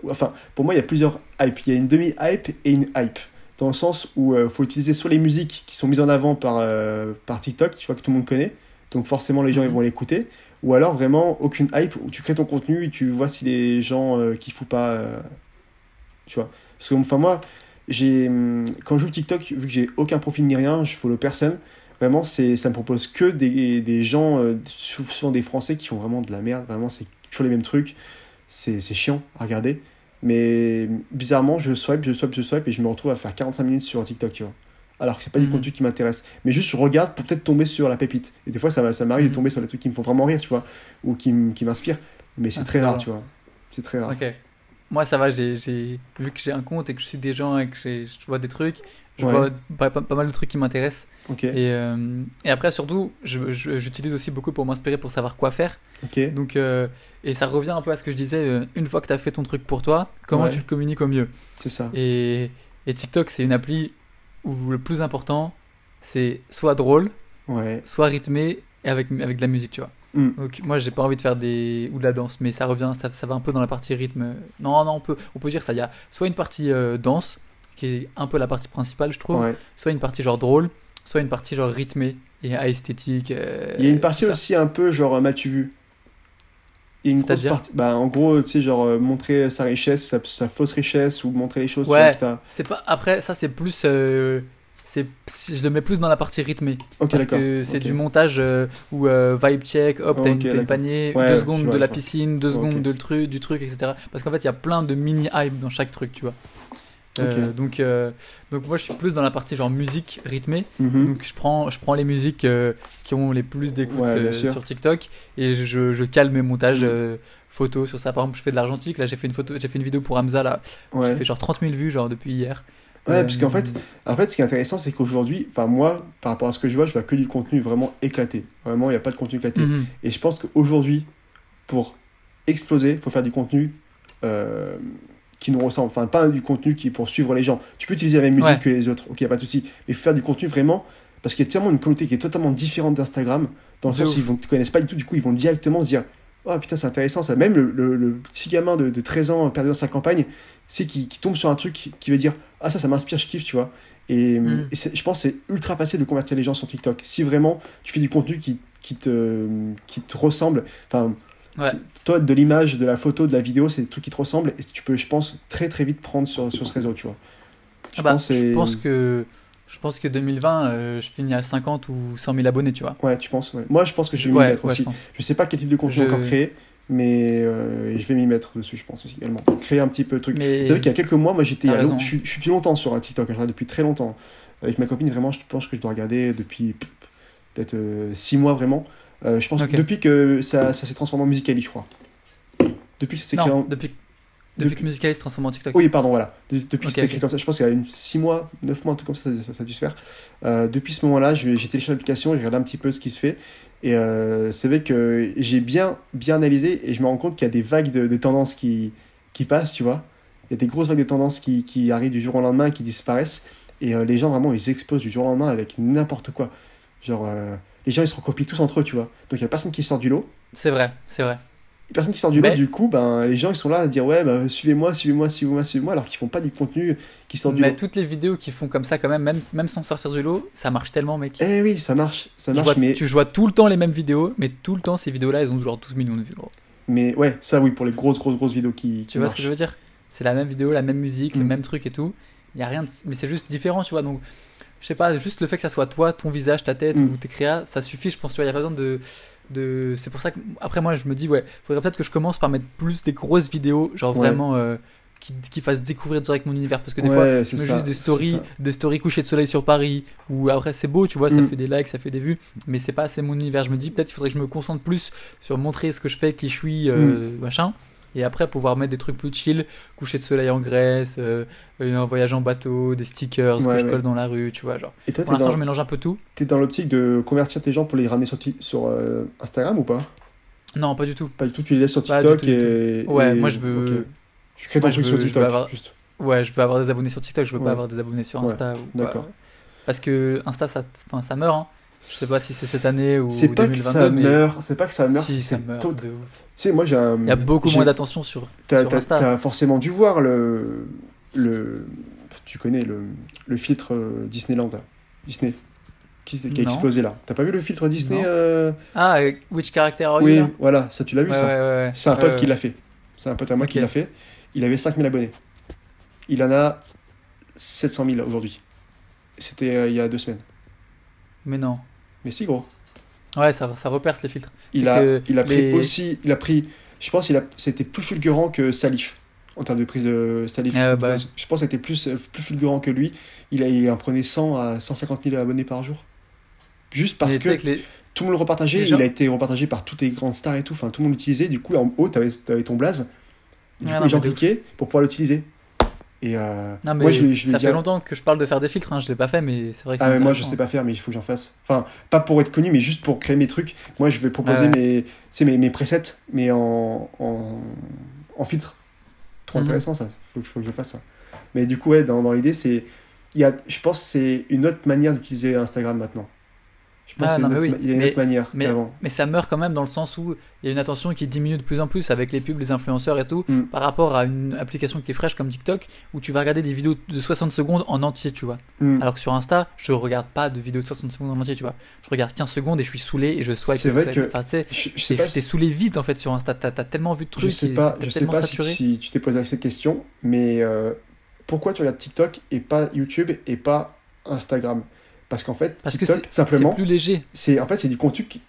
enfin, pour moi, il y a plusieurs hype. Il y a une demi-hype et une hype. Dans le sens où il faut utiliser soit les musiques qui sont mises en avant par, euh, par TikTok, tu vois, que tout le monde connaît. Donc forcément, les gens ils Mhm. vont l'écouter. Ou alors vraiment aucune hype où tu crées ton contenu et tu vois si les gens euh, kiffent ou pas. euh, tu vois. Parce que moi, j'ai, hum, quand je joue TikTok, vu que j'ai aucun profil ni rien, je follow personne. Vraiment, c'est, ça me propose que des, des gens, euh, souvent des Français qui ont vraiment de la merde. Vraiment, c'est toujours les mêmes trucs. C'est, c'est chiant à regarder. Mais bizarrement, je swipe, je swipe, je swipe et je me retrouve à faire 45 minutes sur TikTok, tu vois. Alors que c'est pas du Mhm. contenu qui m'intéresse. Mais juste, je regarde pour peut-être tomber sur la pépite. Et des fois, ça, ça m'arrive Mhm. de tomber sur des trucs qui me font vraiment rire, tu vois. Ou qui, m'inspirent. Mais c'est Ah, très rare, tu vois. C'est très rare. Ok. Moi ça va, j'ai, vu que j'ai un compte et que je suis des gens et que je vois des trucs. Je Ouais. vois pas, pas- pas mal de trucs qui m'intéressent. Ok. Et, euh, et après surtout, j'utilise aussi beaucoup pour m'inspirer pour savoir quoi faire. Ok. Donc, euh, et ça revient un peu à ce que je disais, euh, une fois que tu as fait ton truc pour toi, comment Ouais. tu le communiques au mieux? C'est ça. et, et TikTok, c'est une appli où le plus important, c'est soit drôle, Ouais. soit rythmé et avec, avec de la musique, tu vois. Mm. Donc moi, j'ai pas envie de faire des ou de la danse, mais ça revient, ça, ça va un peu dans la partie rythme. Non, non, on peut, on peut dire ça. Il y a soit une partie euh, danse, qui est un peu la partie principale, je trouve, Ouais. soit une partie genre drôle, soit une partie genre rythmée et esthétique. euh, Il y a une partie aussi un peu genre euh, m'as-tu vu? A une grosse partie. Bah, en gros, tu sais, genre euh, montrer sa richesse, sa, sa fausse richesse ou montrer les choses. Ouais. vois, que t'as- C'est pas après ça c'est plus euh, c'est je le mets plus dans la partie rythmée. Parce que c'est du montage euh, où euh, vibe check hop t'as Ok, une, panier Ouais, deux secondes vois, de la piscine deux secondes de le truc du truc etc parce qu'en fait il y a plein de mini hype dans chaque truc tu vois Euh, donc euh, donc moi je suis plus dans la partie genre musique rythmée Mhm. donc je prends je prends les musiques euh, qui ont les plus d'écoute Ouais, sur TikTok et je, je cale mes montages Mhm. photos sur ça par exemple je fais de l'argentique là j'ai fait une photo j'ai fait une vidéo pour Hamza là Ouais. j'ai fait genre 30 000 vues genre depuis hier Ouais, parce qu'en fait, en fait, ce qui est intéressant, c'est qu'aujourd'hui, enfin moi, par rapport à ce que je vois, je vois que du contenu vraiment éclaté. Vraiment, il n'y a pas de contenu éclaté. mhm. Et je pense qu'aujourd'hui, pour exploser, faut faire du contenu euh, qui nous ressemble. Enfin, pas du contenu qui est pour suivre les gens. Tu peux utiliser la même musique Ouais. que les autres, ok, pas de souci. Mais faire du contenu vraiment, parce qu'il y a tellement une communauté qui est totalement différente d'Instagram, dans le De sens où ils ne te connaissent pas du tout, du coup, ils vont directement se dire Oh putain, c'est intéressant ça. Même le, le- le petit gamin de, de 13 ans perdu dans sa campagne, c'est qui, qui tombe sur un truc qui, qui veut dire Ah, ça, ça m'inspire, je kiffe, tu vois. Et, Mm. et je pense que c'est ultra facile de convertir les gens sur TikTok. Si vraiment tu fais du contenu qui, qui, te, qui te ressemble, enfin, Ouais. toi, de l'image, de la photo, de la vidéo, c'est des trucs qui te ressemblent et tu peux, je pense, très très vite prendre sur, sur ce réseau, tu vois. Je Ah bah, pense que je pense que je pense que 2020 euh, je finis à 50 ou 100 000 abonnés tu vois Ouais, tu penses ouais. Moi, je pense que je vais m'y mettre aussi. je sais pas quel type de contenu Je- encore créer, mais euh, je vais m'y mettre dessus, je pense aussi également. Créer un petit peu le truc. Mais- C'est vrai qu'il y a quelques mois, moi j'étais. Je, suis- je suis longtemps sur un TikTok, je regarde depuis très longtemps. Avec ma copine, vraiment, je pense que je dois regarder depuis peut-être 6 mois vraiment. Euh, je pense que depuis que ça, ça s'est transformé en Musicali, je crois. Depuis que c'est créé Non, en. depuis, depuis depuis- que Musical.ly se transforme en TikTok. Oui, pardon, voilà. De- depuis Ok, que c'est écrit ok. comme ça, je pense qu'il y a 6 mois, 9 mois, un truc comme ça, ça, ça- ça a dû se faire. Euh, depuis ce moment-là, j'ai téléchargé l'application, j'ai regardé un petit peu ce qui se fait. Et euh, c'est vrai que j'ai bien, bien analysé et je me rends compte qu'il y a des vagues de, de tendances qui, qui passent, tu vois. Il y a des grosses vagues de tendances qui, qui arrivent du jour au lendemain, qui disparaissent. Et euh, les gens, vraiment, ils explosent du jour au lendemain avec n'importe quoi. Genre, les gens, ils se recopient tous entre eux, tu vois. Donc, il n'y a personne qui sort du lot. C'est vrai, c'est vrai. Personne qui sort du Mais- lot, du coup, ben, les gens, ils sont là à dire, ouais, bah, suivez-moi, suivez-moi, suivez-moi, suivez-moi, alors qu'ils font pas du contenu qui sort du Mais lot. toutes les vidéos qui font comme ça, quand même, même, même sans sortir du lot, ça marche tellement, mec. Eh oui, ça marche, ça marche, vois- mais, Tu vois tout le temps les mêmes vidéos, mais tout le temps, ces vidéos-là, elles ont genre 12 millions de vues, gros. mais ouais, ça oui, pour les grosses, grosses, grosses vidéos qui, qui Tu vois ce que je veux dire? C'est la même vidéo, la même musique, le Mm. même truc et tout. Il y a rien de... Mais c'est juste différent, tu vois. Donc, je sais pas, juste le fait que ça soit toi, ton visage, ta tête Mm. ou tes créas, ça suffit, je pense. Tu vois, il y a pas besoin de. de... C'est pour ça que. Après, moi, je me dis, ouais, faudrait peut-être que je commence par mettre plus des grosses vidéos, genre Ouais. vraiment. euh, qui, qui fassent découvrir direct mon univers. Parce que des Ouais, fois, je mets ça, juste des stories, des stories couchées de soleil sur Paris, ou après c'est beau, tu vois, ça Mm. fait des likes, ça fait des vues, mais c'est pas assez mon univers. Je me dis peut-être qu'il faudrait que je me concentre plus sur montrer ce que je fais, qui je suis, euh, Mm. machin, et après pouvoir mettre des trucs plus chill, coucher de soleil en Grèce, euh, un voyage en bateau, des stickers que Ouais, je ouais. colle dans la rue, tu vois, genre. Et toi, Pour l'instant, dans, je mélange un peu tout. t'es dans l'optique de convertir tes gens pour les ramener sur, euh, Instagram ou pas? Non, pas du tout. Pas du tout, tu les laisses sur TikTok tout, et. Ouais, et- moi je veux. Tu crées ton moi, je truc sur veux- je TikTok, avoir- juste. Ouais, je veux avoir des abonnés sur TikTok, je veux Ouais. pas avoir des abonnés sur Insta. ou d'accord. Parce que Insta, ça, enfin, ça meurt. Hein. Je sais pas si c'est cette année ou C'est pas que 2022, ça mais meurt, c'est pas que ça meurt. si ça c'est meurt. de ouf. Tu sais, moi j'ai un. Il y a beaucoup moins d'attention sur, T'as, sur t'as- forcément dû voir le. le tu connais le, le filtre euh, Disneyland, là. Disney. Qui, qui a Non. explosé là? T'as pas vu le filtre Disney euh, Ah, euh, Which Character Are You Oui, là? voilà, ça tu l'as vu Ouais, ça? ouais, ouais, ouais. C'est un pote qui l'a fait. C'est un pote à moi qui l'a fait. Il avait 5000 abonnés. Il en a 700 000 aujourd'hui. C'était euh, il y a deux semaines. Mais non. Mais si gros. Ouais, ça, ça reperce les filtres. Il a, que il a pris les- aussi, il a pris, je pense qu'il a, c'était plus fulgurant que Salif en termes de prise de Salif. Ah, bah. Je pense que c'était plus, plus fulgurant que lui. Il, a, il en prenait 100 à 150 000 abonnés par jour. Juste parce que les... tout le monde le repartageait, les gens- il a été repartagé par toutes les grandes stars et tout, enfin tout le monde l'utilisait, du coup en haut t'avais avais ton blaze, du Ouais, coup non, les gens cliquaient pour pouvoir l'utiliser. Et euh, Non, mais moi je, vais- je vais ça dire, fait longtemps que je parle de faire des filtres, hein. je l'ai pas fait, mais c'est vrai que ah moi je intéressant. sais pas faire mais il faut que j'en fasse. Enfin pas pour être connu mais juste pour créer mes trucs. Moi je vais proposer Ouais, ouais. mes, mes, mes presets mais en, en, en filtre. Trop Mhm. intéressant ça, faut, faut que je fasse ça. Mais du coup ouais dans, dans l'idée c'est, il y a, je pense que c'est une autre manière d'utiliser Instagram maintenant. Je pense Ah, oui. y a une Mais- autre manière mais- ça meurt quand même dans le sens où il y a une attention qui diminue de plus en plus avec les pubs, les influenceurs et tout, Mm. par rapport à une application qui est fraîche comme TikTok, où tu vas regarder des vidéos de 60 secondes en entier, tu vois. Hmm. Alors que sur Insta, je regarde pas de vidéos de 60 secondes en entier, tu vois. Je regarde 15 secondes et je suis saoulé et je swipe. C'est vrai fait- que- Enfin, tu sais, Je, je sais pas si- saoulé vite en fait sur Insta. T'as as tellement vu de Je trucs sais pas, t'es je sais pas si tu t'es posé cette question, mais euh, pourquoi tu regardes TikTok et pas YouTube et pas Instagram? Parce qu'en fait, Parce que simplement, c'est plus léger. c'est en fait c'est du contenu. Qui,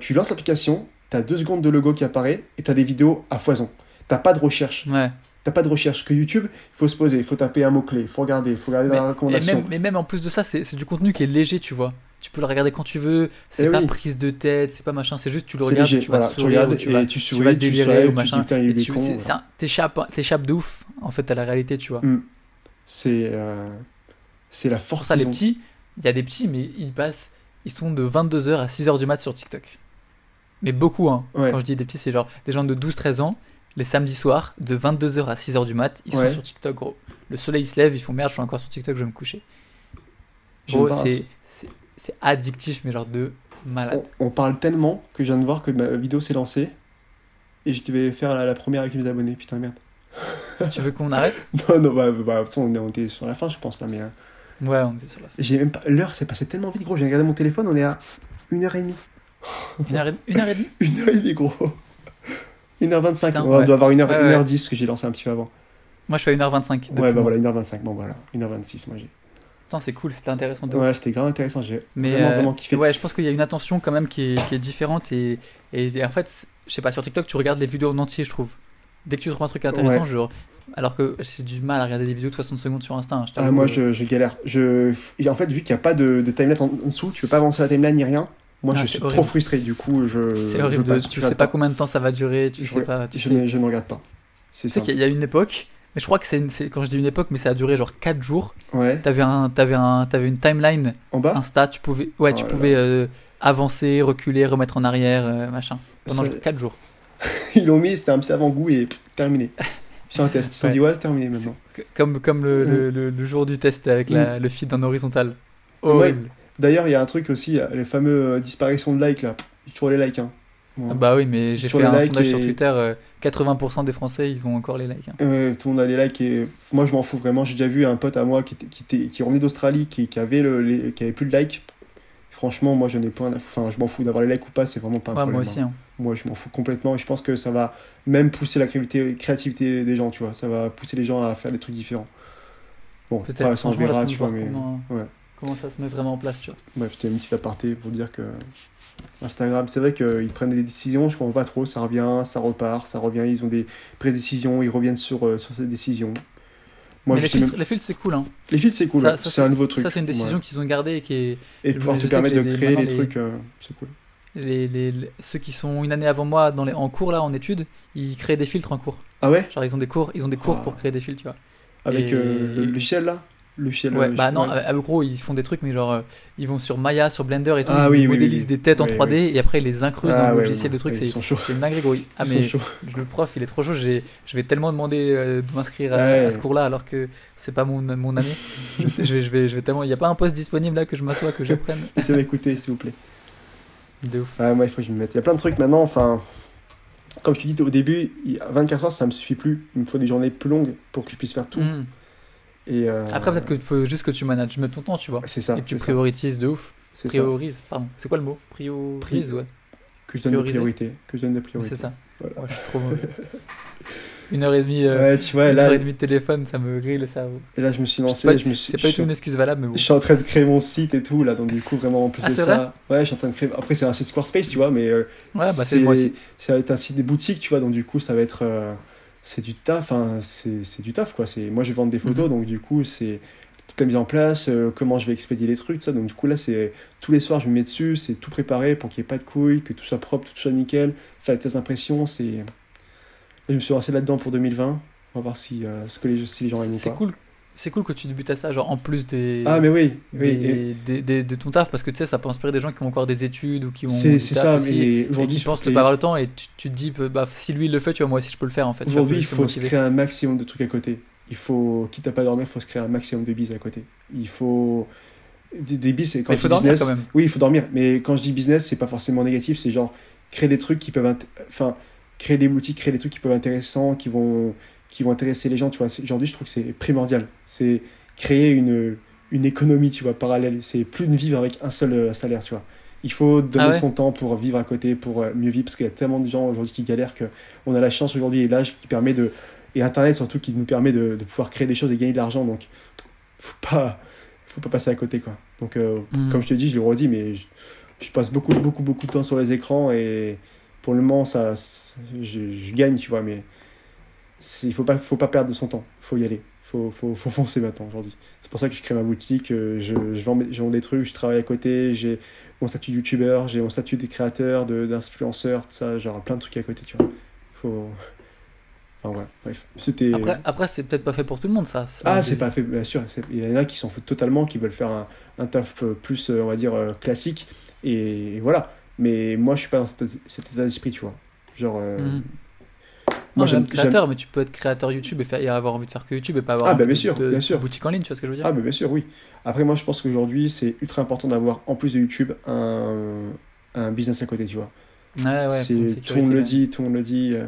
tu lances l'application, tu as deux secondes de logo qui apparaît et tu as des vidéos à foison. T'as pas de recherche. Ouais. T'as pas de recherche. Que YouTube, il faut se poser, il faut taper un mot clé, il faut regarder, il faut regarder Mais, dans la et recommandation. même, mais même en plus de ça, c'est du contenu qui est léger, tu vois. Tu peux le regarder quand tu veux, c'est Eh pas oui. prise de tête, c'est pas machin, c'est juste tu le regardes, léger, tu vas voilà, tu sourire, ou tu et vas, tu tu souris, vas tu délirer souris, ou tu machin. tu- voilà. T'échappes t'échappes de ouf en fait à la réalité, tu vois. Hmm. C'est euh, c'est la force. ça, les petits, il y a des petits, mais ils passent, ils sont de 22h à 6h du mat sur TikTok. Mais beaucoup, hein. Ouais. Quand je dis des petits, c'est genre des gens de 12-13 ans, les samedis soirs, de 22h à 6h du mat, ils Ouais. sont sur TikTok, gros. Le soleil se lève, ils font merde, je suis encore sur TikTok, je vais me coucher. Gros, c'est truc. c'est- c'est addictif, mais genre de malade. On, on parle tellement que je viens de voir que ma vidéo s'est lancée et je devais faire la, la première avec mes abonnés. Putain, merde. tu veux qu'on arrête? Non, non, bah, bah, de toute façon, on est- on était sur la fin, je pense, là, mais. euh, Ouais, on est sur la fin. j'ai même pas... L'heure s'est passée tellement vite, gros. J'ai regardé mon téléphone, on est à 1h30. Une heure et, une heure et demie? 1h30, gros. 1h25. Putain, on ouais. doit avoir 1h, Ouais, ouais. 1h10 parce que j'ai lancé un petit peu avant. Moi, je suis à 1h25. depuis Ouais, bah moi. voilà, 1h25. Bon, voilà, 1h26. Moi, j'ai. Putain, c'est cool, c'était intéressant. de. Ouais, c'était grave intéressant. J'ai Mais vraiment, euh, vraiment kiffé. ouais, je pense qu'il y a une attention quand même qui est, qui est différente et, et, et en fait, je sais pas, sur TikTok, tu regardes les vidéos en entier, je trouve. Dès que tu trouves un truc intéressant, Ouais. genre. Alors que j'ai du mal à regarder des vidéos de 60 secondes sur Insta. hein, je Ah, moi, je, je galère. Je... Et en fait, vu qu'il n'y a pas de, de timeline en en dessous, tu peux pas avancer la timeline ni rien. Moi, Ah, je suis horrible. trop frustré. Du coup, je. C'est je horrible, de- passe, tu je sais pas combien de temps ça va durer, tu Je- sais pas. Tu je, sais, ne, je ne regarde pas. C'est Tu sais ça. qu'il y a une époque, mais je crois que c'est une- quand je dis une époque, mais ça a duré genre 4 jours. Ouais. T'avais un, t'avais un, t'avais une timeline En bas Insta, tu pouvais, ouais, Oh tu là pouvais euh, avancer, reculer, remettre en arrière, euh, machin. Pendant Ça- 4 jours. Ils l'ont mis, c'était un petit avant-goût et terminé. Sur un test. Ils se sont Ouais. dit, ouais, terminé maintenant. Comme, comme le, Mm. le, le- le jour du test avec la- le feed en horizontal. Horrible. D'ailleurs, il y a un truc aussi, les fameux euh, disparitions de likes là. Toujours les likes. Hein. Ah Bah oui, mais j'ai fait un sondage sur Twitter, euh, 80% des Français, ils ont encore les likes. hein. Euh, tout le monde a les likes et moi je m'en fous vraiment. J'ai déjà vu un pote à moi qui, était, qui, était- qui revenait d'Australie, qui, qui avait le, les- qui avait plus de likes. Franchement, moi je n'ai pas, enfin je m'en fous d'avoir les likes ou pas, c'est vraiment pas un Ouais, problème. moi aussi. hein. hein. Moi je m'en fous complètement et je pense que ça va même pousser la créativité, créativité des gens, tu vois. Ça va pousser les gens à faire des trucs différents. Bon, Peut-être, ça on verra, tu vois, mais comment, ouais. comment ça se met vraiment en place, tu vois. bref, petite aparté pour dire que Instagram, c'est vrai qu'ils prennent des décisions, je comprends pas trop, ça revient, ça repart, ça revient, ils ont des pré-décisions, ils reviennent sur, euh, sur ces décisions. Moi, mais je les même- filtres, les filtres, c'est cool. Hein. Les fils, c'est cool. Ça- ouais. ça, c'est un nouveau truc. Ça, c'est une décision Ouais. qu'ils ont gardée et qui est. Et de pouvoir je te permettre de les- créer des les- trucs, euh, c'est cool. Les, les- les- ceux qui sont une année avant moi dans les, en cours, là, en études, ils créent des filtres en cours. Ah ouais? Genre, ils ont des cours, ils ont des cours Ah. pour créer des filtres, tu vois. Avec Et- euh, le logiciel là? Le. Ouais, euh, bah je- non, ouais. à, à gros, ils font des trucs, mais genre, euh, ils vont sur Maya, sur Blender et tout, Ah ils oui, oui, modélisent oui, des têtes en oui, 3D et après ils les incrustent Ah dans le ouais, logiciel de trucs. c'est une dinguerie, gros. Ah, Ils mais le prof, il est trop chaud. Je vais tellement demander euh, de m'inscrire à, Ouais. à ce cours-là alors que c'est pas mon, mon année. je, je vais, je, vais, je vais tellement. Il n'y a pas un poste disponible là que je m'assois, que j'apprenne. Essayez d'écouter, s'il vous plaît. De ouf. Ouais, moi, il faut que je me mette. Il y a plein de trucs maintenant. Enfin, comme je te dis au début, il y a 24 heures, ça me suffit plus. Il me faut des journées plus longues pour que je puisse faire tout. Mm. Et euh, Après, peut-être qu'il faut juste que tu manages mieux ton temps, tu vois. c'est ça. et que tu ça, priorises de ouf. ça. Priorises, pardon. C'est quoi le mot? Priorise, Pri- ouais. Que je donne des priorités. Que je donne des priorités. C'est ça. Voilà. Moi, je suis trop mauvais. Une heure et demie, euh, Ouais, tu vois, une là, heure et demie de téléphone, ça me grille le cerveau. et là, je me suis lancé. pas- je me suis, C'est pas du tout une excuse valable, mais bon. Je suis en train de créer mon site et tout, là, donc du coup, vraiment, en plus Ah, de c'est ça. Ouais, je suis en train de créer. Après, c'est un site Squarespace, tu vois, mais. euh, Ouais, bah c'est moi aussi. Ça va être un site des boutiques, tu vois, donc du coup, ça va être. euh, c'est du taf, hein, c'est c'est du taf, quoi. C'est- Moi, je vais vendre des photos, Mhm. donc du coup, c'est toute la mise en place, euh, comment je vais expédier les trucs, ça. Donc du coup, là, c'est. Tous les soirs, je me mets dessus, c'est tout préparé pour qu'il n'y ait pas de couilles, que tout soit propre, tout soit nickel, faire tes impressions, c'est. Je me suis lancé là-dedans pour 2020. On va voir si, euh, ce que les, si les gens aiment ou C'est cool. C'est cool que tu débutes à ça, genre en plus des, Ah, mais oui, oui. des- et- des- des- de ton taf, parce que tu sais, ça peut inspirer des gens qui ont encore des études ou qui ont. C'est ça, aussi, mais et aujourd'hui, qui pensent ne les- pas avoir le temps et tu, tu te dis, bah, si lui il le fait, tu vois, moi aussi je peux le faire en fait. Aujourd'hui, il faut se créer un maximum de trucs à côté. Il faut, quitte à pas dormir, il faut se créer un maximum de bises à côté. Il faut. Des, des bises, c'est quand Mais il je faut dis dormir business- quand même. Oui, il faut dormir. Mais quand je dis business, c'est pas forcément négatif. C'est genre créer des trucs qui peuvent. int- Enfin, créer des boutiques, créer des trucs qui peuvent être intéressants, qui vont, qui vont intéresser les gens. Tu vois, aujourd'hui, je trouve que c'est primordial. C'est créer une, une économie, tu vois, parallèle. C'est plus de vivre avec un seul euh, salaire, tu vois. Il faut donner Ah ouais? son temps pour vivre à côté, pour euh, mieux vivre, parce qu'il y a tellement de gens aujourd'hui qui galèrent que on a la chance aujourd'hui et l'âge qui permet de et internet surtout qui nous permet de, de pouvoir créer des choses et gagner de l'argent donc faut pas faut pas passer à côté quoi donc euh, Mhm. comme je te dis je le redis mais je, je passe beaucoup beaucoup beaucoup de temps sur les écrans et pour le moment ça je, je gagne tu vois mais il faut pas faut pas perdre de son temps faut y aller faut faut, faut foncer maintenant aujourd'hui c'est pour ça que je crée ma boutique euh, je, je, vends, je vends des trucs je travaille à côté j'ai mon statut de youtubeur j'ai mon statut de créateur d'influenceur tout ça genre plein de trucs à côté tu vois faut enfin ouais bref c'était Après, après c'est peut-être pas fait pour tout le monde ça. ah, c'est pas fait, bien sûr. Il y en a qui s'en foutent totalement, qui veulent faire un, un taf euh, plus, euh, on va dire, euh, classique. Et, et voilà. Mais moi, je suis pas dans cet, cet état d'esprit, tu vois. Genre. euh, Mhm. Moi, Non, j'aime- créateur, mais tu peux être créateur YouTube et, faire, et avoir envie de faire que YouTube et pas avoir Ah, bah, bien sûr, de, bien sûr. de boutique en ligne, tu vois ce que je veux dire Ah, mais bien sûr, oui. Après, moi, je pense qu'aujourd'hui, c'est ultra important d'avoir, en plus de YouTube, un, un business à côté, tu vois. Ouais, ouais. Une tout le sécurité, monde le dit, tout le monde le dit. euh,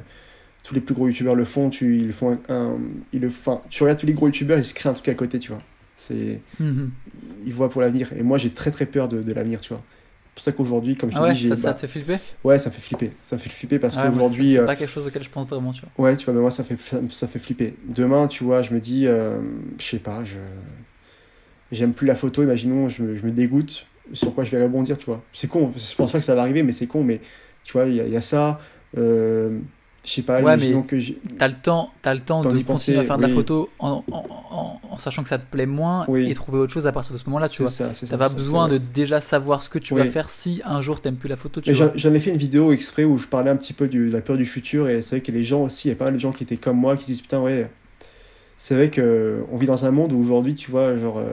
tous les plus gros youtubeurs le font. Tu, ils font un, un- ils le, enfin, tu regardes tous les gros youtubeurs, ils se créent un truc à côté, tu vois. C'est, Mhm. ils voient pour l'avenir. Et moi, j'ai très très peur de, de l'avenir, tu vois. C'est pour ça qu'aujourd'hui, comme je Ah ouais, dis, ça, ça bah, te fait flipper? Ouais, ça me fait flipper. Ça me fait flipper parce Ouais, moi, qu'aujourd'hui, c'est- euh, pas quelque chose auquel je pense vraiment, tu vois. ouais, tu vois, mais moi, ça fait, ça, fait flipper. Demain, tu vois, je me dis, euh, je sais pas, je, j'aime plus la photo, imaginons, je me, je me dégoûte. Sur quoi je vais rebondir, tu vois. C'est con, je pense pas que ça va arriver, mais c'est con, mais tu vois, il y, a- il y a ça. Euh, je sais pas, Ouais, mais que. T'as le temps, t'as le temps de continuer à penser, faire de la oui. photo en, en, en- en sachant que ça te plaît moins Oui. et trouver autre chose à partir de ce moment-là, tu vois. c'est ça. T'as pas ça, besoin de déjà savoir ce que tu Oui. vas faire si un jour t'aimes plus la photo, tu vois. ai fait une vidéo exprès où je parlais un petit peu de la peur du futur et c'est vrai que les gens aussi, il y a pas mal de gens qui étaient comme moi qui disent putain ouais, c'est vrai que on vit dans un monde où aujourd'hui tu vois genre euh,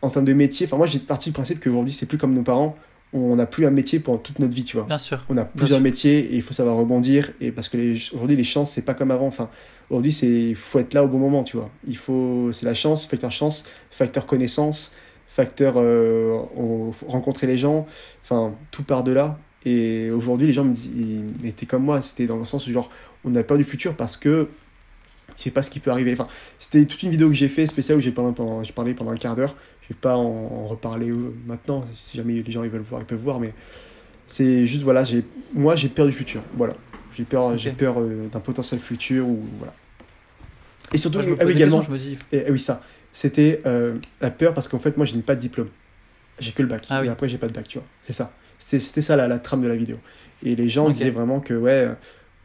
en termes de métier, enfin moi j'ai parti du principe qu'aujourd'hui c'est plus comme nos parents, on n'a plus un métier pendant toute notre vie tu vois. Bien sûr. On a plusieurs métiers et il faut savoir rebondir et parce que aujourd'hui les chances c'est pas comme avant. Enfin aujourd'hui c'est il faut être là au bon moment tu vois. Il faut c'est la chance, facteur chance, facteur connaissance, facteur euh, on- rencontrer les gens. Enfin tout part de là. Et aujourd'hui les gens me ils étaient comme moi. C'était dans le sens où genre on a peur du futur parce que je sais pas ce qui peut arriver. Enfin c'était toute une vidéo que j'ai fait spéciale où j'ai parlé pendant j'ai parlé pendant un quart d'heure. Vais pas en, en reparler euh, maintenant si jamais les gens ils veulent voir ils peuvent voir mais c'est juste, voilà, j'ai, moi j'ai peur du futur. Voilà. J'ai peur, j'ai peur euh, d'un potentiel futur ou voilà. Et surtout, Moi, je me ah oui, des également, questions, je me dis, et, ah oui, ça, c'était euh, la peur parce qu'en fait, moi je n'ai pas de diplôme. J'ai que le bac. Ah oui. Et après, j'ai pas de bac, tu vois. C'est ça. C'était, ça la, la trame de la vidéo. Et les gens disaient vraiment que, ouais, euh,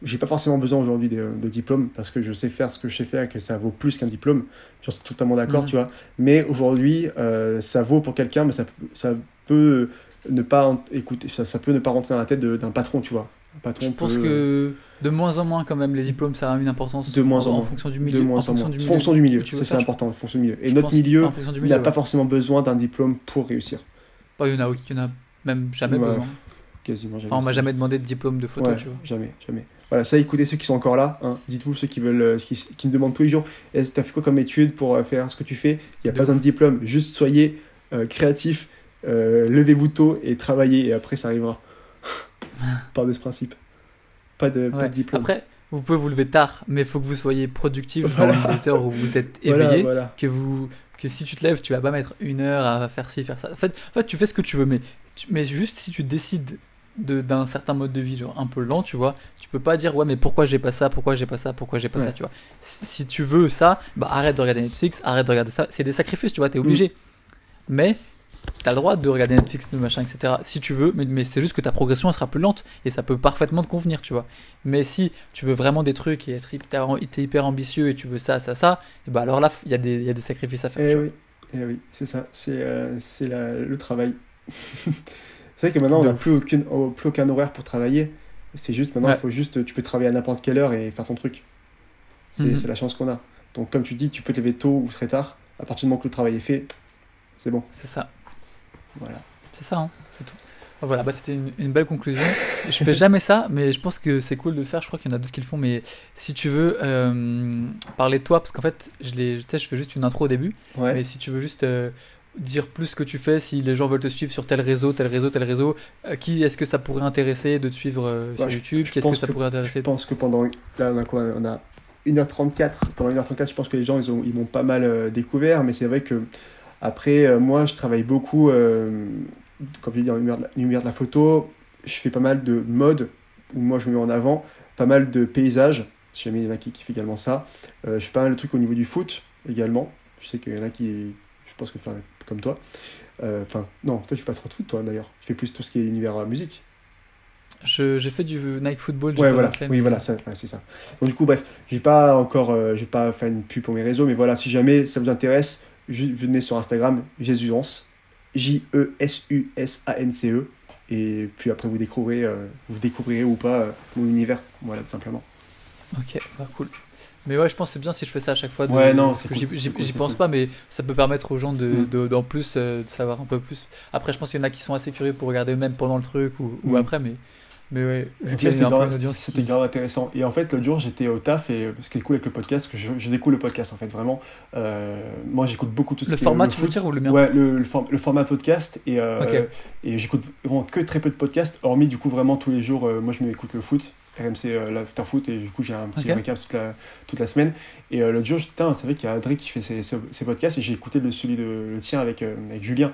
j'ai pas forcément besoin aujourd'hui de, de diplôme parce que je sais faire ce que je sais faire et que ça vaut plus qu'un diplôme. Je suis totalement d'accord, tu vois. Mais aujourd'hui, euh, ça vaut pour quelqu'un, mais ça, peut- ça peut ne pas en- écouter, ça, ça peut ne pas rentrer dans la tête de- d'un patron, tu vois. Un patron Je pense peut- que de moins en moins quand même les diplômes ça a une importance De moins en moins. fonction du de milieu, moins en en fonction du milieu. Fonction du milieu, ça c'est important, fonction du milieu. Et je notre milieu en n'a milieu, pas ouais. forcément besoin d'un diplôme pour réussir. Il y en a, il y en a même jamais Ouais. besoin. Quasiment jamais. Enfin, on m'a jamais demandé de diplôme de photo, Ouais, tu vois. jamais, jamais. Voilà, ça écoutez ceux qui sont encore là, hein, dites-vous ceux qui veulent, euh, qui, qui me demandent tous les jours, est-ce que tu as fait quoi comme étude pour euh, faire ce que tu fais? Il n'y a pas besoin de diplôme, juste soyez euh, créatif, euh, levez-vous tôt et travaillez et après ça arrivera. Par de ce principe. Pas de, pas Ouais. de diplôme. Après, vous pouvez vous lever tard, mais il faut que vous soyez productif Voilà. dans les heures où vous êtes éveillé. voilà. Que, vous, que si tu te lèves, tu vas pas mettre une heure à faire ci, faire ça. En fait, en fait tu fais ce que tu veux, mais, tu- mais juste si tu décides de- d'un certain mode de vie, genre un peu lent, tu vois, tu peux pas dire ouais, mais pourquoi j'ai pas ça, pourquoi j'ai pas ça, pourquoi j'ai pas ça, tu vois. Si, tu veux ça, bah arrête de regarder Netflix, arrête de regarder ça. C'est des sacrifices, tu vois, t'es obligé. Mais t'as le droit de regarder Netflix, de machin, etc. Si tu veux, mais, mais c'est juste que ta progression elle sera plus lente et ça peut parfaitement te convenir, tu vois. Mais si tu veux vraiment des trucs et être hyper, ambitieux et tu veux ça, ça, ça, et bah alors là, il y, a des- il y a des sacrifices à faire. Eh oui, eh oui, c'est ça, c'est euh, le travail. c'est vrai que maintenant on n'a plus aucun horaire pour travailler. C'est juste maintenant, il Ouais. faut juste, tu peux travailler à n'importe quelle heure et faire ton truc. C'est Mhm. c'est la chance qu'on a. Donc comme tu dis, tu peux te lever tôt ou très tard. À partir du moment que le travail est fait, c'est bon. C'est ça, Voilà. c'est ça, hein, c'est tout. Voilà, bah c'était une, une belle conclusion. Je fais jamais ça, mais je pense que c'est cool de le faire. Je crois qu'il y en a d'autres qui le font, mais si tu veux euh, parler de toi, parce qu'en fait, je, sais, je fais juste une intro au début, Ouais. mais si tu veux juste euh, dire plus ce que tu fais, si les gens veulent te suivre sur tel réseau, tel réseau, tel réseau, euh, qui est-ce que ça pourrait intéresser de te suivre euh, sur Ouais, je- YouTube? je Qu'est-ce que ça que- pourrait Je intéresser pense que pendant. Là, on a quoi On a 1h34. Pendant 1h34, je pense que les gens, ils ont- ils m'ont pas mal euh, découvert. Mais c'est vrai que. Après, euh, moi, je travaille beaucoup, comme je dis, dans l'univers de la- l'univers de la photo. Je fais pas mal de mode, où moi, je me mets en avant. Pas mal de paysages. Si jamais il y en a qui kiffent également ça. Je fais pas mal de trucs au niveau du foot également. Je sais qu'il y en a qui. Je pense que, comme toi. Euh, Enfin, non, toi, je fais pas trop de foot, toi, d'ailleurs. Je fais plus tout ce qui est univers euh, musique. Je- J'ai fait du Nike Football, j'ai Ouais, voilà. Oui, voilà, c'est ça. Donc, du coup, bref, j'ai pas encore, euh, j'ai pas fait une pub pour mes réseaux, mais voilà, si jamais ça vous intéresse, venez sur Instagram, Jésusance, J-E-S-U-S-A-N-C-E, E. et puis après, vous découvrirez, euh, vous découvrirez ou pas euh, mon univers, voilà, tout simplement. Ok, bah cool. Mais ouais, je pense que c'est bien si je fais ça à chaque fois. de- Ouais, non, c'est cool, j'y- cool, pense cool. pas, mais ça peut permettre aux gens de, Mm. de- d'en plus euh, de savoir un peu plus. Après, je pense qu'il y en a qui sont assez curieux pour regarder eux-mêmes pendant le truc ou, ou Mm. après, mais, mais ouais, c'était qui... grave intéressant. Et en fait, l'autre jour, j'étais au taf, et ce qui est cool avec le podcast, que je, je découvre le podcast, en fait, vraiment. Euh, moi, j'écoute beaucoup tout ce Le qui est format, tu veux dire, ou le mien Ouais, le, le, for- le format podcast, et, euh, et j'écoute vraiment que très peu de podcasts, hormis du coup vraiment tous les jours, euh, moi je m'écoute le foot, RMC euh, l'after foot, et du coup j'ai un petit Ok. récap toute la, toute la semaine. Et euh, l'autre jour, putain, c'est vrai qu'il y a Adrien qui fait ses, ses- ses podcasts, et j'ai écouté le, celui de le tien avec, euh, avec Julien.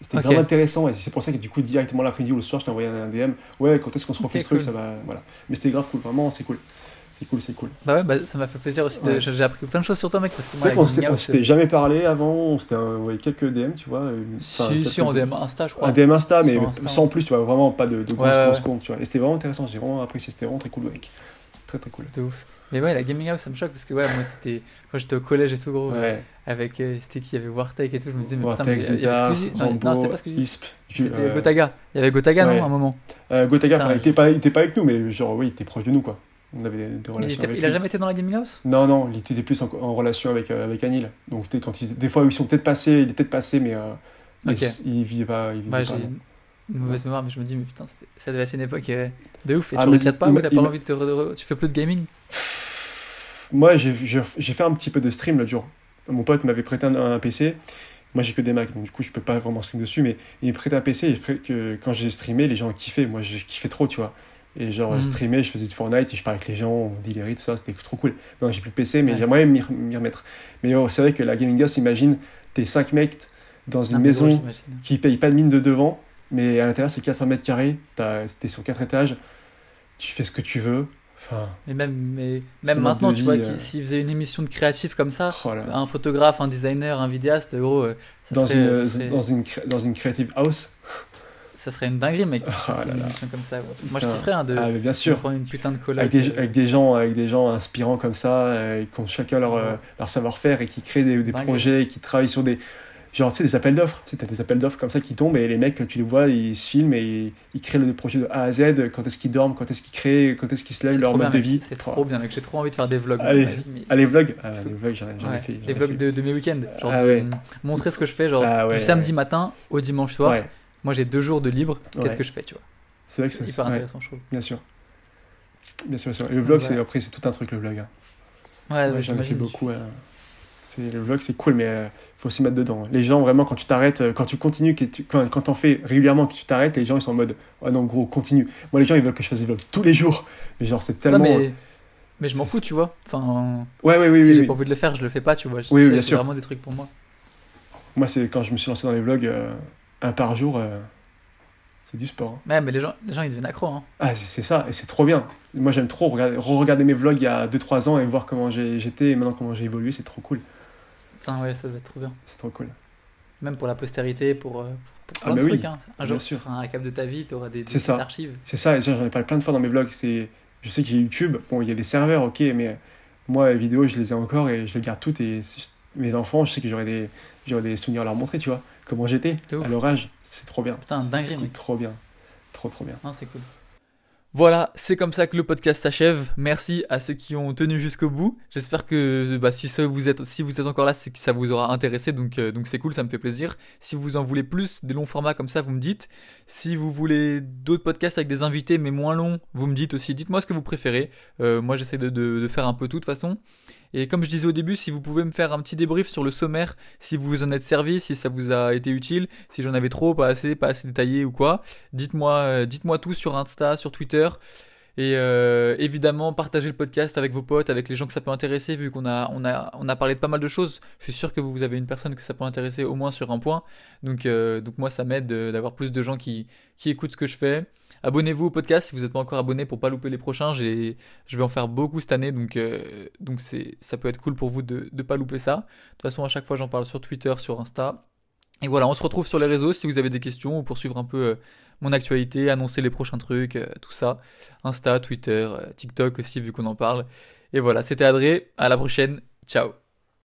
C'était Ok. vraiment intéressant, et c'est pour ça que du coup, directement l'après-midi ou le soir, je t'ai envoyé un DM. Ouais, quand est-ce qu'on se refait ce truc, cool. ça va. Voilà. Mais c'était grave cool, vraiment, c'est cool. C'est cool, c'est cool. Bah ouais, bah, ça m'a fait plaisir aussi. de- Ouais. J'ai appris plein de choses sur toi, mec, parce que moi, on s'était euh, jamais parlé avant, on s'était envoyé quelques DM, tu vois. enfin, Si, si, en DM Insta, je crois. Un DM Insta, mais Insta, sans plus, tu vois, vraiment pas de, de ouais. comptes, tu vois. Et c'était vraiment intéressant, j'ai vraiment apprécié, c'était vraiment très cool, mec. Très très cool. De ouf. Mais ouais, la gaming house, ça me choque parce que ouais, moi c'était. Quand j'étais au collège et tout, gros, euh, Ouais. avec. euh, c'était qui Il y avait Wartech et tout, je me disais, mais putain, Vortex, mais il y avait Squeezie. Non, Rambo, non, c'était pas Squeezie. C'était euh, Gotaga. Il y avait Gotaga, ouais. non, à un moment euh, Gotaga, Putain, enfin, il était pas, il était pas avec nous, mais genre, oui, il était proche de nous, quoi. On avait des, des Il, était- avec il a lui. jamais été dans la gaming house? Non, non, il était plus en, en relation avec, euh, avec Anil. Donc, quand ils, des fois, ils sont peut-être passés, il est peut-être passé, mais, euh, il, il vivait pas. Il vivait Ouais, pas, j'ai non. une mauvaise mémoire, mais je me dis, mais putain, ça devait être une époque euh, de ouf. Et Ah, tu regrettes pas ou t'as pas envie de te. re- Tu fais plus de gaming? Moi, j'ai fait un petit peu de stream l'autre jour. Mon pote m'avait prêté un, un PC. Moi, j'ai que des Mac, donc du coup, je peux pas vraiment stream dessus. Mais il m'a prêté un PC et que quand j'ai streamé, les gens kiffaient. Moi, j'ai kiffé trop, tu vois. Et genre, Mm. je streamais, je faisais du Fortnite et je parlais avec les gens, on délirait, tout ça, c'était trop cool. Non, j'ai plus de PC, mais Ouais. j'aimerais m'y re- m'y remettre. Mais oh, c'est vrai que la Gaming House, imagine, t'es 5 mecs dans une gros, maison j'imagine. qui paye pas de mine de devant, mais à l'intérieur, c'est 400 mètres carrés, t'es sur 4 étages, tu fais ce que tu veux. Enfin, Mais même, mais, même maintenant, tu vois, vie, qui- euh. s'ils faisaient une émission de créatif comme ça, oh un photographe, un designer, un vidéaste, gros, euh, ça, Dans, serait, une, ça, serait, dans, une, dans une creative house, ça serait une dinguerie, mec. Là une là. comme ça. Moi, je kifferais hein, de, ah, bien de sûr. prendre une putain de collab. avec des, euh, avec des gens avec des gens inspirants comme ça euh, qui ont chacun leur, euh, leur savoir-faire et qui créent des, projets qui travaillent sur des genre tu sais des appels d'offres tu sais t'as des appels d'offres comme ça qui tombent et les mecs tu les vois ils se filment et ils créent le projet de A à Z quand est-ce qu'ils dorment? Quand est-ce qu'ils créent? Quand est-ce qu'ils se lèvent leur mode bien, de vie? C'est Oh. trop bien, mec. J'ai trop envie de faire des vlogs. Allez. vie, mais- les vlogs ah, les vlogs j'en ai, fait des vlogs de, de mes week-ends. Genre Ah de, ouais. montrer ce que je fais, genre du samedi matin au dimanche soir. Moi, j'ai deux jours de libre. Ouais. Qu'est-ce que je fais, tu vois? C'est vrai que C'est hyper ouais, intéressant, je trouve. bien sûr bien sûr bien sûr. et le vlog c'est après c'est tout un truc le vlog hein. Ouais, Ouais, j'en ai fait j'imagine. beaucoup. euh, c'est le vlog, c'est cool, mais il faut s'y mettre dedans. Les gens, vraiment, quand tu t'arrêtes, euh, quand tu continues, que tu, quand, quand t'en fais régulièrement, que tu t'arrêtes, les gens, ils sont en mode, oh non, gros, continue. Moi, les gens, ils veulent que je fasse des vlogs tous les jours. Mais genre, c'est tellement. mais, mais je m'en fous, tu vois. Enfin, Ouais, ouais, oui, si oui. j'ai oui. pas envie de le faire, je le fais pas, tu vois. Oui, oui, bien c'est vraiment des trucs pour moi. Moi, c'est quand je me suis lancé dans les vlogs, euh, un par jour, euh, c'est du sport. hein. Ouais, mais les gens, les gens ils deviennent accros. Hein. Ah, c'est ça, et c'est trop bien. Moi, j'aime trop regarder, re-regarder mes vlogs il y a 2-3 ans et voir comment j'étais et maintenant comment j'ai évolué, c'est trop cool. Putain, ouais, ça doit être trop bien. C'est trop cool. Même pour la postérité, pour, euh, pour Ah plein de bah oui, trucs. Hein. Un jour, sûr. tu feras un cap de ta vie, tu auras des, archives. C'est ça, et ça, j'en ai parlé plein de fois dans mes vlogs. C'est, je sais qu'il y a YouTube, bon, il y a des serveurs, ok, mais moi, les vidéos, je les ai encore et je les garde toutes. Et mes enfants, je sais que j'aurai des, j'aurai des souvenirs à leur montrer, tu vois, comment j'étais à leur âge. C'est trop bien. Putain, dinguerie, mec. Trop bien. Trop, trop bien. Non, c'est cool. Voilà, c'est comme ça que le podcast s'achève. Merci à ceux qui ont tenu jusqu'au bout. J'espère que bah, si, ça vous êtes, si vous êtes encore là, c'est que ça vous aura intéressé. Donc euh, donc c'est cool, ça me fait plaisir. Si vous en voulez plus, des longs formats comme ça, vous me dites. Si vous voulez d'autres podcasts avec des invités mais moins longs, vous me dites aussi. Dites-moi ce que vous préférez. Euh, moi, j'essaie de, de, de faire un peu tout de toute façon. Et comme je disais au début, si vous pouvez me faire un petit débrief sur le sommaire, si vous vous en êtes servi, si ça vous a été utile, si j'en avais trop, pas assez, pas assez détaillé ou quoi, dites-moi, euh, tout sur Insta, sur Twitter. Et euh, évidemment, partagez le podcast avec vos potes, avec les gens que ça peut intéresser, vu qu'on a, parlé de pas mal de choses. Je suis sûr que vous avez une personne que ça peut intéresser au moins sur un point. Donc, euh, moi, ça m'aide d'avoir plus de gens qui écoutent ce que je fais. Abonnez-vous au podcast si vous n'êtes pas encore abonné pour pas louper les prochains. Je vais en faire beaucoup cette année, donc, euh, donc c'est, ça peut être cool pour vous de ne pas louper ça. De toute façon, à chaque fois, j'en parle sur Twitter, sur Insta. Et voilà, on se retrouve sur les réseaux si vous avez des questions ou pour suivre un peu euh, mon actualité, annoncer les prochains trucs, euh, tout ça. Insta, Twitter, TikTok aussi, vu qu'on en parle. Et voilà, c'était Adré. À la prochaine. Ciao.